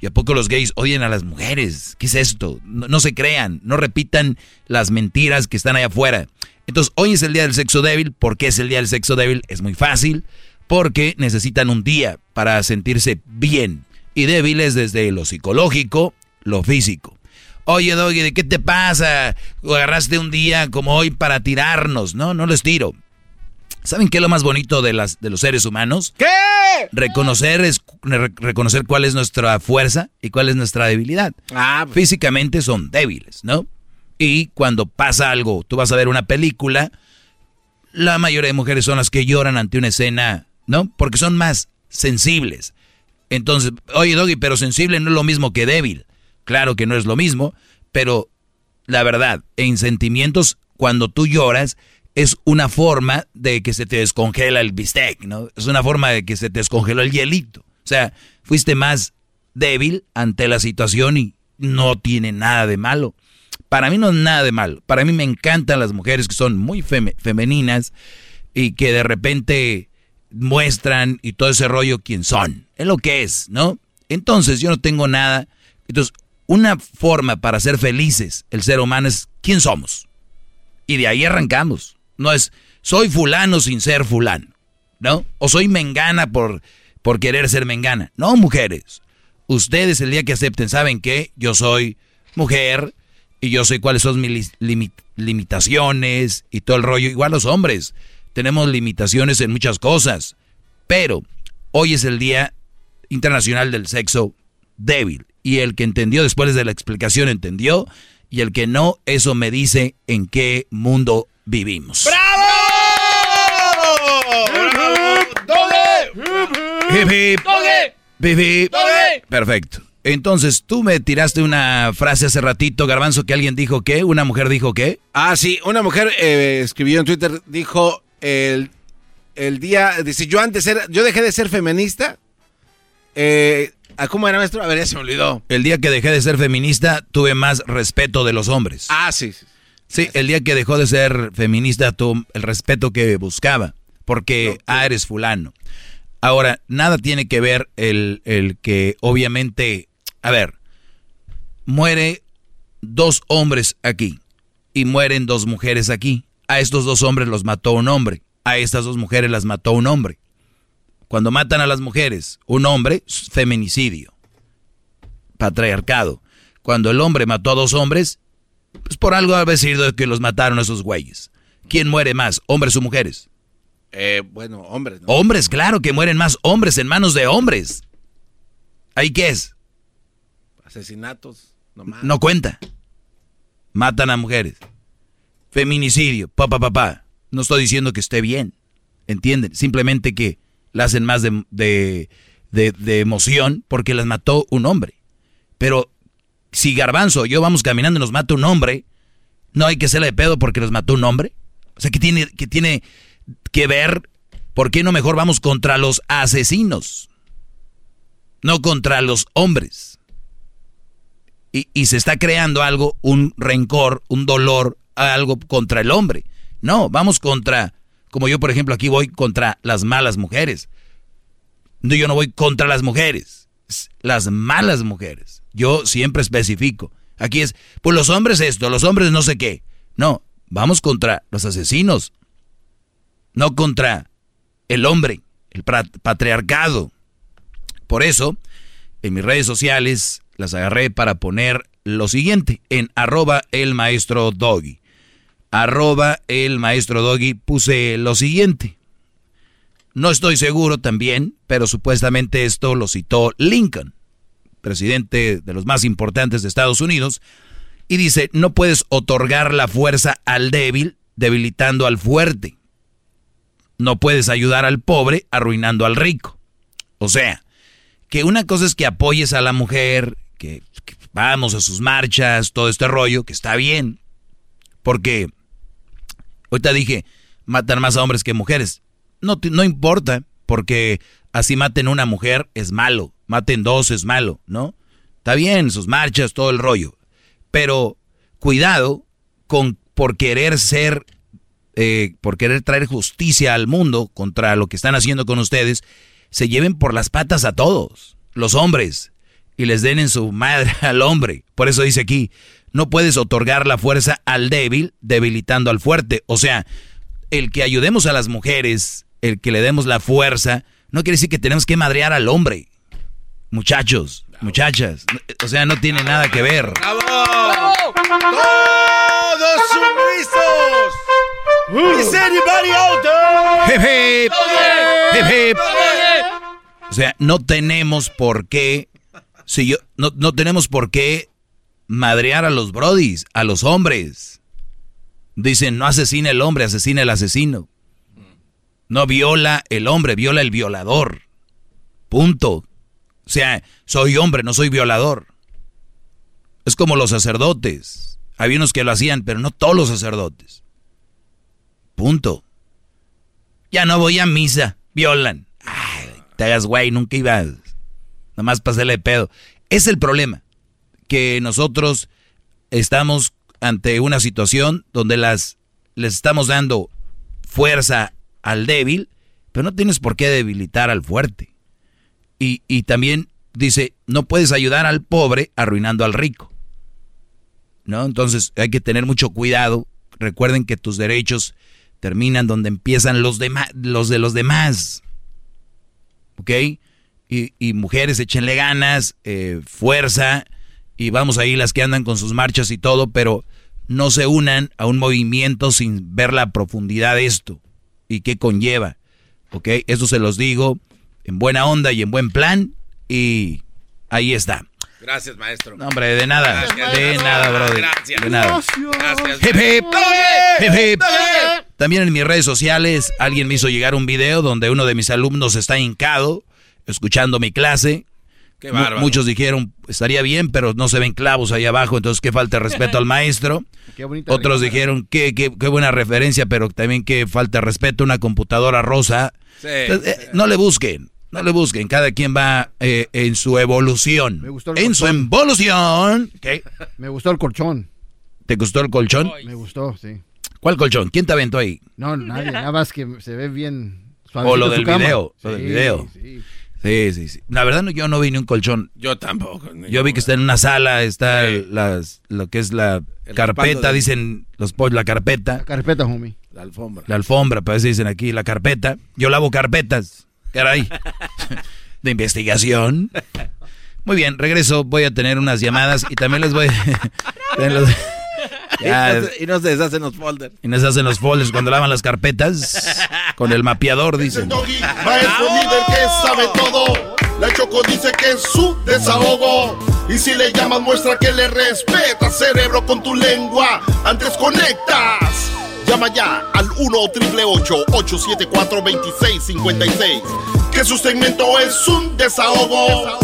¿Y a poco los gays odian a las mujeres? ¿Qué es esto? No, se crean, no repitan las mentiras que están allá afuera. Entonces, hoy es el día del sexo débil. ¿Por qué es el día del sexo débil? Es muy fácil. Porque necesitan un día para sentirse bien. Y débiles desde lo psicológico, lo físico. Oye, Doggy, ¿de qué te pasa? Agarraste un día como hoy para tirarnos. No, no les tiro. ¿Saben qué es lo más bonito de, las, de los seres humanos? ¿Qué? Reconocer, es, reconocer cuál es nuestra fuerza y cuál es nuestra debilidad. Ah, Físicamente son débiles, ¿no? Y cuando pasa algo, tú vas a ver una película, la mayoría de mujeres son las que lloran ante una escena, ¿no? Porque son más sensibles. Entonces, oye, Doggy, pero sensible no es lo mismo que débil. Claro que no es lo mismo, pero la verdad, en sentimientos, cuando tú lloras, es una forma de que se te descongela el bistec, ¿no? Es una forma de que se te descongeló el hielito. O sea, fuiste más débil ante la situación y no tiene nada de malo. Para mí no es nada de malo. Para mí me encantan las mujeres que son muy fem femeninas y que de repente muestran y todo ese rollo quién son. Es lo que es, ¿no? Entonces yo no tengo nada. Entonces, una forma para ser felices el ser humano es quién somos. Y de ahí arrancamos. No es soy fulano sin ser fulano, ¿no? O soy mengana por, por querer ser mengana. No, mujeres. Ustedes el día que acepten, ¿saben qué? Yo soy mujer y yo sé cuáles son mis limit limitaciones y todo el rollo. Igual los hombres. Tenemos limitaciones en muchas cosas. Pero hoy es el Día Internacional del Sexo Débil y el que entendió después de la explicación entendió, y el que no, eso me dice en qué mundo vivimos. ¡Bravo! Perfecto. Entonces, tú me tiraste una frase hace ratito, Garbanzo, que alguien dijo que, una mujer dijo que. Ah, sí, una mujer eh, escribió en Twitter, dijo el, el día, dice, yo antes era, yo dejé de ser feminista, eh, ¿Cómo era, maestro? A ver, ya se me olvidó. El día que dejé de ser feminista, tuve más respeto de los hombres. Ah, sí. Sí, el día que dejó de ser feminista, tuve el respeto que buscaba. Porque, ah, eres fulano. Ahora, nada tiene que ver el, el que, obviamente, a ver, muere dos hombres aquí y mueren dos mujeres aquí. A estos dos hombres los mató un hombre. A estas dos mujeres las mató un hombre. Cuando matan a las mujeres, un hombre, feminicidio, patriarcado. Cuando el hombre mató a dos hombres, pues por algo ha sido que los mataron a esos güeyes. ¿Quién muere más, hombres o mujeres? Eh, bueno, hombres. ¿no? Hombres, claro que mueren más hombres en manos de hombres. ¿Ahí qué es? Asesinatos, nomás. No cuenta. Matan a mujeres. Feminicidio, papá, papá. No estoy diciendo que esté bien. ¿Entienden? Simplemente que la hacen más de, de, de, de, emoción porque las mató un hombre. Pero si Garbanzo yo vamos caminando y nos mata un hombre, no hay que hacerle de pedo porque nos mató un hombre. O sea, que tiene, que tiene que ver, ¿por qué no mejor vamos contra los asesinos? no contra los hombres. Y, y se está creando algo, un rencor, un dolor, algo contra el hombre. No, vamos contra, como yo por ejemplo aquí voy contra las malas mujeres. No, yo no voy contra las mujeres, las malas mujeres. Yo siempre especifico. Aquí es, pues los hombres esto, los hombres no sé qué. No, vamos contra los asesinos, no contra el hombre, el patriarcado. Por eso, en mis redes sociales las agarré para poner lo siguiente, en arroba el maestro doggy. Arroba el maestro doggy puse lo siguiente. No estoy seguro también, pero supuestamente esto lo citó Lincoln, presidente de los más importantes de Estados Unidos, y dice, no puedes otorgar la fuerza al débil debilitando al fuerte. No puedes ayudar al pobre arruinando al rico. O sea, que una cosa es que apoyes a la mujer, que, vamos a sus marchas, todo este rollo, que está bien. Porque, ahorita dije, matan más a hombres que mujeres. No, no importa, porque así maten una mujer es malo, maten dos es malo, ¿no? Está bien, sus marchas, todo el rollo. Pero cuidado con por querer ser, eh, por querer traer justicia al mundo contra lo que están haciendo con ustedes, se lleven por las patas a todos, los hombres, y les den en su madre al hombre. Por eso dice aquí, no puedes otorgar la fuerza al débil debilitando al fuerte. O sea, el que ayudemos a las mujeres, el que le demos la fuerza, no quiere decir que tenemos que madrear al hombre. Muchachos, muchachas, o sea, no tiene nada que ver. ¡Bravo! ¡Todos sumisos! ¿Is anybody out there? Hip, O sea, no tenemos por qué, si yo, no, no tenemos por qué madrear a los brodis, a los hombres. Dicen, no asesina el hombre, asesina el asesino. No viola el hombre, viola el violador. Punto. O sea, soy hombre, no soy violador. Es como los sacerdotes. Había unos que lo hacían, pero no todos los sacerdotes. Punto. Ya no voy a misa. Violan. Ay, te hagas güey, nunca ibas. Nada más pasarle de pedo. Es el problema. Que nosotros estamos ante una situación donde las les estamos dando fuerza al débil, pero no tienes por qué debilitar al fuerte. Y, también dice, no puedes ayudar al pobre arruinando al rico. ¿No? Entonces hay que tener mucho cuidado. Recuerden que tus derechos terminan donde empiezan los, los de los demás. ¿Ok? Y, mujeres, échenle ganas, eh, fuerza, y vamos ahí las que andan con sus marchas y todo, pero no se unan a un movimiento sin ver la profundidad de esto y qué conlleva. ¿Ok? Eso se los digo en buena onda y en buen plan. Y ahí está. Gracias, maestro. No, hombre, de nada. de nada, brother. Gracias. De nada. Gracias. Hip, hip. Hip, hip. También en mis redes sociales alguien me hizo llegar un video donde uno de mis alumnos está hincado escuchando mi clase. Qué bárbaro. Muchos dijeron, estaría bien, pero no se ven clavos ahí abajo, entonces qué falta de respeto al maestro. Otros dijeron, qué, qué, qué, buena referencia, pero también qué falta de respeto a una computadora rosa. Sí. Entonces, eh, no le busquen. No le busquen, cada quien va eh, en su evolución. Me gustó el en su colchón. evolución. ¿Qué? Me gustó el colchón. ¿Te gustó el colchón? Me gustó, sí. ¿Cuál colchón? ¿Quién te aventó ahí? No, nadie, nada más que se ve bien O lo del su video. Lo del Sí, video. sí. Sí, sí, sí. La verdad no, yo no vi ni un colchón. Yo tampoco. Yo vi que está en una sala, está las, lo que es la El carpeta, de- dicen los pollos, la carpeta. Carpeta, homie. La alfombra. La alfombra, parece dicen aquí, la carpeta. Yo lavo carpetas. Caray. De investigación. Muy bien, regreso. Voy a tener unas llamadas y también les voy. los- Ya, Y no se deshacen los folders. y nos hacen los folders cuando lavan las carpetas. Con el mapeador, dicen. Doggy, maestro líder que sabe todo. La Choco dice que es su desahogo. Y si le llamas, muestra que le respeta, cerebro, con tu lengua. Antes conectas. Llama ya al 1-888-874-2656. Que su segmento es un desahogo.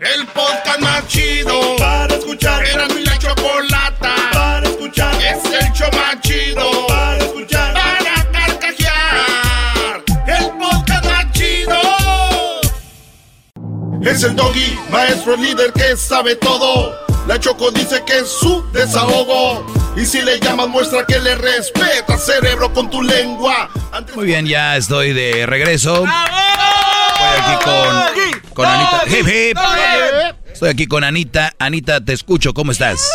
El podcast más chido para escuchar. Era mi la chocolata para escuchar. Es el show más chido para escuchar. Para carcajear. El podcast más chido. el doggy, maestro líder que sabe todo. La Choco dice que es su desahogo. Y si le llamas, muestra que le respeta, cerebro, con tu lengua. Muy bien, ya estoy de regreso. Estoy aquí con, con Anita. Hip, hip. Estoy aquí con Anita. Anita, te escucho. ¿Cómo estás?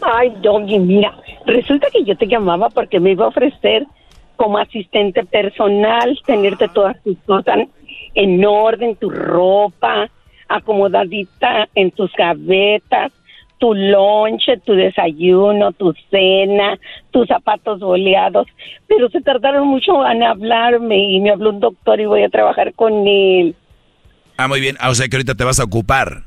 Ay, Doggy, mira, resulta que yo te llamaba porque me iba a ofrecer como asistente personal, tenerte todas tus cosas en orden, tu ropa, acomodadita en tus gavetas, tu lonche, tu desayuno, tu cena, tus zapatos boleados. Pero se tardaron mucho en hablarme y me habló un doctor y voy a trabajar con él. Ah, muy bien. Ah, o sea que ahorita te vas a ocupar.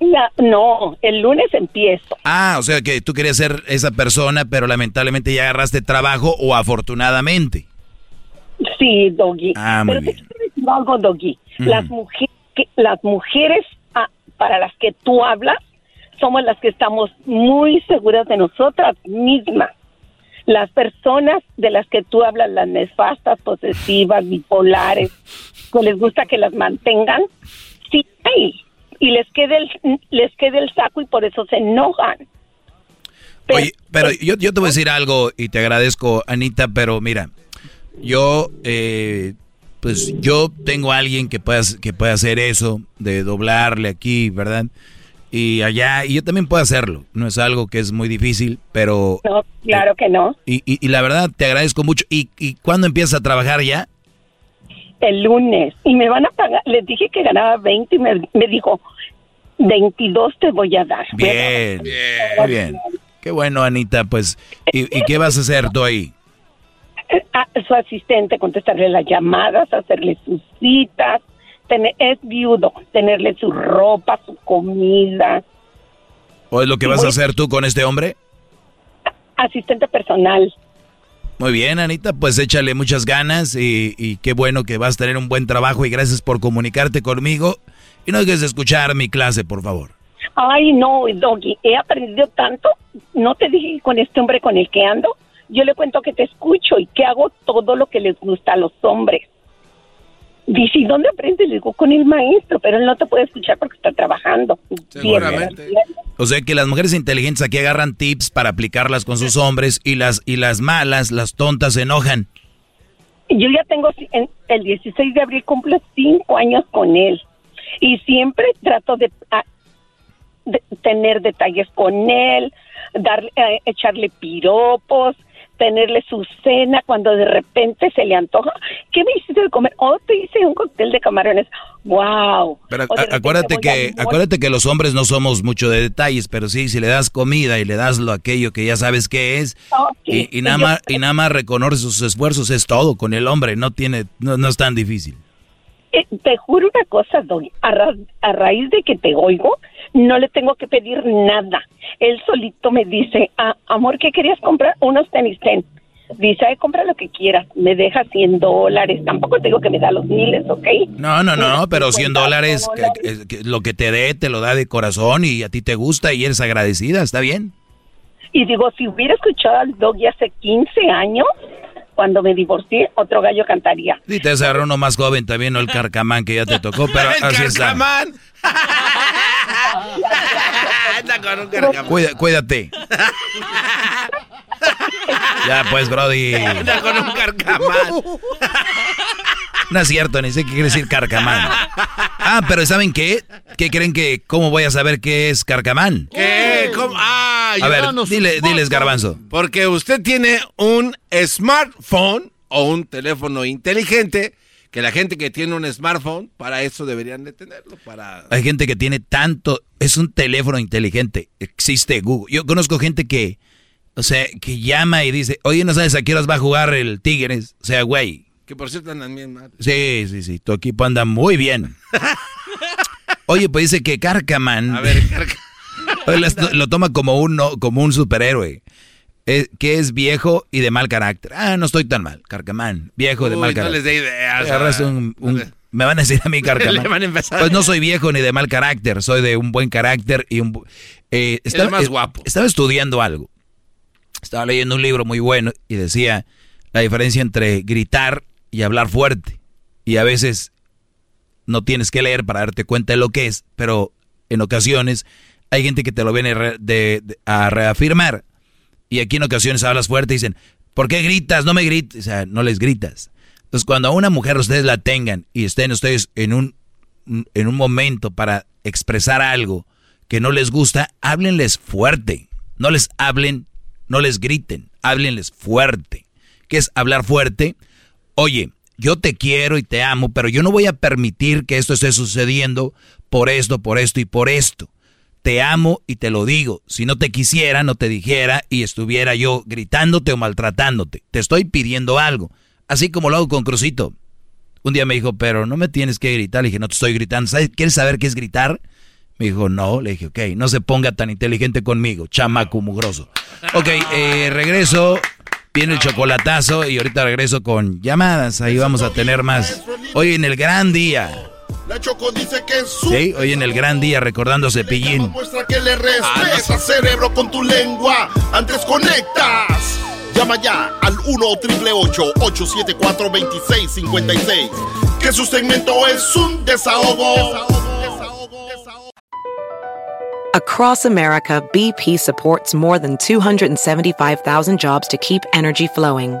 La- no, el lunes empiezo. Ah, o sea que tú querías ser esa persona, pero lamentablemente ya agarraste trabajo o afortunadamente. Sí, Doggy. Ah, muy Pero bien. te quiero decir algo, Doggy. Las, mujeres, las mujeres ah, para las que tú hablas somos las que estamos muy seguras de nosotras mismas. Las personas de las que tú hablas, las nefastas, posesivas, bipolares, que les gusta que las mantengan, sí hay. Y les queda el, les queda el saco y por eso se enojan. Oye, pero yo, yo te voy a decir algo y te agradezco, Anita, pero mira, yo, eh, pues yo tengo a alguien que pueda, que pueda hacer eso, de doblarle aquí, ¿verdad? Y allá, y yo también puedo hacerlo. No es algo que es muy difícil, pero... No, claro que no. Y, y, y la verdad, te agradezco mucho. ¿Y, y cuándo empiezas a trabajar ya? el lunes y me van a pagar. Les dije que ganaba 20 y me, me dijo, 22 te voy a dar. Bien, muy bien. Qué bueno, Anita, pues. ¿Y, y qué vas a hacer tú ahí? A su asistente, contestarle las llamadas, hacerle sus citas. Tener, es viudo, tenerle su ropa, su comida. ¿O es lo que vas a hacer tú con este hombre? Asistente personal. Muy bien, Anita, pues échale muchas ganas y, y qué bueno que vas a tener un buen trabajo y gracias por comunicarte conmigo. Y no dejes de escuchar mi clase, por favor. Ay, no, Doggy, he aprendido tanto. No te dije con este hombre con el que ando, yo le cuento que te escucho y que hago todo lo que les gusta a los hombres. Dice, ¿y dónde aprendes? Le digo, con el maestro, pero él no te puede escuchar porque está trabajando. Seguramente. O sea que las mujeres inteligentes aquí agarran tips para aplicarlas con sus hombres y las, y las malas, las tontas, se enojan. Yo ya tengo, en- el 16 de abril cumplo cinco años con él y siempre trato de, a- de tener detalles con él, darle, eh, echarle piropos, tenerle su cena cuando de repente se le antoja. ¿Qué me hiciste de comer? Oh, te hice un cóctel de camarones. ¡Wow! Pero acuérdate que, acuérdate que los hombres no somos mucho de detalles, pero sí, si le das comida y le das lo aquello que ya sabes qué es, y, y nada más, y nada más reconoce sus esfuerzos, es todo con el hombre, no tiene, no, no es tan difícil. Eh, te juro una cosa, Doggy. A, ra- a raíz de que te oigo, no le tengo que pedir nada. Él solito me dice, ah, amor, ¿qué querías comprar? Unos tenis ten. Dice, ay, compra lo que quieras. Me deja 100 dólares. Tampoco te digo que me da los miles, ¿ok? No, no, no, no, pero 100 dólares, que- que- que lo que te dé, te lo da de corazón y a ti te gusta y eres agradecida, ¿está bien? Y digo, si hubiera escuchado al Doggy hace 15 años, cuando me divorcié, otro gallo cantaría. Y te agarró uno más joven también, no el carcamán que ya te tocó, pero El así está. Anda con un carcamán. Cuida- cuídate. Ya pues, Brody. Anda con un carcamán. No es cierto, ni sé qué quiere decir carcamán. Ah, pero ¿saben qué? ¿Qué creen que, cómo voy a saber qué es carcamán? ¿Qué? ¿Cómo? Ah, A ver, dile, diles, garbanzo. Porque usted tiene un smartphone o un teléfono inteligente, que la gente que tiene un smartphone, para eso deberían de tenerlo, para... Hay gente que tiene tanto, es un teléfono inteligente, existe Google. Yo conozco gente que, o sea, que llama y dice, oye, ¿no sabes a qué horas va a jugar el Tigres? O sea, güey, Que por cierto andan bien mal. sí, sí, sí, tu equipo anda muy bien. Oye, pues dice que Carcaman, A ver, carca- Oye, lo, lo toma como un, no- como un superhéroe. Que es viejo y de mal carácter. Ah, no estoy tan mal, Carcamán. Viejo de mal no carácter. les dé ideas. Agarras un- un- me van a decir a mí Carcamán. Le van a empezar. Pues no soy viejo ni de mal carácter, soy de un buen carácter y un... eh, estaba, más guapo. Estaba estudiando algo. Estaba leyendo un libro muy bueno y decía la diferencia entre gritar y hablar fuerte. Y a veces no tienes que leer para darte cuenta de lo que es, pero en ocasiones hay gente que te lo viene a reafirmar. Y aquí en ocasiones hablas fuerte y dicen, ¿por qué gritas? No me grites. O sea, no les gritas. Entonces, cuando a una mujer ustedes la tengan y estén ustedes en un, en un momento para expresar algo que no les gusta, háblenles fuerte. No les hablen, no les griten, háblenles fuerte. ¿Qué es hablar fuerte? Oye, yo te quiero y te amo, pero yo no voy a permitir que esto esté sucediendo por esto, por esto y por esto. Te amo y te lo digo. Si no te quisiera, no te dijera y estuviera yo gritándote o maltratándote. Te estoy pidiendo algo. Así como lo hago con Crucito. Un día me dijo, pero no me tienes que gritar. Le dije, no te estoy gritando. ¿Quieres saber qué es gritar? Me dijo, no. Le dije, ok, no se ponga tan inteligente conmigo, chamaco mugroso. Ok, eh, regreso. Viene el chocolatazo y ahorita regreso con llamadas. Ahí vamos a tener más. Hoy en el gran día. La Choco dice que es su... Sí, hoy en el gran día recordando Cepillín. Muestra que le respetas ah, cerebro con tu lengua. Antes conectas. Llama ya al 1 874 2656 Que su segmento es un desahogo. Across America, BP supports more than 275,000 jobs to keep energy flowing.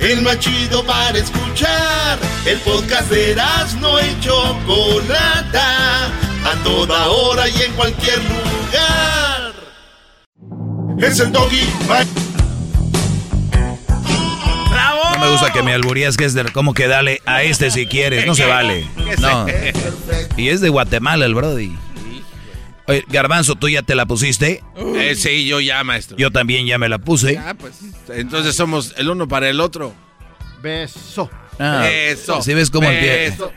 el más chido para escuchar. El podcast de no y Chocolata, a toda hora y en cualquier lugar. Es el doggy. ¡Bravo! No me gusta que me alburías que es de como que dale a este si quieres, no se vale. No. Y es de Guatemala el Brody. Oye, Garbanzo, ¿tú ya te la pusiste? Eh, sí, yo ya, maestro. Yo también ya me la puse. Ya, pues, entonces somos el uno para el otro. Beso. Ah, Beso. ¿Sí ves cómo empieza?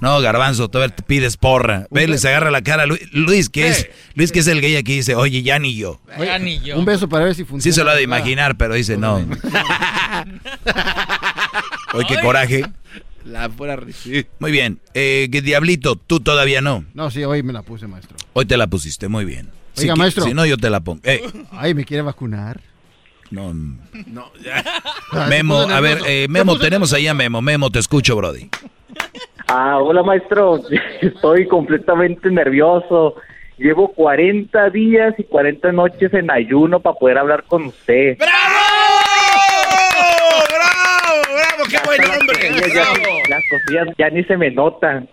No, Garbanzo, tú te pides porra. Ve, les agarra la cara a Luis, Luis que es Luis que es el gay aquí dice, "Oye, ya ni yo." Ya ni yo. Un beso para ver si funciona. Sí se lo ha de imaginar, pero dice, "No." Oye, qué coraje. La fuera Muy bien. Eh, Diablito, tú todavía no. No, sí, hoy me la puse, maestro. Hoy te la pusiste, muy bien. Oiga, maestro. Si no, yo te la pongo. Eh. Ay, ¿me quiere vacunar? No. No, ya. Memo, a ver, eh, Memo, tenemos ahí a Memo. Memo, te escucho, Brody. Ah, hola, maestro. Estoy completamente nervioso. Llevo 40 días y 40 noches en ayuno para poder hablar con usted. ¡Bravo! ¡Bravo! ¡Qué buen hombre! las cosillas ya ni se me notan.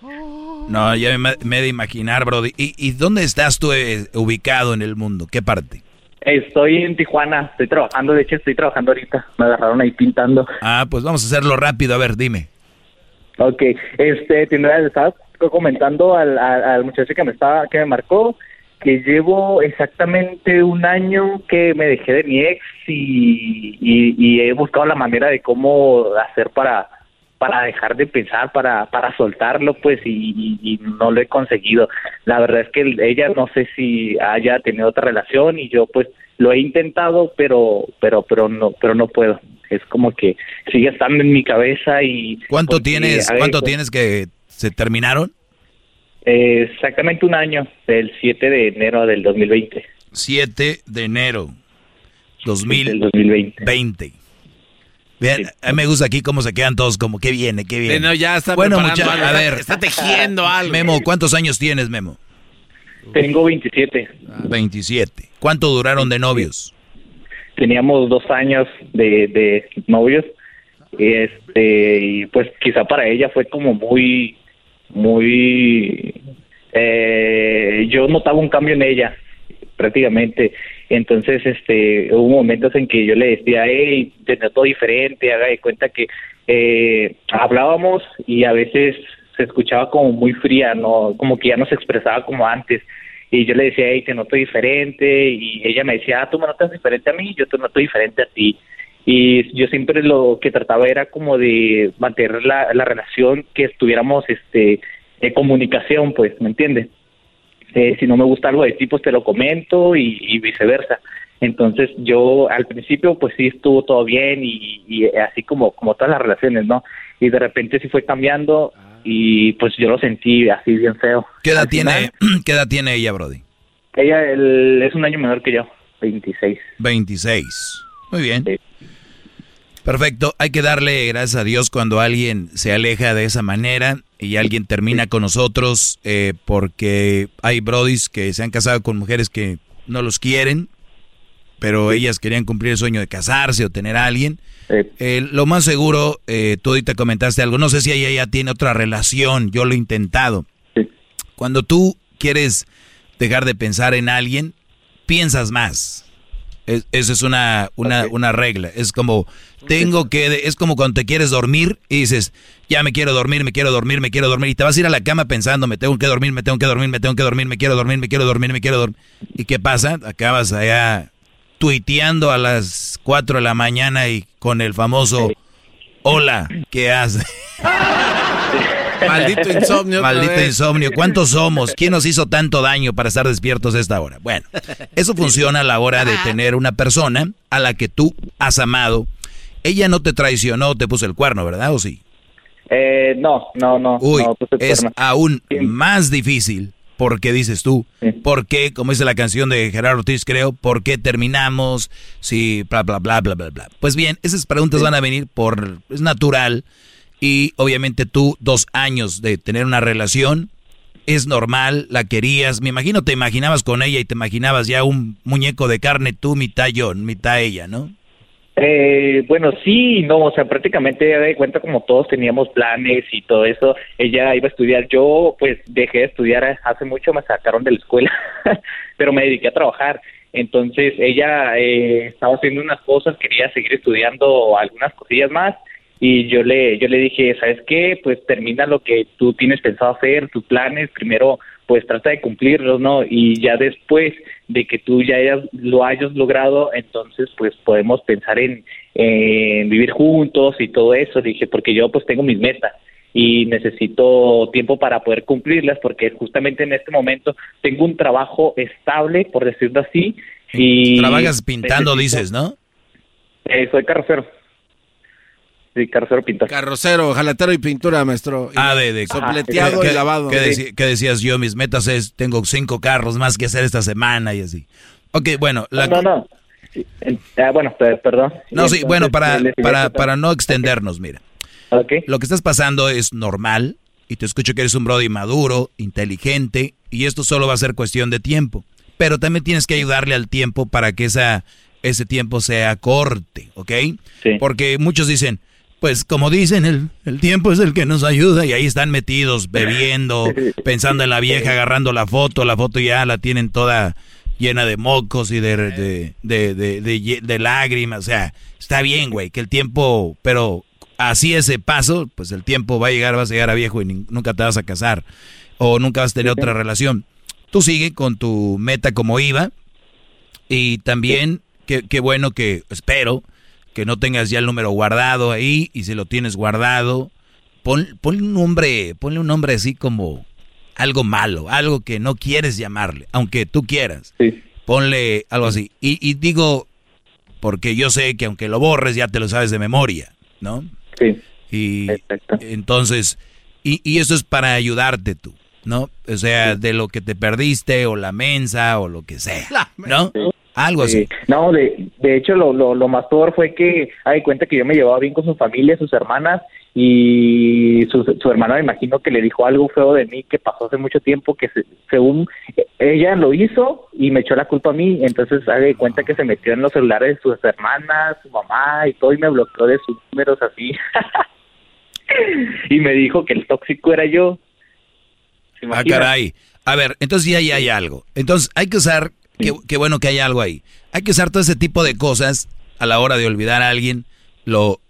No, ya me, me he de imaginar, Brody. ¿Y, ¿Y, dónde estás tú eh, ubicado en el mundo? ¿Qué parte? Estoy en Tijuana, estoy trabajando, de hecho estoy trabajando ahorita, me agarraron ahí pintando. Ah, pues vamos a hacerlo rápido, a ver, dime. Ok, este, le estaba comentando al, al, muchacho que me estaba, que me marcó, que llevo exactamente un año que me dejé de mi ex y, y he buscado la manera de cómo hacer para para dejar de pensar, para, para soltarlo, pues, y, no lo he conseguido. La verdad es que ella no sé si haya tenido otra relación y yo, pues, lo he intentado, pero, pero, pero no, pero no puedo. Es como que sigue estando en mi cabeza y. ¿Cuánto tienes, cuánto tienes que se terminaron? Exactamente un año, del 7 de enero del 2020. 7 de enero 2020. 20. Vean, a mí me gusta aquí cómo se quedan todos como, ¿qué viene? ¿Qué viene? Bueno, ya está bueno, mucha, a ver. Está tejiendo algo. Memo, ¿cuántos años tienes, Memo? Tengo 27. 27. ¿Cuánto duraron de novios? Teníamos dos años de, de novios. Este, y pues quizá para ella fue como muy, muy... Eh, yo notaba un cambio en ella, prácticamente entonces, este, hubo momentos en que yo le decía, hey, te noto diferente, haga de cuenta que eh, hablábamos y a veces se escuchaba como muy fría, no, como que ya no se expresaba como antes. Y yo le decía, hey, te noto diferente, y ella me decía, ah, tú me notas diferente a mí, yo te noto diferente a ti. Y yo siempre lo que trataba era como de mantener la, la relación, que estuviéramos, este, de comunicación, pues, ¿me entiendes? Eh, si no me gusta algo de ti, pues te lo comento y, y viceversa. Entonces yo al principio pues sí estuvo todo bien y, y así como, como todas las relaciones, ¿no? Y de repente sí fue cambiando y pues yo lo sentí así bien feo. ¿Qué edad, tiene, ¿qué edad tiene ella, Brody? Ella el- es un año menor que yo, 26. 26. Muy bien. Perfecto. Hay que darle gracias a Dios cuando alguien se aleja de esa manera y alguien termina con nosotros eh, porque hay brodis que se han casado con mujeres que no los quieren, pero ellas querían cumplir el sueño de casarse o tener a alguien. Eh, lo más seguro, eh, tú ahorita comentaste algo, no sé si ella ya tiene otra relación, yo lo he intentado. Cuando tú quieres dejar de pensar en alguien, piensas más. Es- esa es una, una, una regla. Es como, tengo que, es como cuando te quieres dormir y dices, ya me quiero dormir, me quiero dormir, me quiero dormir. Y te vas a ir a la cama pensando, me tengo que dormir, me tengo que dormir, me tengo que dormir, me quiero dormir, me quiero dormir, me quiero dormir. ¿Y qué pasa? Acabas allá tuiteando a las 4 de la mañana y con el famoso, hola, ¿qué haces? Maldito insomnio. Maldito insomnio. ¿Cuántos somos? ¿Quién nos hizo tanto daño para estar despiertos a esta hora? Bueno, eso funciona a la hora de tener una persona a la que tú has amado. Ella no te traicionó, te puso el cuerno, ¿verdad? ¿O sí? Eh, no, no, no. Uy, no puse es cuerno. aún más difícil. ¿Por qué dices tú? ¿Por qué, como dice la canción de Gerardo Ortiz, creo, por qué terminamos? Si, bla, bla, bla, bla, bla, bla. Pues bien, esas preguntas van a venir por, es natural. Y obviamente tú, dos años de tener una relación, es normal, la querías. Me imagino te imaginabas con ella y te imaginabas ya un muñeco de carne, tú, mitad yo, mitad ella, ¿no? Eh, bueno, sí, no, o sea, prácticamente ya de cuenta como todos teníamos planes y todo eso, ella iba a estudiar, yo pues dejé de estudiar hace mucho, me sacaron de la escuela, pero me dediqué a trabajar, entonces ella eh, estaba haciendo unas cosas, quería seguir estudiando algunas cosillas más y yo le yo le dije, ¿sabes qué? Pues termina lo que tú tienes pensado hacer, tus planes, primero pues trata de cumplirlos, ¿no? Y ya después de que tú ya hayas, lo hayas logrado, entonces pues podemos pensar en, en vivir juntos y todo eso, dije, porque yo pues tengo mis metas y necesito tiempo para poder cumplirlas porque justamente en este momento tengo un trabajo estable, por decirlo así, y Trabajas pintando, necesito- dices, ¿no? Eh, soy carrocero. Sí, carrocero pintor. Carrocero, jalatero y pintura, maestro. Y Ah, de, de Sopleteado ¿Qué- y qué- lavado. ¿qué, decías yo? Mis metas es, tengo cinco carros más que hacer esta semana y así. Ok, bueno. La, No, no. Sí, eh, ah, bueno, pe- perdón. No, sí, Entonces, bueno, para, para, para no extendernos, mira. Lo que estás pasando es normal y te escucho que eres un brody maduro, inteligente y esto solo va a ser cuestión de tiempo. Pero también tienes que ayudarle al tiempo para que esa, ese tiempo sea corte, ¿ok? Porque muchos dicen, pues como dicen, el, el tiempo es el que nos ayuda y ahí están metidos bebiendo, pensando en la vieja, agarrando la foto, la foto ya la tienen toda llena de mocos y de, de, de, de- lágrimas, o sea, está bien, güey, que el tiempo, pero así ese paso, pues el tiempo va a llegar, vas a llegar a viejo y nunca te vas a casar o nunca vas a tener otra relación. Tú sigue con tu meta como iba y también qué qué bueno que espero que no tengas ya el número guardado ahí y si lo tienes guardado, pon, ponle un nombre, ponle un nombre así como algo malo, algo que no quieres llamarle, aunque tú quieras. Ponle algo así. Y, y digo, porque yo sé que aunque lo borres ya te lo sabes de memoria, ¿no? Sí. Y entonces, y, y eso es para ayudarte tú, ¿no? O sea, de lo que te perdiste o la mensa o lo que sea, ¿no? Algo así. Sí. No, de, de hecho lo, lo, lo más peor fue que hay cuenta que yo me llevaba bien con su familia, sus hermanas, y su, su hermana me imagino que le dijo algo feo de mí que pasó hace mucho tiempo, que se- según ella lo hizo y me echó la culpa a mí, entonces haga de cuenta que se metió en los celulares de sus hermanas, su mamá y todo y me bloqueó de sus números así. y me dijo que el tóxico era yo. ¿Se Ah, caray. A ver, entonces ya ahí hay algo. Entonces hay que usar, qué, qué bueno que hay algo ahí. Hay que usar todo ese tipo de cosas a la hora de olvidar a alguien, lo,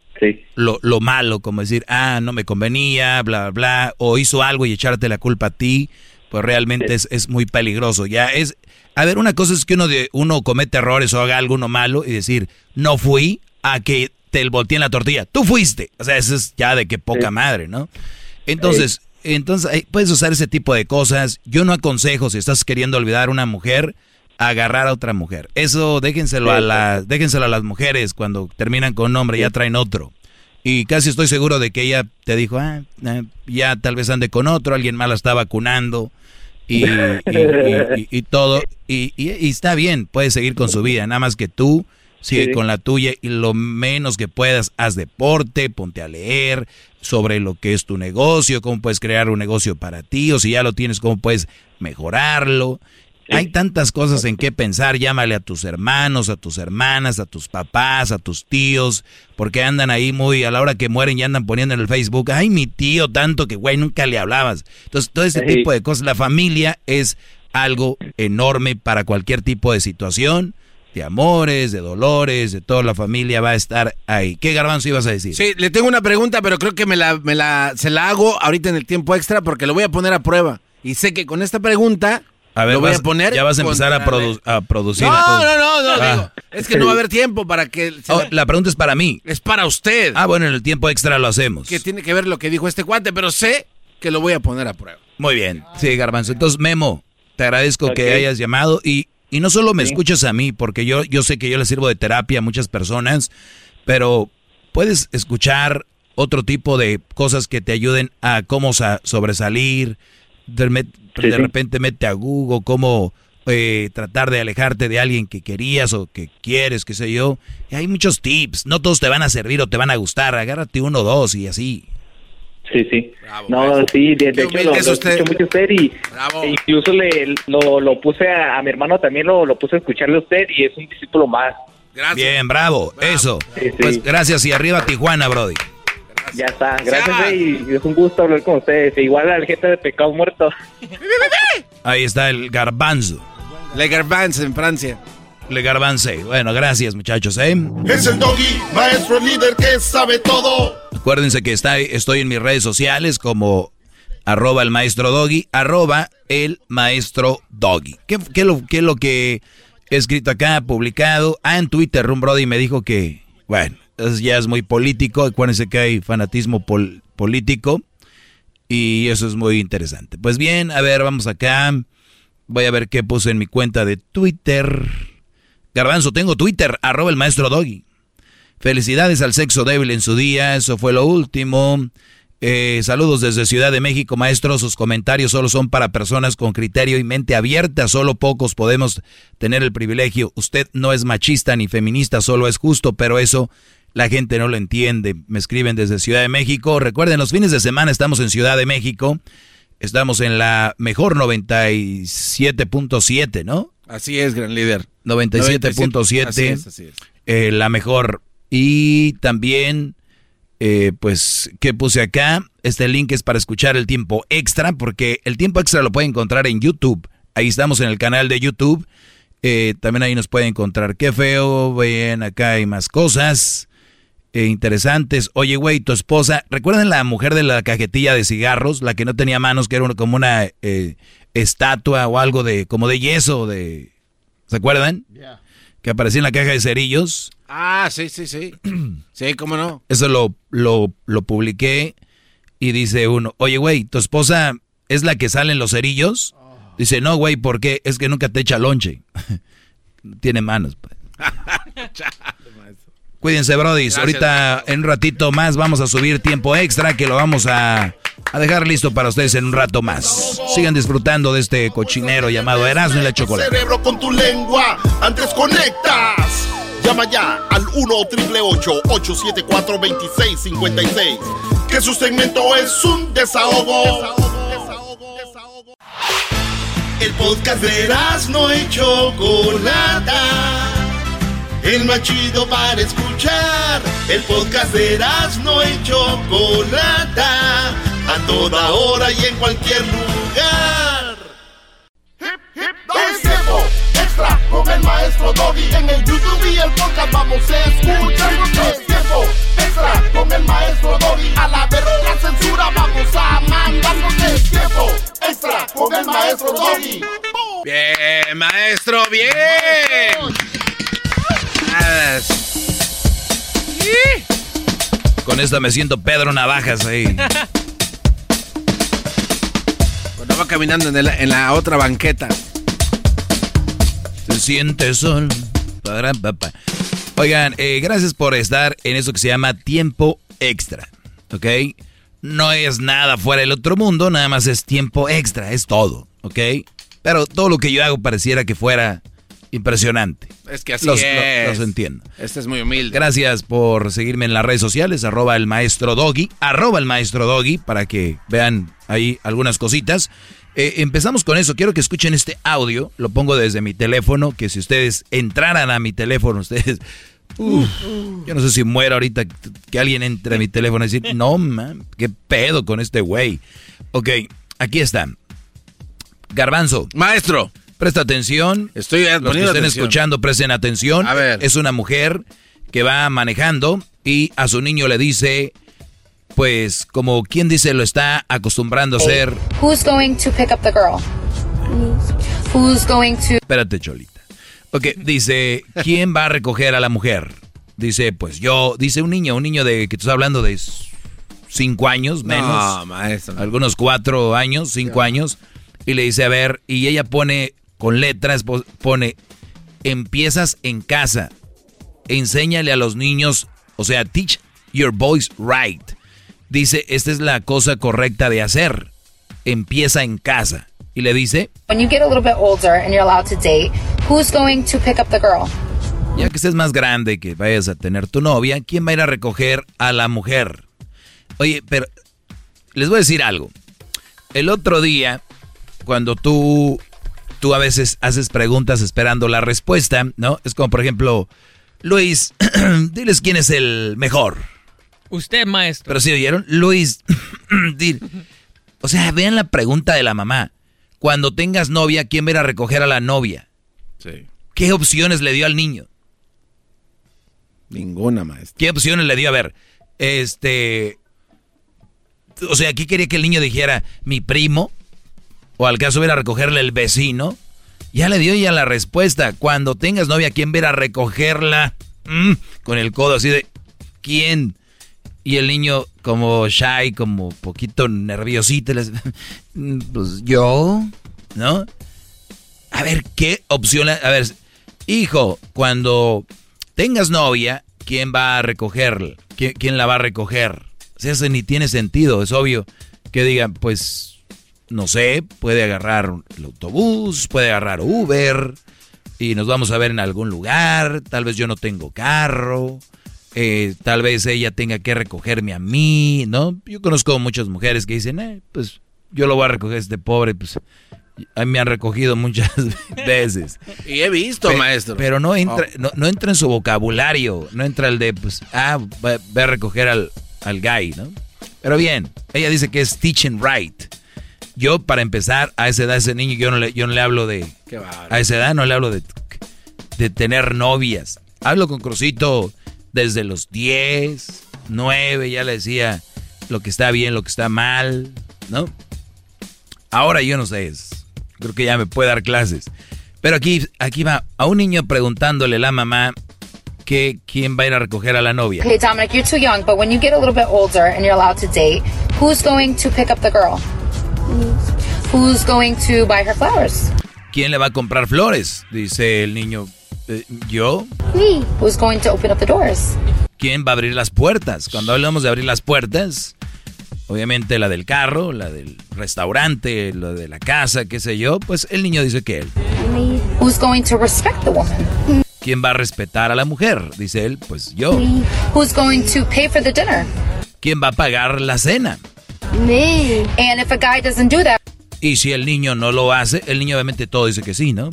lo, lo malo, como decir, ah, no me convenía, bla, bla, bla, o hizo algo y echarte la culpa a ti, pues realmente es, es muy peligroso. Ya es, a ver, una cosa es que uno, de, uno comete errores o haga algo malo y decir, no fui, a que te volteen la tortilla, tú fuiste. O sea, eso es ya de que poca madre, ¿no? Entonces, entonces puedes usar ese tipo de cosas. Yo no aconsejo si estás queriendo olvidar a una mujer, agarrar a otra mujer. Eso déjenselo a las, déjenselo a las mujeres cuando terminan con un hombre, ya traen otro. Y casi estoy seguro de que ella te dijo, ah, ah ya tal vez ande con otro, alguien más la está vacunando y, y, todo. Y, está bien, puedes seguir con su vida, nada más que tú sigue con la tuya y lo menos que puedas, haz deporte, ponte a leer sobre lo que es tu negocio, cómo puedes crear un negocio para ti, o si ya lo tienes, cómo puedes mejorarlo. Hay tantas cosas en qué pensar. Llámale a tus hermanos, a tus hermanas, a tus papás, a tus tíos, porque andan ahí muy a la hora que mueren y andan poniendo en el Facebook, ay, mi tío, tanto que, güey, nunca le hablabas. Entonces, todo ese tipo de cosas. La familia es algo enorme para cualquier tipo de situación, de amores, de dolores, de toda la familia va a estar ahí. ¿Qué garbanzo ibas a decir? Sí, le tengo una pregunta, pero creo que me la, me la, se la hago ahorita en el tiempo extra porque lo voy a poner a prueba. Y sé que con esta pregunta a ver, voy a poner. Ya vas a empezar a, producir. No, no, no, no, ah. Es que no va a haber tiempo para que. Oh, la pregunta es para mí. Es para usted. Ah, bueno, en el tiempo extra lo hacemos. Que tiene que ver lo que dijo este cuate, pero sé que lo voy a poner a prueba. Muy bien. Sí, Garbanzo. Entonces, Memo, te agradezco que hayas llamado y, y no solo me escuches a mí, porque yo, yo sé que yo le sirvo de terapia a muchas personas, pero puedes escuchar otro tipo de cosas que te ayuden a cómo sobresalir de repente mete a Google cómo eh, tratar de alejarte de alguien que querías o que quieres, qué sé yo. Y hay muchos tips, no todos te van a servir o te van a gustar, agárrate uno o dos y así. Sí, sí. no, sí, de, hecho lo, escucho mucho usted y e incluso le, lo, lo puse a, mi hermano también, lo, lo puse a escucharle a usted y es un discípulo más. Gracias. Bien, bravo, eso. Pues gracias y arriba Tijuana, Brody. Ya está, gracias y es un gusto hablar con ustedes. Igual a la gente de Pecado Muerto. Ahí está el garbanzo. Le garbanzo en Francia. Le garbanzo. Bueno, gracias muchachos, ¿eh? Es el doggy, maestro líder que sabe todo. Acuérdense que está, estoy en mis redes sociales como arroba el maestro doggy, arroba el maestro doggy. ¿Qué, lo, qué es lo que he escrito acá, publicado? Ah, en Twitter, Rum Brody me dijo que, bueno, ya es muy político. Acuérdense que hay fanatismo político. Y eso es muy interesante. Pues bien, a ver, vamos acá. Voy a ver qué puse en mi cuenta de Twitter. Garbanzo, tengo Twitter, arroba el maestro Doggy. Felicidades al sexo débil en su día, eso fue lo último. Eh, saludos desde Ciudad de México, maestro. Sus comentarios solo son para personas con criterio y mente abierta. Solo pocos podemos tener el privilegio. Usted no es machista ni feminista, solo es justo, pero eso la gente no lo entiende. Me escriben desde Ciudad de México. Recuerden, los fines de semana estamos en Ciudad de México. Estamos en la mejor 97.7, ¿no? Así es, gran líder. 97.7. Así es, así es. Eh, la mejor. Y también, eh, pues, ¿qué puse acá? Este link es para escuchar el tiempo extra, porque el tiempo extra lo puede encontrar en YouTube. Ahí estamos en el canal de YouTube. Eh, también ahí nos puede encontrar. Qué feo, ven, acá hay más cosas. Eh, interesantes. Oye, güey, tu esposa, ¿recuerdan la mujer de la cajetilla de cigarros? La que no tenía manos, que era como una eh, estatua o algo de, como de yeso, de... ¿Se acuerdan? Que aparecía en la caja de cerillos. Ah, sí, sí, sí. sí, cómo no. Eso lo, lo, lo publiqué y dice uno, oye, güey, ¿tu esposa es la que sale en los cerillos? Dice, no, güey, ¿por qué? Es que nunca te echa lonche. Tiene manos. Pues. Cuídense, Brody. Ahorita en un ratito más vamos a subir tiempo extra que lo vamos a, dejar listo para ustedes en un rato más. Sigan disfrutando de este cochinero llamado Erasmo y la Chocolate. cerebro con tu lengua, antes conectas. Llama ya al 1 874 2656 Que su segmento es un desahogo. desahogo, desahogo. El podcast de Erasmo y Chocolata el más chido para escuchar. El podcast de no y Chocolata, a toda hora y en cualquier lugar. Hip, hip, es tiempo extra con el maestro Doggy. En el YouTube y el podcast vamos a escuchar. Es tiempo extra con el maestro Doggy. A la verga la censura vamos a mandarnos. Es tiempo extra con el maestro Doggy. Bien, maestro, bien. Con esta me siento Pedro Navajas ahí. va caminando en, en la otra banqueta. Se siente sol. Oigan, eh, gracias por estar en eso que se llama tiempo extra. ¿Ok? No es nada fuera del otro mundo, nada más es tiempo extra, es todo. ¿Ok? Pero todo lo que yo hago pareciera que fuera impresionante. Es que así es. Los, entiendo. Este es muy humilde. Gracias por seguirme en las redes sociales, arroba el maestro Doggy, arroba el maestro Doggy, para que vean ahí algunas cositas. Eh, empezamos con eso. Quiero que escuchen este audio. Lo pongo desde mi teléfono. Que si ustedes entraran a mi teléfono, ustedes. yo no sé si muero ahorita que alguien entre a mi teléfono y decir, no, man, qué pedo con este güey. Ok, aquí está. Garbanzo. Maestro. Presta atención. Estoy Los que estén escuchando, presten atención. A ver. Es una mujer que va manejando y a su niño le dice, pues, como quien dice, lo está acostumbrando a hacer. Who's going to pick up the girl? Who's going to... Espérate, Cholita. Ok, dice, ¿quién va a recoger a la mujer? Dice, pues yo, dice un niño, un niño de que tú estás hablando de cinco años, menos. No, maestro. Algunos cuatro años, cinco años. Y le dice, a ver, y ella pone con letras, pone, empiezas en casa. Enséñale a los niños, o sea, teach your boys right. Dice, esta es la cosa correcta de hacer. Empieza en casa. Y le dice, When you get a little bit older and you're allowed to date, who's going to pick up the girl? Ya que estés más grande, que vayas a tener tu novia, ¿quién va a ir a recoger a la mujer? Oye, pero les voy a decir algo. El otro día, cuando tú, tú a veces haces preguntas esperando la respuesta, ¿no? Es como, por ejemplo, Luis, diles quién es el mejor. Usted, maestro. Pero si oyeron, Luis, o sea, vean la pregunta de la mamá. Cuando tengas novia, ¿quién va a ir a recoger a la novia? Sí. ¿Qué opciones le dio al niño? Ninguna, maestro. ¿Qué opciones le dio? A ver, este... O sea, aquí quería que el niño dijera, mi primo, o al caso ir a recogerle el vecino. Ya le dio ya la respuesta. Cuando tengas novia, ¿quién va a recogerla? Mm, con el codo así de, ¿quién? Y el niño como shy, como poquito nerviosito, les, pues yo, ¿no? A ver, ¿qué opción? A ver, hijo, cuando tengas novia, ¿quién va a recogerla? ¿Quién, quién la va a recoger? O sea, ni tiene sentido, es obvio que digan, pues, no sé, puede agarrar el autobús, puede agarrar Uber y nos vamos a ver en algún lugar, tal vez yo no tengo carro. Eh, tal vez ella tenga que recogerme a mí, ¿no? Yo conozco muchas mujeres que dicen, eh, pues yo lo voy a recoger a este pobre, pues a mí me han recogido muchas veces. Y he visto, maestro. Pero no entra, Oh. no, no entra en su vocabulario, no entra el de, pues, ah, va a recoger al, al guy, ¿no? Pero bien, ella dice que es teaching right. Yo, para empezar, a esa edad, a ese niño, yo no le, yo no le hablo de... Qué. A esa edad no le hablo de, de tener novias. Hablo con Crucito desde los 10, 9, ya le decía lo que está bien, lo que está mal, ¿no? Ahora yo no sé, es- creo que ya me puede dar clases. Pero aquí, aquí va a un niño preguntándole a la mamá que quién va a ir a recoger a la novia. Okay, Dominic, you're too young, but when you get a little bit older and you're allowed to date, who's going to pick up the girl? Who's going to buy her flowers? ¿Quién le va a comprar flores? Dice el niño. "Eh, ¿Yo? Me. Who's going to open up the doors? ¿Quién va a abrir las puertas? Cuando hablamos de abrir las puertas, obviamente la del carro, la del restaurante, la de la casa, qué sé yo, pues el niño dice que él. Me. Who's going to respect the woman? ¿Quién va a respetar a la mujer? Dice él, pues yo. Who's going to pay for the dinner? ¿Quién va a pagar la cena? Me. And if a guy doesn't do that, Y si el niño no lo hace, el niño obviamente todo dice que sí, ¿no?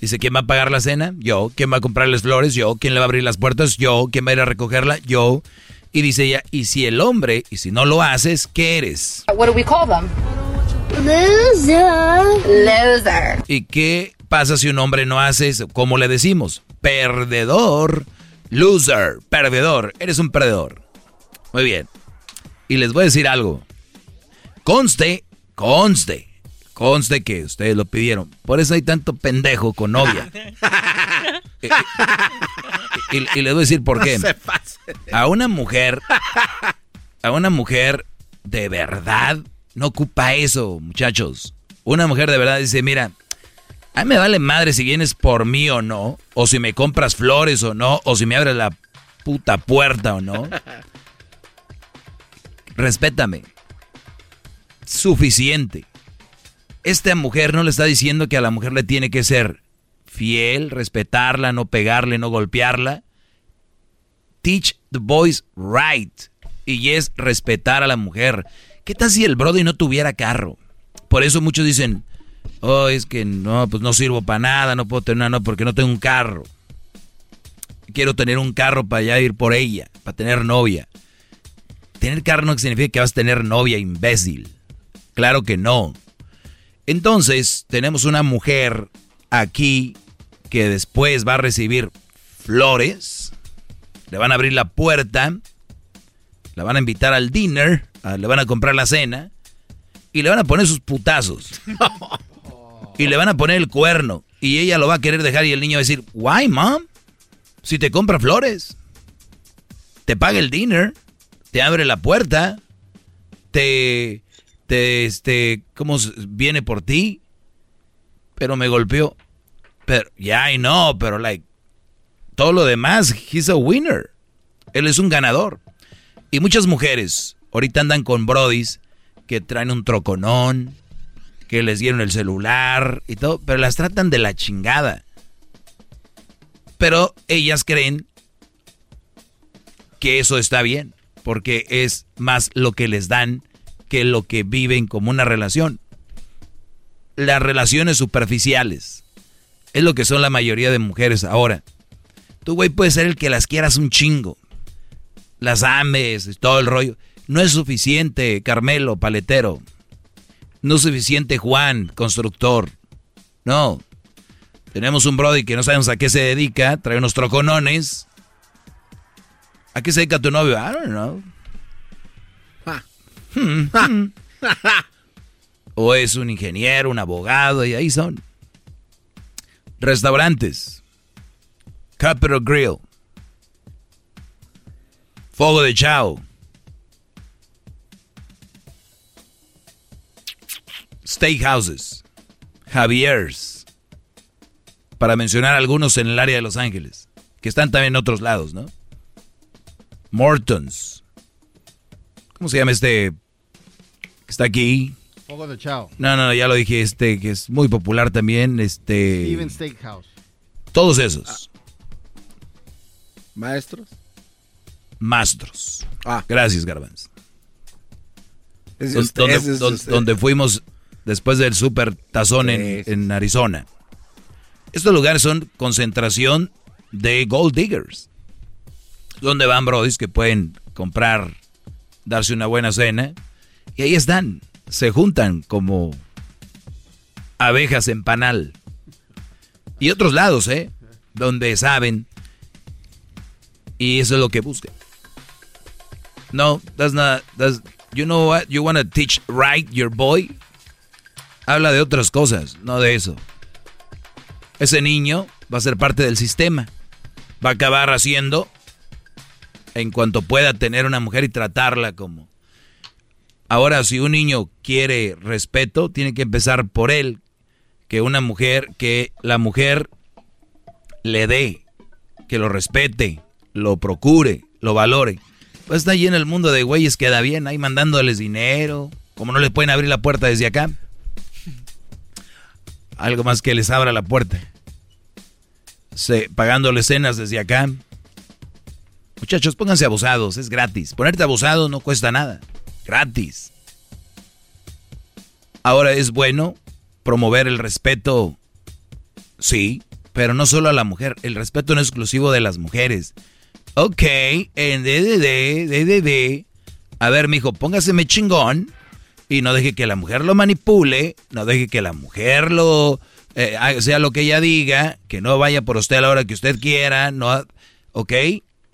Dice, ¿quién va a pagar la cena? Yo. ¿Quién va a comprarles flores? Yo. ¿Quién le va a abrir las puertas? Yo. ¿Quién va a ir a recogerla? Yo. Y dice ella, y si el hombre, y si no lo haces, ¿qué eres? what do we call them? Loser. Loser. ¿Y qué pasa si un hombre no hace eso? ¿Cómo le decimos? Perdedor. Loser. Perdedor. Eres un perdedor. Muy bien. Y les voy a decir algo. Conste, conste, conste que ustedes lo pidieron. Por eso hay tanto pendejo con novia. Eh, y, y les voy a decir por qué. A una mujer, a una mujer de verdad no ocupa eso, muchachos. Una mujer de verdad dice, mira, a mí me vale madre si vienes por mí o no, o si me compras flores o no, o si me abres la puta puerta o no. Respétame. Suficiente. Esta mujer no le está diciendo que a la mujer le tiene que ser fiel, respetarla, no pegarle, no golpearla. Teach the boys right. Y es respetar a la mujer. ¿Qué tal si el Brody no tuviera carro? Por eso muchos dicen, oh, es que no, pues no sirvo para nada, no puedo tener no, porque no tengo un carro. Quiero tener un carro para ya ir por ella, para tener novia. Tener carro no significa que vas a tener novia, imbécil. Claro que no. Entonces, tenemos una mujer aquí que después va a recibir flores, le van a abrir la puerta, la van a invitar al dinner, le van a comprar la cena. Y le van a poner sus putazos. y le van a poner el cuerno. Y ella lo va a querer dejar y el niño va a decir, "Why, mom? Si te compra flores, te paga el dinner, te abre la puerta, te te este, cómo viene por ti, pero me golpeó." Pero, ya, I know, pero, like, todo lo demás, he's a winner. Él es un ganador. Y muchas mujeres ahorita andan con brodis que traen un troconón, que les dieron el celular y todo, pero las tratan de la chingada. Pero ellas creen que eso está bien, porque es más lo que les dan que lo que viven como una relación. Las relaciones superficiales es lo que son la mayoría de mujeres ahora. Tú, güey, puedes ser el que las quieras un chingo. Las ames, todo el rollo. No es suficiente, Carmelo, paletero. No es suficiente, Juan, constructor. No. Tenemos un brody que no sabemos a qué se dedica, trae unos troconones. ¿A qué se dedica tu novio? I don't know. Hmm, hmm. o es un ingeniero, un abogado, y ahí son. Restaurantes. Capital Grill. Fogo de Chao. Steakhouses. Javier's. Para mencionar algunos en el área de Los Ángeles. Que están también en otros lados, ¿no? Mortons. ¿Cómo se llama este? Que está aquí. Fogo de Chao. No, no, ya lo dije, este, que es muy popular también, este... Steven Steakhouse. Todos esos. ¿Maestros? Mastros. Ah. Gracias, Garbanz. Donde, es don- usted. donde fuimos después del super tazón en, en Arizona. Estos lugares son concentración de gold diggers. Donde van brodis que pueden comprar, darse una buena cena. Y ahí están. Se juntan como abejas en panal. Y otros lados, ¿eh? Donde saben. Y eso es lo que buscan. No, that's not. That's, you know what? You want to teach right your boy? Habla de otras cosas, no de eso. Ese niño va a ser parte del sistema. Va a acabar haciendo en cuanto pueda tener una mujer y tratarla como. Ahora, si un niño quiere respeto, tiene que empezar por él. Que una mujer, que la mujer le dé, que lo respete, lo procure, lo valore. Pues está ahí en el mundo de güeyes, queda bien, ahí mandándoles dinero. Como no les pueden abrir la puerta desde acá. Algo más que les abra la puerta. Se, pagándoles cenas desde acá. Muchachos, pónganse abusados, es gratis. Ponerte abusado no cuesta nada. Gratis. Ahora es bueno promover el respeto, sí, pero no solo a la mujer. El respeto no es exclusivo de las mujeres. Ok, en DDD, DDD. A ver, mijo, póngaseme chingón y no deje que la mujer lo manipule, no deje que la mujer lo eh, sea lo que ella diga, que no vaya por usted a la hora que usted quiera, no, ok.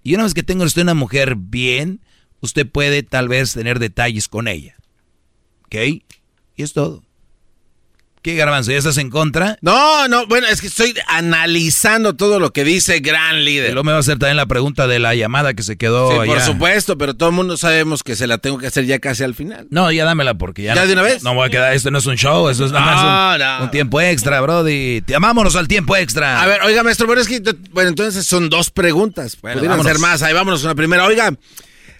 Y una vez que tenga usted una mujer bien, usted puede tal vez tener detalles con ella, ok. Y es todo. ¿Qué garbanzo? ¿Ya estás en contra? No, no, bueno, es que estoy analizando todo lo que dice gran líder. Y luego me va a hacer también la pregunta de la llamada que se quedó Sí, allá. por supuesto, pero todo el mundo sabemos que se la tengo que hacer ya casi al final. No, ya dámela porque ya. ¿Ya no- de una vez? No voy a quedar. Esto no es un show, esto es nada más un, No, no. un tiempo extra, Brody. Vámonos al tiempo extra. A ver, oiga, maestro, pero es que, bueno, entonces son dos preguntas. Bueno, Pudieran vámonos. ser más. Ahí vámonos una primera. Oiga,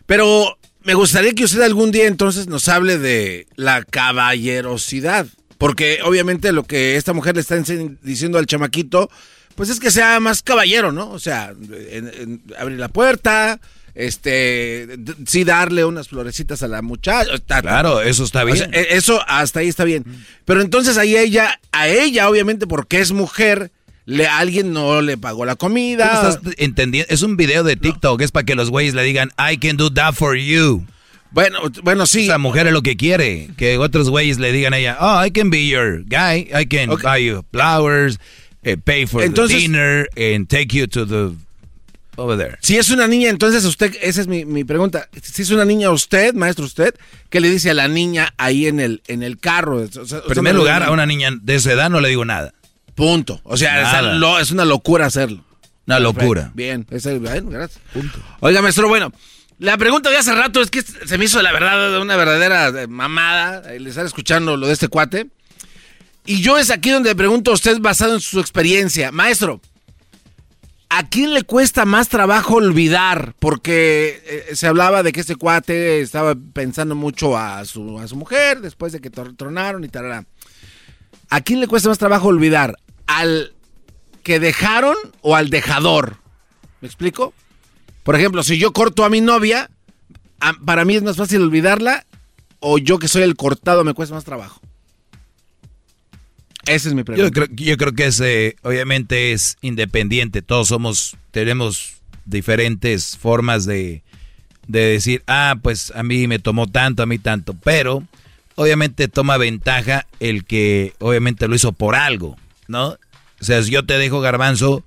pero me gustaría que usted algún día entonces nos hable de la caballerosidad. Porque obviamente lo que esta mujer le está diciendo al chamaquito, pues es que sea más caballero, ¿no? O sea, en- en- abrir la puerta, este, sí darle unas florecitas a la muchacha. Claro, eso está o bien. sea, e- eso hasta ahí está bien. Pero entonces ahí ella, a ella, obviamente, porque es mujer, le, alguien no le pagó la Tú no comida. estás entendiendo. Es un video de TikTok, es para que los güeyes le digan, I can do that for you. Bueno, bueno, sí. Esa mujer es lo que quiere. Que otros güeyes le digan a ella, oh, I can be your guy. I can buy you flowers, eh, pay for Entonces- the dinner, and take you to the... Over there. Si es una niña, entonces usted, esa es mi, mi pregunta. Si es una niña usted, maestro usted, ¿qué le dice a la niña ahí en el, en el carro? O sea, En primer me- lugar, a una niña de esa edad no le digo nada. Punto. O sea, es, lo- es una locura hacerlo. Una locura. Bien, esa- bien, gracias. Oiga, maestro, bueno, la pregunta de hace rato es que se me hizo la verdad una verdadera eh, mamada el estar escuchando lo de este cuate. Y yo es aquí donde le pregunto a usted, basado en su experiencia, maestro, ¿a quién le cuesta más trabajo olvidar? Porque eh, se hablaba de que este cuate estaba pensando mucho a su, a su mujer después de que tronaron y tal. ¿A quién le cuesta más trabajo olvidar? ¿Al que dejaron o al dejador? ¿Me explico? Por ejemplo, si yo corto a mi novia, para mí es más fácil olvidarla o yo que soy el cortado me cuesta más trabajo. Esa es mi pregunta. Yo creo, yo creo que es, eh, obviamente es independiente. Todos somos, tenemos diferentes formas de, de decir, ah, pues a mí me tomó tanto, a mí tanto. Pero obviamente toma ventaja el que obviamente lo hizo por algo, ¿no? O sea, si yo te dejo garbanzo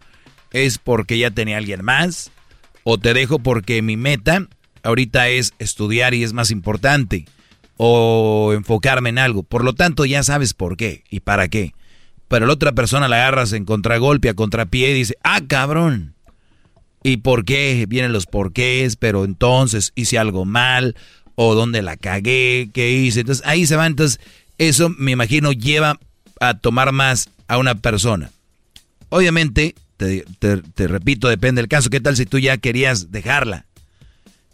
es porque ya tenía alguien más o te dejo porque mi meta ahorita es estudiar y es más importante o enfocarme en algo. Por lo tanto, ya sabes por qué y para qué. Pero la otra persona la agarras en contragolpe, a contrapié y dice, ah, cabrón. ¿Y por qué? Vienen los porqués, pero entonces hice algo mal, o dónde la cagué, qué hice. Entonces ahí se va. Entonces, eso me imagino lleva a tomar más a una persona. Obviamente, te, te- te repito, depende del caso. ¿Qué tal si tú ya querías dejarla?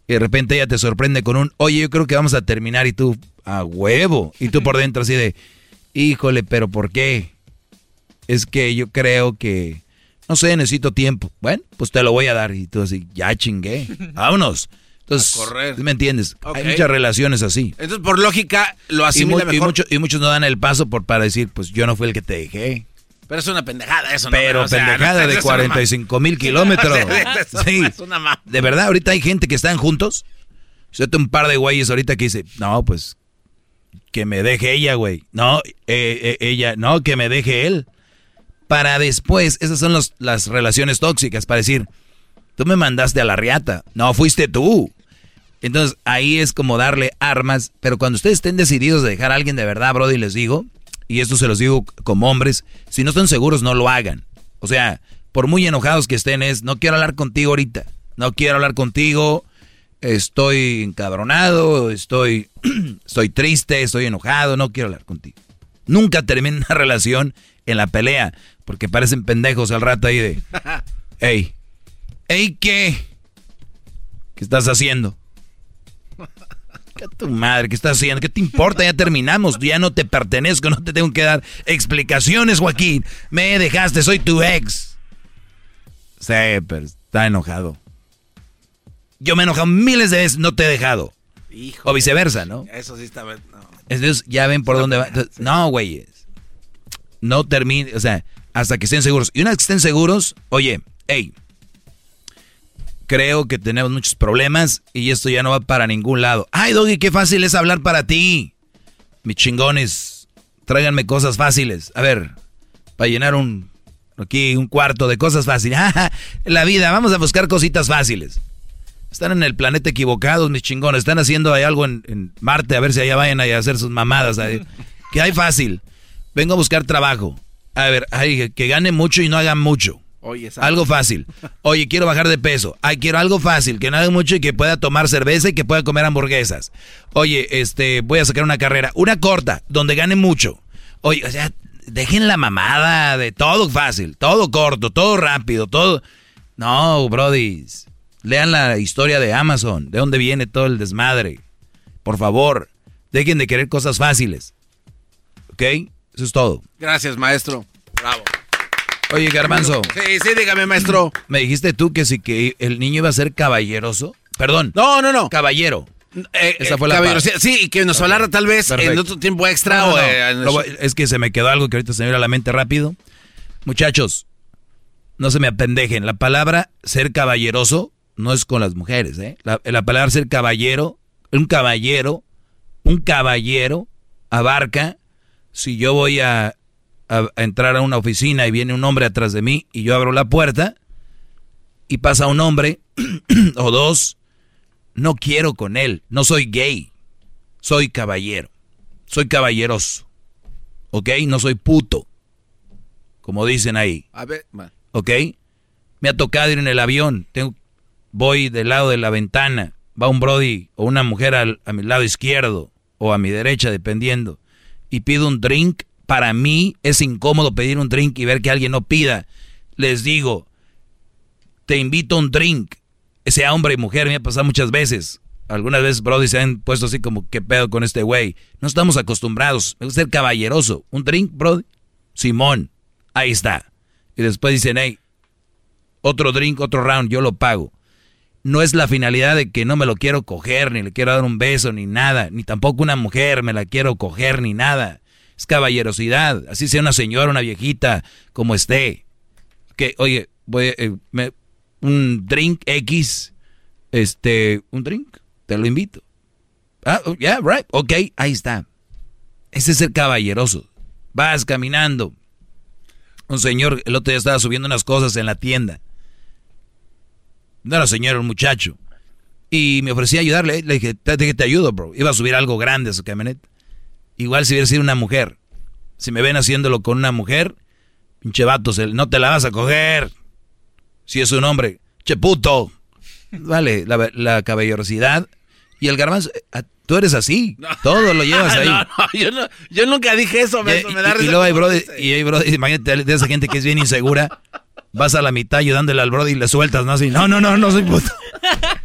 Y de repente ella te sorprende con un, oye, yo creo que vamos a terminar y tú, a huevo. Y tú por dentro así de, híjole, pero ¿por qué? Es que yo creo que, no sé, necesito tiempo. Bueno, pues te lo voy a dar. Y tú así, ya chingué, vámonos. Entonces, correr. ¿me entiendes? Hay muchas relaciones así. Entonces, por lógica, lo Y, asimila y mucho- y muchos no dan el paso por para decir, pues yo no fui el que te dejé. Pero es una pendejada eso, ¿no? Pero O sea, pendejada no, de es una 45 mil kilómetros. Sí. es una ma- De verdad, ahorita hay gente que están juntos. Yo tengo un par de güeyes ahorita que dice, no, pues que me deje ella, güey. No, eh, eh, ella, no, que me deje él. Para después, esas son los- las relaciones tóxicas, para decir, tú me mandaste a la riata, no fuiste tú. Entonces ahí es como darle armas, pero cuando ustedes estén decididos de dejar a alguien de verdad, Brody, les digo, y esto se los digo como hombres, si no están seguros, no lo hagan. O sea, por muy enojados que estén, es, no quiero hablar contigo ahorita, no quiero hablar contigo, estoy encabronado, estoy, estoy triste, estoy enojado, no quiero hablar contigo. Nunca termina una relación en la pelea, porque parecen pendejos al rato ahí de, hey, hey, ¿qué? ¿Qué estás haciendo? ¿Qué tu madre? ¿Qué estás haciendo? ¿Qué te importa? Ya terminamos. Ya no te pertenezco. No te tengo que dar explicaciones, Joaquín. Me dejaste. Soy tu ex. Sí, pero está enojado. Yo me he enojado miles de veces. No te he dejado. O viceversa, ¿no? Eso sí está... No. Entonces ya ven por dónde va. Entonces, no, güeyes. No termine. O sea, hasta que estén seguros. Y una vez que estén seguros, oye, hey, creo que tenemos muchos problemas y esto ya no va para ningún lado. Ay, Doggy, qué fácil es hablar para ti. Mis chingones, tráiganme cosas fáciles. A ver, para llenar un aquí un cuarto de cosas fáciles. La vida, vamos a buscar cositas fáciles. Están en el planeta equivocados, mis chingones. Están haciendo ahí algo en, Marte, a ver si allá vayan a hacer sus mamadas. Que hay fácil. vengo a buscar trabajo. A ver, ay, que gane mucho y no haga mucho. Oye, algo fácil. Oye, quiero bajar de peso. Ay, quiero algo fácil, que no haga mucho y que pueda tomar cerveza y que pueda comer hamburguesas. Oye, este, voy a sacar una carrera, una corta, donde gane mucho. Oye, o sea, dejen la mamada de todo fácil, todo corto, todo rápido, todo. No, brodis. Lean la historia de Amazon, de dónde viene todo el desmadre. Por favor, dejen de querer cosas fáciles. ¿Ok? Eso es todo. Gracias, maestro. Oye, Garbanzo. Sí, sí, dígame, maestro. Me dijiste tú que sí que el niño iba a ser caballeroso. Perdón. No, no, no. Caballero. Eh, Esa fue la parte. Sí, y que nos hablara tal vez en otro tiempo extra. o, eh, es que se me quedó algo que ahorita se me viene a la mente rápido. Muchachos, no se me apendejen. La palabra ser caballeroso no es con las mujeres, ¿eh? La, palabra ser caballero, un caballero, un caballero abarca si yo voy a, a, entrar a una oficina y viene un hombre atrás de mí y yo abro la puerta y pasa un hombre o dos, no quiero con él, no soy gay, soy caballero, soy caballeroso, ¿ok? No soy puto, como dicen ahí. A ver, ¿ok? Me ha tocado ir en el avión, tengo, voy del lado de la ventana, va un brody o una mujer al, a mi lado izquierdo o a mi derecha, dependiendo, y pido un drink, para mí es incómodo pedir un drink y ver que alguien no pida. Les digo, te invito a un drink, sea hombre y mujer, me ha pasado muchas veces. Algunas veces, brody, se han puesto así como, ¿qué pedo con este güey? No estamos acostumbrados. Me gusta ser caballeroso. ¿Un drink, brody? Simón, ahí está. Y después dicen, hey, otro drink, otro round, yo lo pago. No es la finalidad de que no me lo quiero coger, ni le quiero dar un beso, ni nada. Ni tampoco una mujer me la quiero coger, ni nada. Es caballerosidad. Así sea una señora, una viejita, como esté. Que, oye, voy, eh, un drink X, este, un drink, te lo invito. Ah, oh, yeah, right, ok, ahí está. Ese es el caballeroso. Vas caminando, un señor, el otro día estaba subiendo unas cosas en la tienda. No era señor, un muchacho. Y me ofrecía ayudarle. Le dije, te, te ayudo, bro. Iba a subir algo grande a su camioneta. Igual si hubiera sido una mujer. Si me ven haciéndolo con una mujer, pinche vato, no te la vas a coger. Si es un hombre, che puto. Vale, la, caballerosidad. Y el garbanzo, eh, tú eres así. Todo lo llevas ahí. yo, nunca dije eso. Me, y, da y, luego hay brody, y hay brody, imagínate de esa gente que es bien insegura. Vas a la mitad ayudándole al brody y le sueltas, ¿no? Así, no, no, no, no soy puto.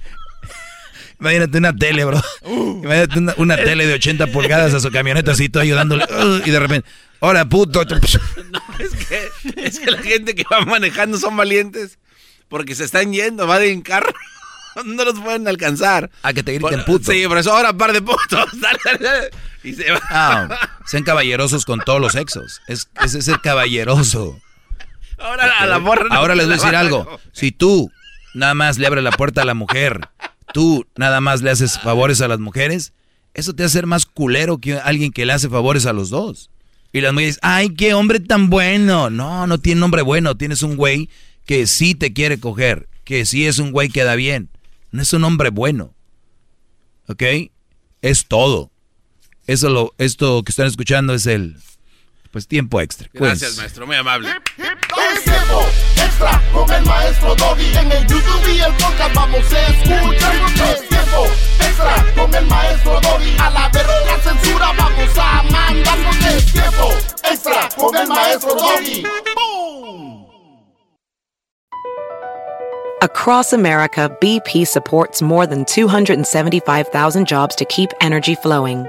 Imagínate una tele, bro. Uh. Imagínate una, tele de 80 pulgadas a su camioneta así, tú ayudándole. Uh, y de repente, ahora puto. No, es que, es que la gente que va manejando son valientes porque se están yendo, va en carro. No los pueden alcanzar. A que te griten puto. Sí, por eso ahora par de putos. Y se va. Ah, sean caballerosos con todos los sexos. Es, es el caballeroso. Ahora a la borra. Ahora les voy a decir algo. Si tú nada más le abres la puerta a la mujer, tú nada más le haces favores a las mujeres, eso te hace ser más culero que alguien que le hace favores a los dos. Y las mujeres, ay, qué hombre tan bueno. No, no tiene hombre bueno. Tienes un güey que sí te quiere coger, que sí es un güey que da bien. No es un hombre bueno. ¿Ok? Es todo. Eso lo, esto que están escuchando es el pues tiempo extra. Gracias, maestro, muy amable. Es tiempo extra con el maestro Doggy. En el YouTube y el podcast vamos a escuchar. Es tiempo extra con el maestro Doggy. A la verga la censura vamos a mandarnos. Es tiempo extra con el maestro Doggy. Across America, BP supports more than 275,000 jobs to keep energy flowing.